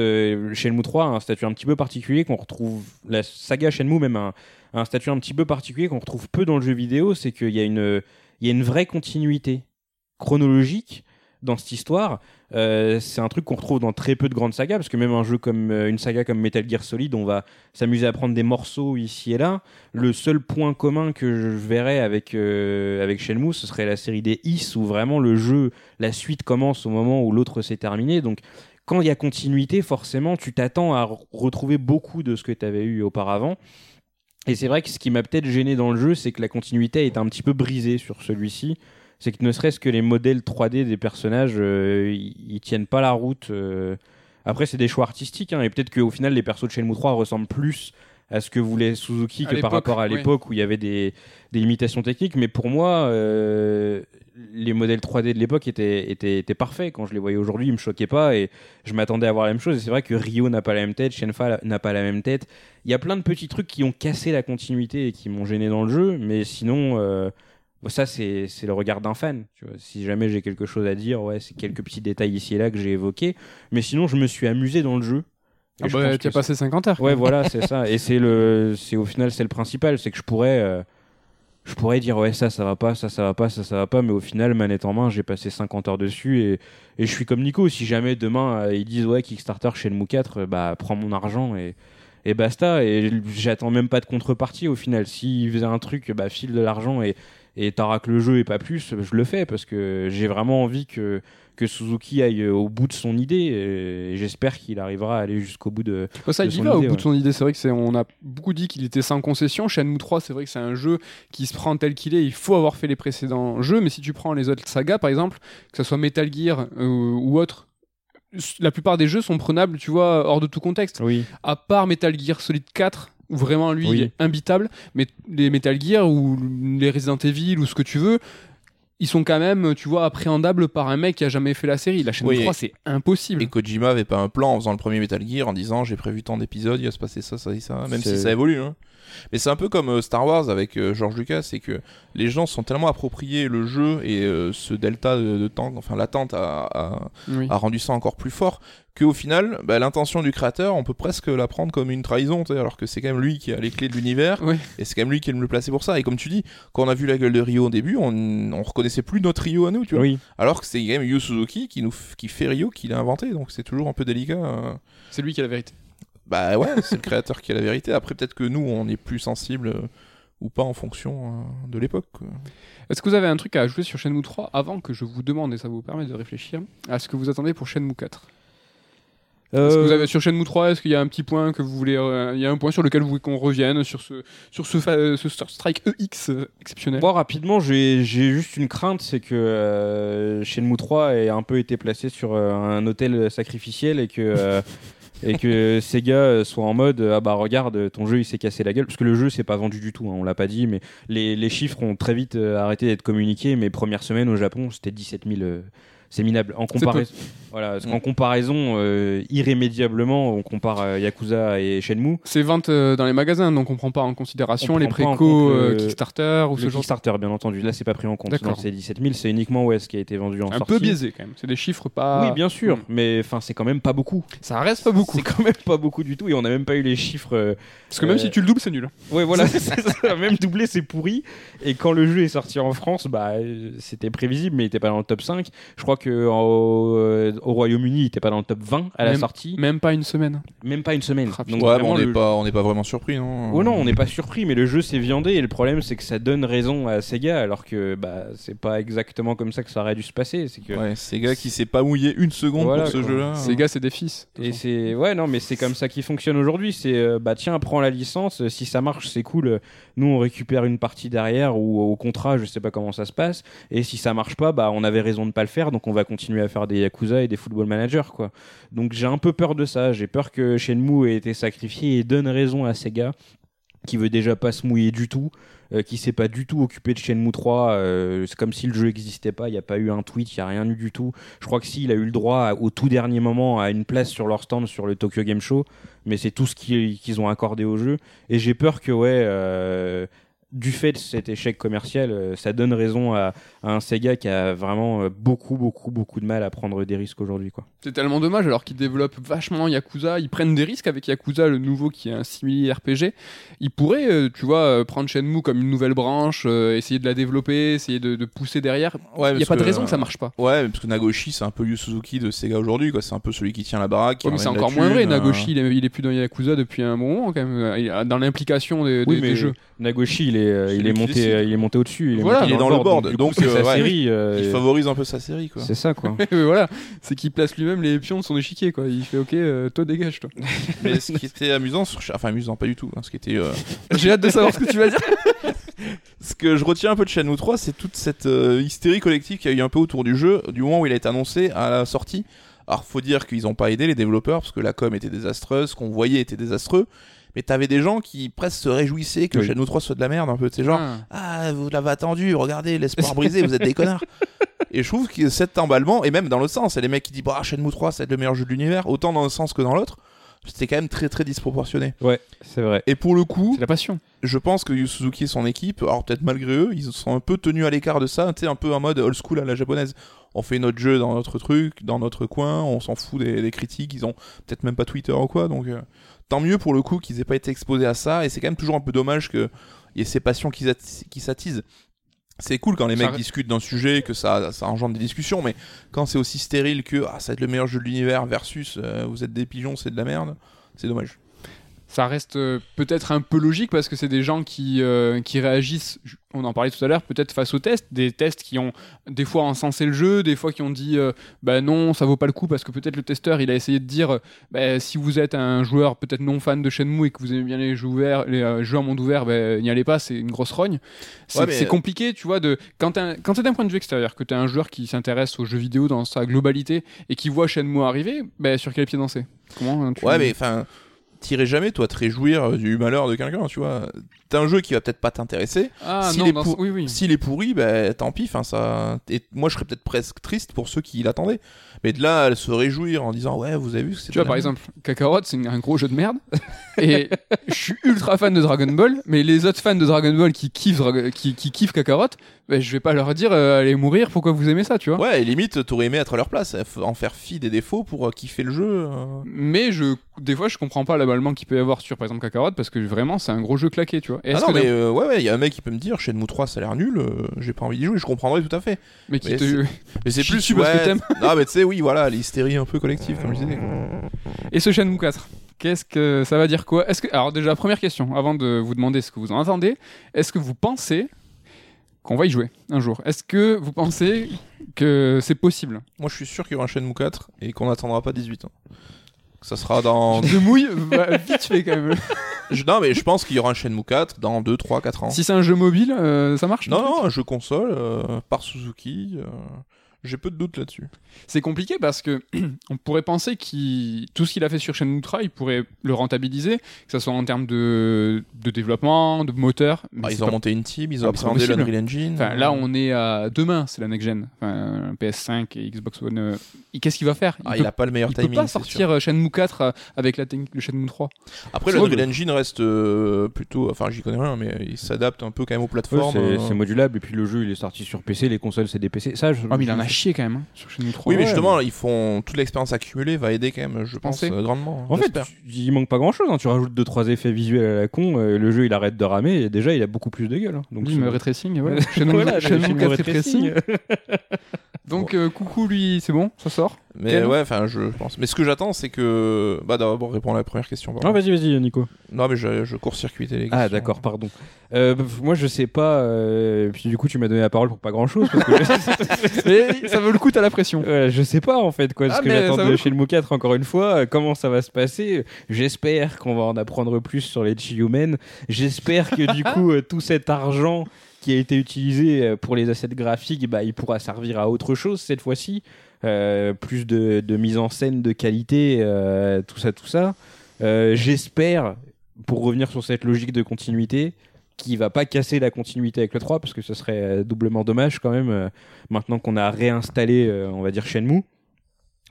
Shenmue 3 a un statut un petit peu particulier qu'on retrouve, la saga Shenmue même a un, a un statut un petit peu particulier qu'on retrouve peu dans le jeu vidéo, c'est qu'il y a une, il y a une vraie continuité chronologique dans cette histoire. Euh, c'est un truc qu'on retrouve dans très peu de grandes sagas, parce que même un jeu comme euh, une saga comme Metal Gear Solid, on va s'amuser à prendre des morceaux ici et là. Le seul point commun que je verrais avec euh, avec Shenmue, ce serait la série des Is, où vraiment le jeu, la suite commence au moment où l'autre s'est terminé. Donc quand il y a continuité, forcément, tu t'attends à re- retrouver beaucoup de ce que tu avais eu auparavant. Et c'est vrai que ce qui m'a peut-être gêné dans le jeu, c'est que la continuité est un petit peu brisée sur celui-ci. C'est que ne serait-ce que les modèles 3D des personnages, euh, ils ils tiennent pas la route. euh. Après, c'est des choix artistiques, hein, et peut-être qu'au final, les persos de Shenmue 3 ressemblent plus à ce que voulait Suzuki que par rapport à oui. l'époque où il y avait des, des limitations techniques. Mais pour moi, euh, les modèles 3D de l'époque étaient, étaient, étaient parfaits. Quand je les voyais aujourd'hui, ils me choquaient pas, et je m'attendais à voir la même chose. Et c'est vrai que Rio n'a pas la même tête, Shenfa n'a pas la même tête. Il y a plein de petits trucs qui ont cassé la continuité et qui m'ont gêné dans le jeu, mais sinon, euh, ça c'est c'est le regard d'un fan. Tu vois. Si jamais j'ai quelque chose à dire, ouais, c'est quelques petits détails ici et là que j'ai évoqués, mais sinon je me suis amusé dans le jeu. Ah bah, Tu as passé 50 heures. Ouais, voilà, c'est ça. Et c'est le, c'est au final, c'est le principal, c'est que je pourrais, euh, je pourrais dire ouais ça, ça va pas, ça, ça va pas, ça, ça va pas, mais au final, manette en main, j'ai passé 50 heures dessus et, et je suis comme Nico. Si jamais demain euh, ils disent ouais Kickstarter chez le Mou 4, euh, bah prends mon argent et et basta. Et j'attends même pas de contrepartie au final. S'ils faisaient un truc, bah file de l'argent et et t'arraques le jeu et pas plus, je le fais parce que j'ai vraiment envie que que Suzuki aille au bout de son idée et j'espère qu'il arrivera à aller jusqu'au bout de. Ouais, ça, de il y son va au idée, bout de son idée. C'est vrai que c'est, on a beaucoup dit qu'il était sans concession. Shenmue 3, c'est vrai que c'est un jeu qui se prend tel qu'il est. Il faut avoir fait les précédents jeux, mais si tu prends les autres sagas, par exemple, que ce soit Metal Gear euh, ou autre, la plupart des jeux sont prenables, tu vois, hors de tout contexte. Oui. À part Metal Gear Solid 4, où vraiment lui Oui. il est imbitable, mais les Metal Gear ou les Resident Evil ou ce que tu veux. Ils sont quand même, tu vois, appréhendables par un mec qui a jamais fait la série. La chaîne Oui, 3, c'est impossible. Et Kojima avait pas un plan en faisant le premier Metal Gear en disant j'ai prévu tant d'épisodes, il va se passer ça, ça et ça, même si ça évolue. hein. Mais c'est un peu comme euh, Star Wars avec euh, George Lucas, c'est que les gens sont tellement appropriés le jeu et euh, ce delta de, temps, enfin l'attente a, a- Oui. a rendu ça encore plus fort qu'au final, bah, l'intention du créateur, on peut presque la prendre comme une trahison, alors que c'est quand même lui qui a les clés de l'univers Oui. et c'est quand même lui qui est le mieux placé pour ça. Et comme tu dis, quand on a vu la gueule de Rio au début, on, on reconnaissait plus notre Rio à nous, tu vois. Oui. Alors que c'est quand même Yu Suzuki qui, nous, qui fait Rio, qui l'a inventé, donc c'est toujours un peu délicat. C'est lui qui a la vérité. Bah ouais, c'est le créateur qui a la vérité. Après, peut-être que nous, on est plus sensible euh, ou pas en fonction euh, de l'époque. Est-ce que vous avez un truc à ajouter sur Shenmue 3 avant que je vous demande, et ça vous permet de réfléchir, à ce que vous attendez pour Shenmue 4 Est-ce que vous avez sur Shenmue 3, est-ce qu'il y a un petit point que vous voulez, euh, il y a un point sur lequel vous voulez qu'on revienne sur ce sur ce, fa- ce Star Strike EX euh, exceptionnel? Moi, rapidement, j'ai j'ai juste une crainte, c'est que euh, Shenmue 3 ait un peu été placé sur euh, un hôtel sacrificiel et que, euh, et que Sega euh, soit en mode ah bah regarde, ton jeu il s'est cassé la gueule. Parce que le jeu s'est pas vendu du tout, hein, on l'a pas dit, mais les, les chiffres ont très vite euh, arrêté d'être communiqués. Mes premières semaines au Japon, c'était 17 000. euh, c'est minable. En comparaison, voilà, parce qu'en comparaison, euh, irrémédiablement, on compare euh, Yakuza et Shenmue. C'est ventes euh, dans les magasins, donc on prend pas en considération On les prend pas en précos compte euh, le- Kickstarter ou ce Le genre. Kickstarter, bien entendu. Là, c'est pas pris en compte. D'accord. Dans ces 17 000, c'est uniquement ouais, ce qui a été vendu en Un sortie. peu biaisé quand même. C'est des chiffres pas. Oui, bien sûr, Mm. mais enfin, c'est quand même pas beaucoup. Ça reste pas beaucoup. C'est quand même pas beaucoup du tout, et on n'a même pas eu les chiffres. euh, Parce que même Euh, si tu le doubles, c'est nul. Ouais, voilà, c'est ça. Même doublé, c'est pourri. Et quand le jeu est sorti en France, bah, euh, c'était prévisible, mais il était pas dans le top 5. Je crois que en- euh, au Royaume-Uni, il était pas dans le top 20 à la Même- sortie. Même pas une semaine. Même pas une semaine. Donc, ouais, on n'est le- pas, on n'est pas vraiment surpris, non Oh non, on n'est pas surpris, mais le jeu s'est viandé et le problème c'est que ça donne raison à Sega alors que bah c'est pas exactement comme ça que ça aurait dû se passer. C'est que Ouais, gars qui s'est pas mouillé une seconde Voilà, pour ce jeu-là. Ces gars, c'est des fils. Et c'est ouais non mais c'est comme ça qui fonctionne aujourd'hui. C'est euh, bah tiens prends la licence. euh, Si ça marche c'est cool. euh, Nous on récupère une partie derrière ou au contrat je sais pas comment ça se passe. Et si ça marche pas bah on avait raison de pas le faire donc on va continuer à faire des Yakuza et des Football Manager quoi. Donc j'ai un peu peur de ça. J'ai peur que Shenmue ait été sacrifié et donne raison à Sega qui veut déjà pas se mouiller du tout. euh, qui s'est pas du tout occupé de Shenmue 3, euh, c'est comme si le jeu n'existait pas, il n'y a pas eu un tweet, il n'y a rien eu du tout. Je crois que si, il a eu le droit au tout dernier moment à une place sur leur stand sur le Tokyo Game Show, mais c'est tout ce qui- qu'ils ont accordé au jeu. Et j'ai peur que, ouais, euh, du fait de cet échec commercial, euh, ça donne raison à, à un Sega qui a vraiment euh, beaucoup, beaucoup, beaucoup de mal à prendre des risques aujourd'hui. quoi. C'est tellement dommage alors qu'ils développent vachement Yakuza, ils prennent des risques avec Yakuza, le nouveau qui est un simili RPG. Ils pourraient, euh, tu vois, prendre Shenmue comme une nouvelle branche, essayer de la développer, essayer de, de pousser derrière. Ouais, Il n'y a pas de raison que ça marche pas. Ouais, parce que Nagoshi, c'est un peu Yu Suzuki de Sega aujourd'hui, quoi. C'est un peu celui qui tient la baraque. Ouais, mais c'est encore moins vrai. Nagoshi, il est, il est plus dans Yakuza depuis un bon moment quand même, dans l'implication des, Oui, des- mais des jeux. Nagoshi, il est, euh, il est monté, décide. euh, il est monté au-dessus. Il Voilà, il est dans le board, donc, coup, c'est euh, sa ouais. série. euh, Il favorise un peu sa série, quoi. c'est ça, quoi. Mais voilà, c'est qu'il place lui-même les pions de son échiquier quoi. Il fait ok, euh, toi dégage toi. Mais ce qui était amusant, sur... enfin amusant pas du tout, hein, ce qui était, euh, J'ai hâte de savoir ce que tu vas dire. ce que je retiens un peu de Shenmue 3, c'est toute cette euh, hystérie collective qu'il y a eu un peu autour du jeu, du moment où il a été annoncé à la sortie. Alors faut dire qu'ils ont pas aidé les développeurs parce que la com était désastreuse, ce qu'on voyait était désastreux. Mais t'avais des gens qui presque se réjouissaient que Oui. Shenmue 3 soit de la merde, un peu, sais, genre, Ah. Ah, vous l'avez attendu, regardez, l'espoir brisé, vous êtes des connards. Et je trouve que cet emballement, et même dans l'autre sens, a les mecs qui disent, bah, Shenmue 3, c'est le meilleur jeu de l'univers, autant dans un sens que dans l'autre, c'était quand même très très disproportionné. Ouais, c'est vrai. Et pour le coup, C'est la passion. je pense que Yu Suzuki et son équipe, alors peut-être malgré eux, ils sont un peu tenus à l'écart de ça, tu sais, un peu en mode old school à la japonaise. On fait notre jeu dans notre truc, dans notre coin, on s'en fout des, des critiques, ils ont peut-être même pas Twitter ou quoi, donc euh, tant mieux pour le coup qu'ils aient pas été exposés à ça, et c'est quand même toujours un peu dommage qu'il y ait ces passions qui, s'atti- qui s'attisent. C'est cool quand les mecs discutent d'un sujet, que ça, ça engendre des discussions, mais quand c'est aussi stérile que ah, ça va être le meilleur jeu de l'univers versus euh, vous êtes des pigeons, c'est de la merde, c'est dommage. ça reste euh, peut-être un peu logique parce que c'est des gens qui, euh, qui réagissent, on en parlait tout à l'heure, peut-être face aux tests, des tests qui ont des fois encensé le jeu, des fois qui ont dit euh, bah non, ça vaut pas le coup parce que peut-être le testeur il a essayé de dire bah, si vous êtes un joueur peut-être non fan de Shenmue et que vous aimez bien les jeux ouverts, les euh, jeux en monde ouvert, bah, n'y allez pas, c'est une grosse rogne. C'est Ouais, mais- c'est compliqué, tu vois, de quand t'es un- quand t'es d'un point de vue extérieur, que t'es un joueur qui s'intéresse aux jeux vidéo dans sa globalité et qui voit Shenmue arriver, bah, sur quel pied danser? Comment hein, tu... Ouais, mais enfin, t'irais jamais, toi, te réjouir euh, du malheur de quelqu'un, tu vois. T'as un jeu qui va peut-être pas t'intéresser. Ah S'il non, est pour- oui, oui. S'il est pourri, ben tant pis. Enfin, ça. Et moi, je serais peut-être presque triste pour ceux qui l'attendaient. Mais de là, à se réjouir en disant, ouais, vous avez vu, c'est Tu vois, par exemple, Kakarot, c'est un gros jeu de merde. et je suis ultra fan de Dragon Ball, mais les autres fans de Dragon Ball qui kiffent, qui kiffent Kakarot, ben, je vais pas leur dire euh, allez mourir, pourquoi vous aimez ça, tu vois. Ouais, et limite, t'aurais aimé être à leur place, en faire fi des défauts pour euh, kiffer le jeu. euh. Mais je, des fois, je comprends pas l'aballement qu'il peut y avoir sur, par exemple, Kakarot, parce que vraiment, c'est un gros jeu claqué, tu vois. Et Ah est-ce non, que mais d'un- euh, ouais, ouais, il y a un mec qui peut me dire, Shenmue 3, ça a l'air nul, euh, j'ai pas envie d'y jouer, je comprendrais tout à fait. mais qui mais te- c'est- Mais c'est Chie plus dessus parce que ouais, t'aimes. Non, mais tu sais, oui, voilà, l'hystérie un peu collective, comme je disais. Et ce Shenmue 4 Qu'est-ce que ça va dire quoi? Est-ce que alors déjà première question avant de vous demander ce que vous en attendez, est-ce que vous pensez qu'on va y jouer un jour Est-ce que vous pensez que c'est possible? Moi, je suis sûr qu'il y aura un Shenmue 4 et qu'on n'attendra pas 18 ans. Ça sera dans. De mouille va vite fait quand même. Je- Non, mais je pense qu'il y aura un Shenmue 4 dans 2, 3, 4 ans. Si c'est un jeu mobile, euh, ça marche Non, non, un jeu console euh, par Suzuki. euh, J'ai peu de doutes là-dessus. C'est compliqué parce que on pourrait penser qu'il tout ce qu'il a fait sur Shenmue 3, il pourrait le rentabiliser, que ce soit en termes de, de développement, de moteur. mais Ah, ils ont pas- monté une team, ils Ah, ont appréhendé possible. l'Unreal Engine. Enfin, là, on est à demain, c'est la next gen. Enfin, PS5 et Xbox One. euh, Qu'est-ce qu'il va faire? Ah, peut, il a pas le meilleur il peut timing. pas sortir euh, Shenmue 4 euh, avec la technique de Shenmue 3. sûr. Après, l'Unreal. Engine reste euh, plutôt. Enfin, j'y connais rien, mais il s'adapte un peu quand même aux Ouais, plateformes. c'est euh. c'est modulable et puis le jeu il est sorti sur PC, les consoles c'est des PC. Ça, je, Oh, mais il en a chié quand même hein, sur Shenmue 3. Oui, mais Ouais, justement, ils font toute l'expérience accumulée va aider quand même, je pense, euh, grandement. En fait, tu- il manque pas grand chose. Tu rajoutes 2-3 effets visuels à la con, euh, le jeu il arrête de ramer et déjà il a beaucoup plus de gueule. hein. Donc c'est- ray tracing. Shenmue, Voilà, Shenmue Shenmue 4 ray ray tracing. tracing. Donc, euh, coucou, lui, c'est bon, ça sort. Mais Ken ouais, enfin, je pense. Mais ce que j'attends, c'est que. Bah, d'abord, répondre à la première question. pardon. Ah, vas-y, vas-y, Nico. non, mais je, je court-circuitais les questions. Ah, d'accord, pardon. Euh, moi, je sais pas. euh, puis du coup, tu m'as donné la parole pour pas grand chose. Parce que je... Mais ça vaut le coup, t'as la pression. Ouais, je sais pas en fait quoi. Ce Ah, que mais j'attends ça vaut de le chez le Mou 4, encore une fois, euh, comment ça va se passer J'espère qu'on va en apprendre plus sur les Chiyumen. J'espère que du coup, euh, tout cet argent qui a été utilisé euh, pour les assets graphiques, bah, il pourra servir à autre chose cette fois-ci. Euh, plus de, mise en scène de qualité, euh, tout ça, tout ça. J'espère, pour revenir sur cette logique de continuité, qui va pas casser la continuité avec le 3 parce que ce serait doublement dommage quand même maintenant qu'on a réinstallé on va dire Shenmue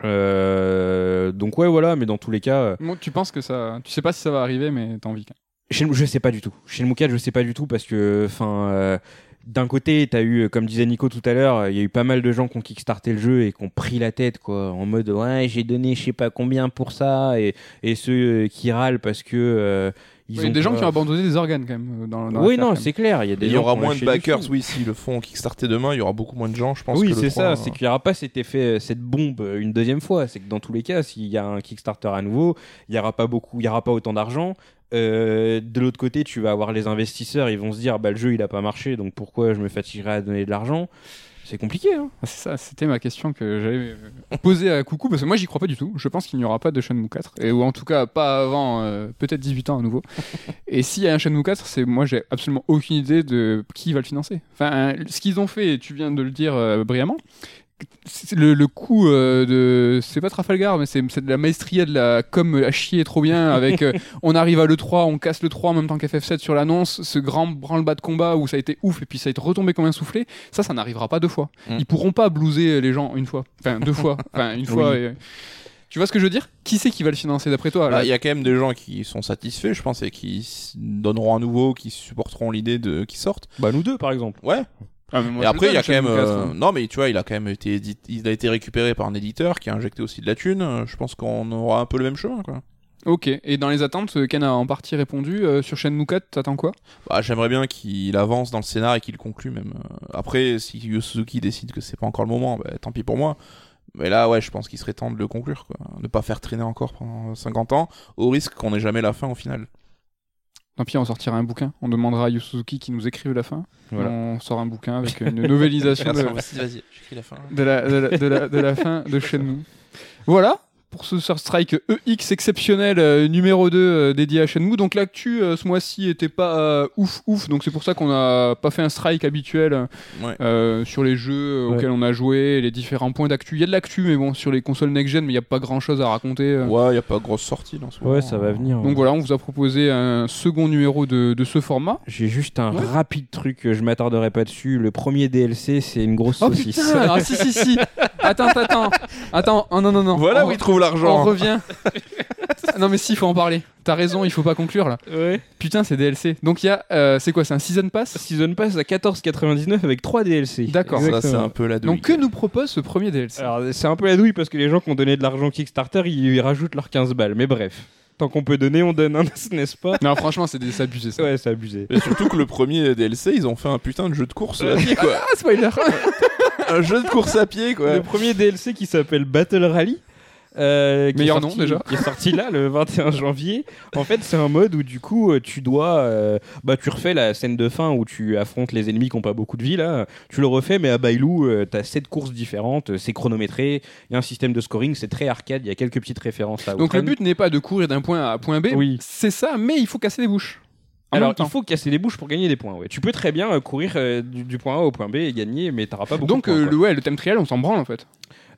donc ouais voilà mais dans tous les cas tu penses que ça. Tu sais pas si ça va arriver, mais t'as envie. Shenmue je sais pas du tout Shenmue 4 je sais pas du tout parce que enfin euh, d'un côté t'as eu comme disait Nico tout à l'heure il y a eu pas mal de gens qui ont kickstarté le jeu et qui ont pris la tête quoi en mode ouais j'ai donné je sais pas combien pour ça et, et ceux euh, qui râlent parce que euh, ils Il y a ont des gens qui ont abandonné des organes quand même. euh, Dans, dans oui non c'est clair il y a des il y aura moins de backers, oui, s'ils le font Kickstarter demain, il y aura beaucoup moins de gens, je pense. oui, le c'est 3, ça. euh, C'est qu'il n'y aura pas cet effet, cette bombe euh, une deuxième fois. C'est que dans tous les cas, s'il y a un Kickstarter à nouveau, il n'y aura pas beaucoup, il y aura pas autant d'argent. Euh, de l'autre côté, tu vas avoir les investisseurs. Ils vont se dire, bah le jeu il a pas marché, donc pourquoi je me fatiguerai à donner de l'argent? C'est compliqué. Hein Ah, c'est ça, c'était ma question que j'avais euh, posée à Coucou, parce que moi j'y crois pas du tout. Je pense qu'il n'y aura pas de Shenmue 4, et, ou en tout cas pas avant euh, peut-être 18 ans à nouveau. et s'il y a un Shenmue 4, c'est moi j'ai absolument aucune idée de qui va le financer. Enfin, ce qu'ils ont fait, tu viens de le dire euh, brillamment, le, le coup euh, de c'est pas Trafalgar mais c'est de la maestria de la com à chier trop bien avec euh, on arrive à l'E3 on casse le 3 en même temps qu'FF7 sur l'annonce ce grand branle-bas de combat où ça a été ouf et puis ça a été retombé comme un soufflé ça ça n'arrivera pas deux fois Mm. ils pourront pas blouser les gens une fois enfin deux fois enfin une fois Oui. et- tu vois ce que je veux dire? Qui c'est qui va le financer d'après toi? Bah, Il y a quand même des gens qui sont satisfaits, je pense, et qui donneront à nouveau, qui supporteront l'idée de qui sortent. bah nous deux, par exemple. Ouais. Ah, et après, il y a quand même. Shenmue 4, euh. Non, mais tu vois, il a quand même été édit- il a été récupéré par un éditeur qui a injecté aussi de la thune. Euh, Je pense qu'on aura un peu le même chemin, quoi. ok et dans les attentes euh, Ken a en partie répondu euh, sur Shenmue 4 t'attends quoi? Bah, j'aimerais bien qu'il avance dans le scénar et qu'il conclue même. Après, si Yu Suzuki décide que c'est pas encore le moment, bah, tant pis pour moi. Mais là, ouais, je pense qu'il serait temps de le conclure, quoi. Ne pas faire traîner encore pendant 50 ans, au risque qu'on ait jamais la fin au final. Tant pis, on sortira un bouquin. On demandera à Yu Suzuki qui nous écrive la fin. Voilà. On sort un bouquin avec une novélisation de, Vas-y, vas-y, j'écris la fin. de la, de, la, de, la, de la fin de Shenmue. Voilà pour ce Sur Strike EX exceptionnel euh, numéro 2 euh, dédié à Shenmue. Donc l'actu euh, ce mois-ci était pas euh, ouf ouf, donc c'est pour ça qu'on a pas fait un strike habituel Ouais. euh, sur les jeux Ouais. auxquels on a joué, les différents points d'actu. Il y a de l'actu, mais bon, sur les consoles next-gen, mais il n'y a pas grand-chose à raconter. euh. Ouais, y a pas grosse sortie dans ce moment. Ouais, ça va venir. Donc voilà, on vous a proposé un second numéro de, de ce format. J'ai juste un Ouais. rapide truc, je m'attarderai pas dessus. Le premier DLC, c'est une grosse Oh saucisse. putain Ah si si si Attends, attends, attends, oh, non non non. Voilà on, où il trouve on l'argent. revient. non mais si, il faut en parler. T'as raison, il faut pas conclure là. Ouais. Putain, c'est DLC. Donc il y a, euh, c'est quoi, c'est un season pass? Season Pass à 14,99 avec 3 DLC. D'accord. Ça, c'est Exactement. un peu la douille. Donc que nous propose ce premier DLC Alors, c'est un peu la douille parce que les gens qui ont donné de l'argent Kickstarter, ils rajoutent leurs 15 balles. Mais bref, tant qu'on peut donner, on donne, hein, n'est-ce pas? Non, franchement, c'est des- ça. Ouais, c'est abusé. Et surtout que le premier DLC, ils ont fait un putain de jeu de course à pied, quoi. Ah, spoiler un jeu de course à pied, quoi. Le premier DLC qui s'appelle Battle Rally. Euh, qui Meilleur est nom, sorti- déjà. Qui est sorti là le 21 janvier. En fait, c'est un mode où du coup, euh, tu dois, euh, bah, tu refais la scène de fin où tu affrontes les ennemis qui n'ont pas beaucoup de vie là. Tu le refais, mais à Bailou, euh, t'as sept courses différentes, c'est chronométré. Il y a un système de scoring, c'est très arcade. Il y a quelques petites références à Donc le but n'est pas de courir d'un point A à point B, Oui. c'est ça, mais il faut casser des bouches. En Alors, il faut casser les bouches pour gagner des points. Ouais. Tu peux très bien courir euh, du, du point A au point B et gagner, mais t'auras pas beaucoup Donc de points. euh, quoi. le, ouais, le thème trial, on s'en branle en fait.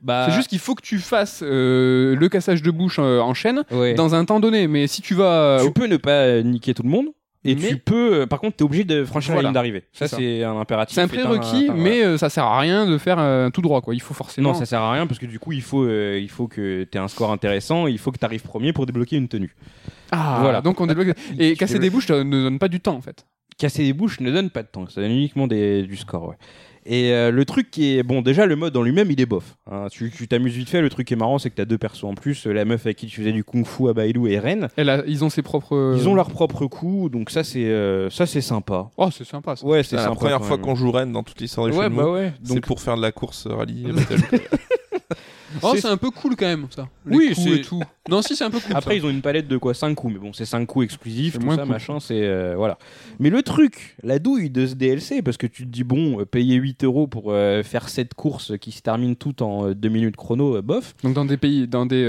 Bah, C'est juste qu'il faut que tu fasses euh, le cassage de bouche euh, en chaîne ouais. dans un temps donné. Mais si tu vas... tu peux ne pas euh, niquer tout le monde. Et Mais- tu peux, euh, par contre, t'es obligé de franchir Voilà. la ligne d'arrivée. Ça, C'est ça. c'est un impératif. C'est un prérequis, un- un- mais euh, ça sert à rien de faire euh, tout droit, quoi. Il faut forcément... Non, ça sert à rien parce que du coup, il faut, euh, il faut que tu aies un score intéressant, il faut que tu arrives premier pour débloquer une tenue. Ah, Voilà. donc on débloque... Et casser débloques- des bouches, ne donne pas du temps, en fait. Casser des bouches ne donne pas de temps, ça donne uniquement des, du score. Ouais. Et euh, le truc qui est. Bon, déjà, le mode en lui-même, il est bof. hein. Tu tu t'amuses vite fait. Le truc qui est marrant, c'est que tu as deux persos en plus. La meuf avec qui tu faisais du kung fu à Bailou et Ren. Ils ont ses propres... Ils ont leur propre coup, donc ça, c'est euh, ça c'est sympa. Oh, c'est sympa, ça. Ouais, C'est la première fois qu'on joue Rennes dans toute l'histoire du Ouais, bah ouais. C'est Donc, pour faire de la course euh, rallye. Oh, c'est- un peu cool, quand même, ça. Les Oui, coups c'est- et tout. Non, si, c'est un peu cool, Après, ça. ils ont une palette de quoi 5 coups, mais bon, c'est 5 coups exclusifs, tout ça, cool. machin, c'est. euh, voilà. Mais le truc, la douille de ce DLC, parce que tu te dis, bon, euh, payer 8 euros pour euh, faire cette course qui se termine toutes en 2 minutes chrono, bof, Donc dans des pays, dans des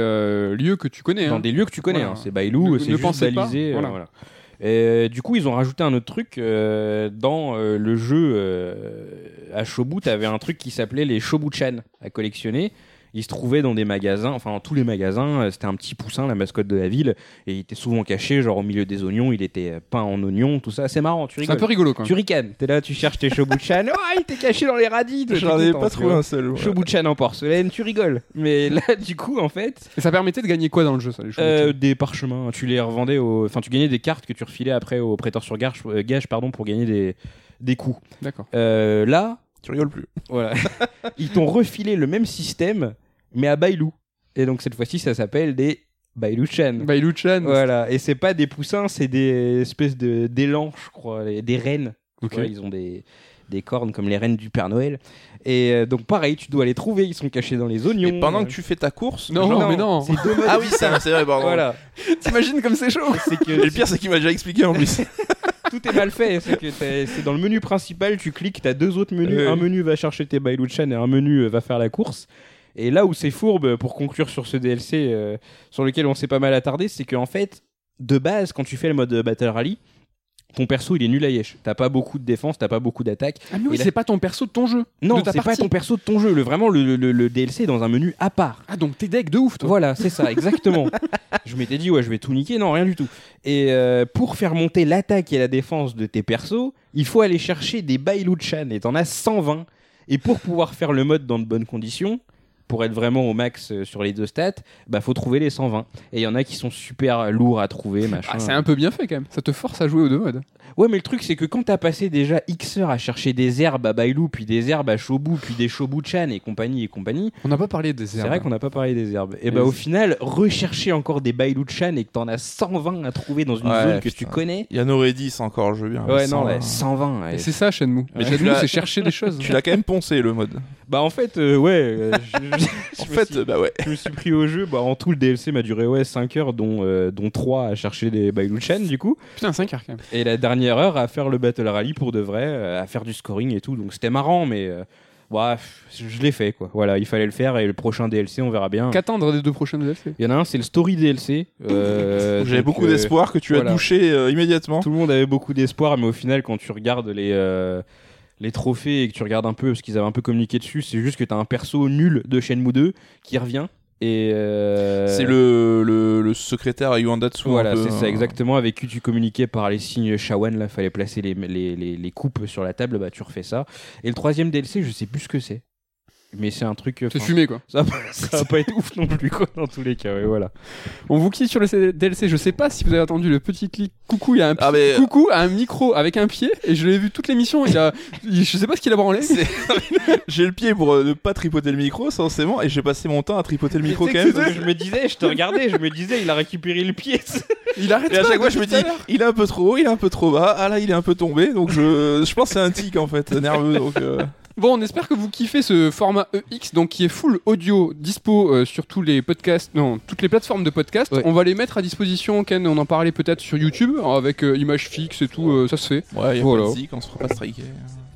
lieux que tu connais. dans hein. des lieux que tu connais, Voilà. hein, c'est Bailou, c'est juste balisé. voilà. voilà. Et, du coup, ils ont rajouté un autre truc euh, dans euh, le jeu euh, à Shobu. T'avais un truc qui s'appelait les Shobu-chan à collectionner. Il se trouvait dans des magasins, enfin dans tous les magasins. euh, C'était un petit poussin, la mascotte de la ville, et il était souvent caché, genre au milieu des oignons. Il était euh, peint en oignons, tout ça. C'est marrant, tu C'est un rigoles. peu rigolo, quand Tu ricanes. T'es là, tu cherches tes Shobu-chan. oh, il était caché dans les radis. J'en ai pas trouvé un seul. ouais. Shobu-chan en porcelaine, tu rigoles. Mais là, du coup, en fait, Et ça permettait de gagner quoi dans le jeu, ça, les choses euh, des parchemins. Tu les revendais au. Enfin, tu gagnais des cartes que tu refilais après au prêteur sur gage, euh, gage pardon, pour gagner des, des coups. D'accord. Euh, là, Tu rigoles plus. voilà. Ils t'ont refilé le même système, mais à Bailou. Et donc, cette fois-ci, ça s'appelle des Bailou-chan. Bailu-chan. Voilà. Et c'est pas des poussins, c'est des espèces de d'élan, je crois, des rennes. Ok. Tu vois, ils ont des, des cornes comme les rennes du Père Noël. Et euh, donc, pareil, tu dois les trouver. Ils sont cachés dans les oignons. Et pendant Euh, que tu fais ta course. Non, genre- mais non. C'est deux modes Ah oui, ça, c'est vrai, pardon. Voilà. T'imagines comme c'est chaud que Et le pire, c'est qu'il m'a déjà expliqué en plus. tout est mal fait. C'est que t'as- c'est dans le menu principal, tu cliques, t'as deux autres menus. Ouais. Un menu va chercher tes Bailuchan et un menu euh, va faire la course. Et là où c'est fourbe, pour conclure sur ce DLC euh, sur lequel on s'est pas mal attardé, c'est qu'en fait, de base, quand tu fais le mode Battle Rally, ton perso il est nul à yesh. T'as pas beaucoup de défense, t'as pas beaucoup d'attaque. Ah, mais oui, Et là- c'est pas ton perso de ton jeu. Non, c'est pas ton perso de ton jeu. Le, vraiment, le, le- le DLC est dans un menu à part. Ah, donc t'es deck de ouf, toi. Voilà, c'est ça, exactement. je m'étais dit, ouais, je vais tout niquer. Non, rien du tout. Et euh, pour faire monter l'attaque et la défense de tes persos, il faut aller chercher des Bailuchan. Et t'en as 120. Et pour pouvoir faire le mode dans de bonnes conditions, pour être vraiment au max euh, sur les deux stats, bah faut trouver les 120. Et il y en a qui sont super lourds à trouver, machin. Ah, c'est un peu bien fait quand même. Ça te force à jouer aux deux modes. Ouais, mais le truc, c'est que quand t'as passé déjà X heures à chercher des herbes à Bailou, puis des herbes à Shobu, puis des Shobu-chan et compagnie et compagnie, On n'a pas parlé des c'est herbes. vrai qu'on n'a pas parlé des herbes. Et bah au final, rechercher encore des Bailuchan et que t'en as 120 à trouver dans une Ouais, zone que putain. tu connais. Il y en aurait 10 encore, je veux bien. Ouais, mais non, sans- ouais, 120. ouais. Et c'est ça, Shenmue. Mais Shenmue, c'est chercher des choses. Tu l'as quand même poncé le mode. Bah en fait, euh, ouais, euh, En fait, bah ouais. je me suis pris au jeu. Bah, en tout, le DLC m'a duré ouais, 5 heures, dont, euh, dont 3 à chercher des Bailuchan, du coup. Putain, 5 heures quand même. Et la dernière heure à faire le Battle Rally pour de vrai, euh, à faire du scoring et tout. Donc c'était marrant, mais euh, ouais, je, l'ai fait quoi. Voilà, il fallait le faire et le prochain DLC, on verra bien. Qu'attendre des deux prochaines DLC Il y en a un, c'est le Story DLC. euh, J'avais beaucoup euh, d'espoir que tu voilà. as douché euh, immédiatement. Tout le monde avait beaucoup d'espoir, mais au final, quand tu regardes les, euh, les trophées et que tu regardes un peu, parce qu'ils avaient un peu communiqué dessus, c'est juste que tu as un perso nul de Shenmue 2 qui revient. Et euh, C'est le, le, le secrétaire à Yuandatsu. Voilà, c'est ça exactement. Avec qui tu communiquais par les signes Shawan, là, fallait placer les, les, les, les coupes sur la table, bah tu refais ça. Et le troisième DLC, je sais plus ce que c'est. Mais c'est un truc. C'est enfin, fumé quoi. Ça, va- ça va pas être ouf non plus, quoi, dans tous les cas. ouais, voilà. On vous quitte sur le DLC. Je sais pas si vous avez entendu le petit clic coucou. Il y a un Ah, mais- coucou à un micro avec un pied et je l'ai vu toute l'émission. Il a, je sais pas ce qu'il a branlé. C'est- J'ai le pied pour euh, ne pas tripoter le micro, forcément, et j'ai passé mon temps à tripoter le micro quand même. je me disais, je te regardais, je me disais, il a récupéré le pied. Il arrête Et à chaque fois, je me dis, il est un peu trop haut, il est un peu trop bas. Ah là, il est un peu tombé. Donc je, je pense que c'est un tic en fait, nerveux. Donc euh, Bon, on espère que vous kiffez ce format EX, donc qui est full audio, dispo euh, sur tous les podcasts, non, toutes les plateformes de podcast. Ouais. On va les mettre à disposition, Ken, on en parlait peut-être sur YouTube, avec euh, images fixes et tout, euh, ça se fait. ouais, il y a Voilà. pas de zik, on se fera pas striker.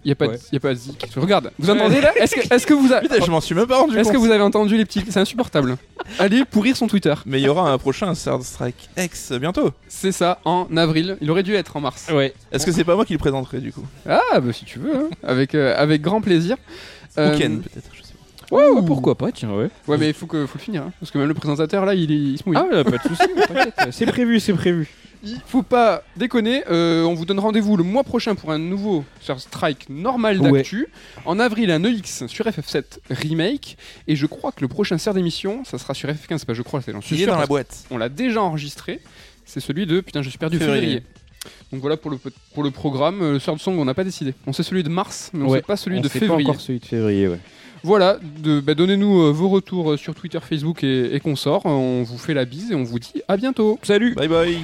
Y a pas, de- Ouais. y a pas de zik. Regarde, vous entendez là? Est-ce que, est-ce que vous, a- Putain, je m'en suis même pas rendu est-ce compte. que vous avez entendu les petits C'est insupportable. Allez pourrir son Twitter. Mais il y aura un prochain Third Strike X bientôt. C'est ça, en avril. Il aurait dû être en mars. Ouais. Est-ce que c'est pas moi qui le présenterai du coup? Ah, bah si tu veux, hein. avec, euh, avec grand plaisir. Euh, Ou Ken peut-être, je sais pas. Ouais, ouais, pourquoi pas, tiens, ouais. Ouais, mais il faut, que, faut le finir, hein, parce que même le présentateur là, il, est- il se mouille. Ah, ouais, pas de soucis, t'inquiète. C'est prévu, c'est prévu. Il faut pas déconner, euh, on vous donne rendez-vous le mois prochain pour un nouveau sur Strike normal Ouais. d'actu. En avril, un EX sur FF7 Remake. Et je crois que le prochain serre d'émission, ça sera sur FF15. C'est pas je crois, c'est suis Il est sûr, dans la boîte. qu'on l'a déjà enregistré. C'est celui de, putain, je suis perdu, Février. février. Donc voilà pour le, pour le programme. Euh, Le Sword Song, on n'a pas décidé. On sait celui de mars, mais on Ouais, sait pas celui On de sait pas février. encore celui de février, ouais. Voilà, de- bah, donnez-nous euh, vos retours euh, sur Twitter, Facebook et, et consorts. On vous fait la bise et on vous dit à bientôt. Salut Bye bye.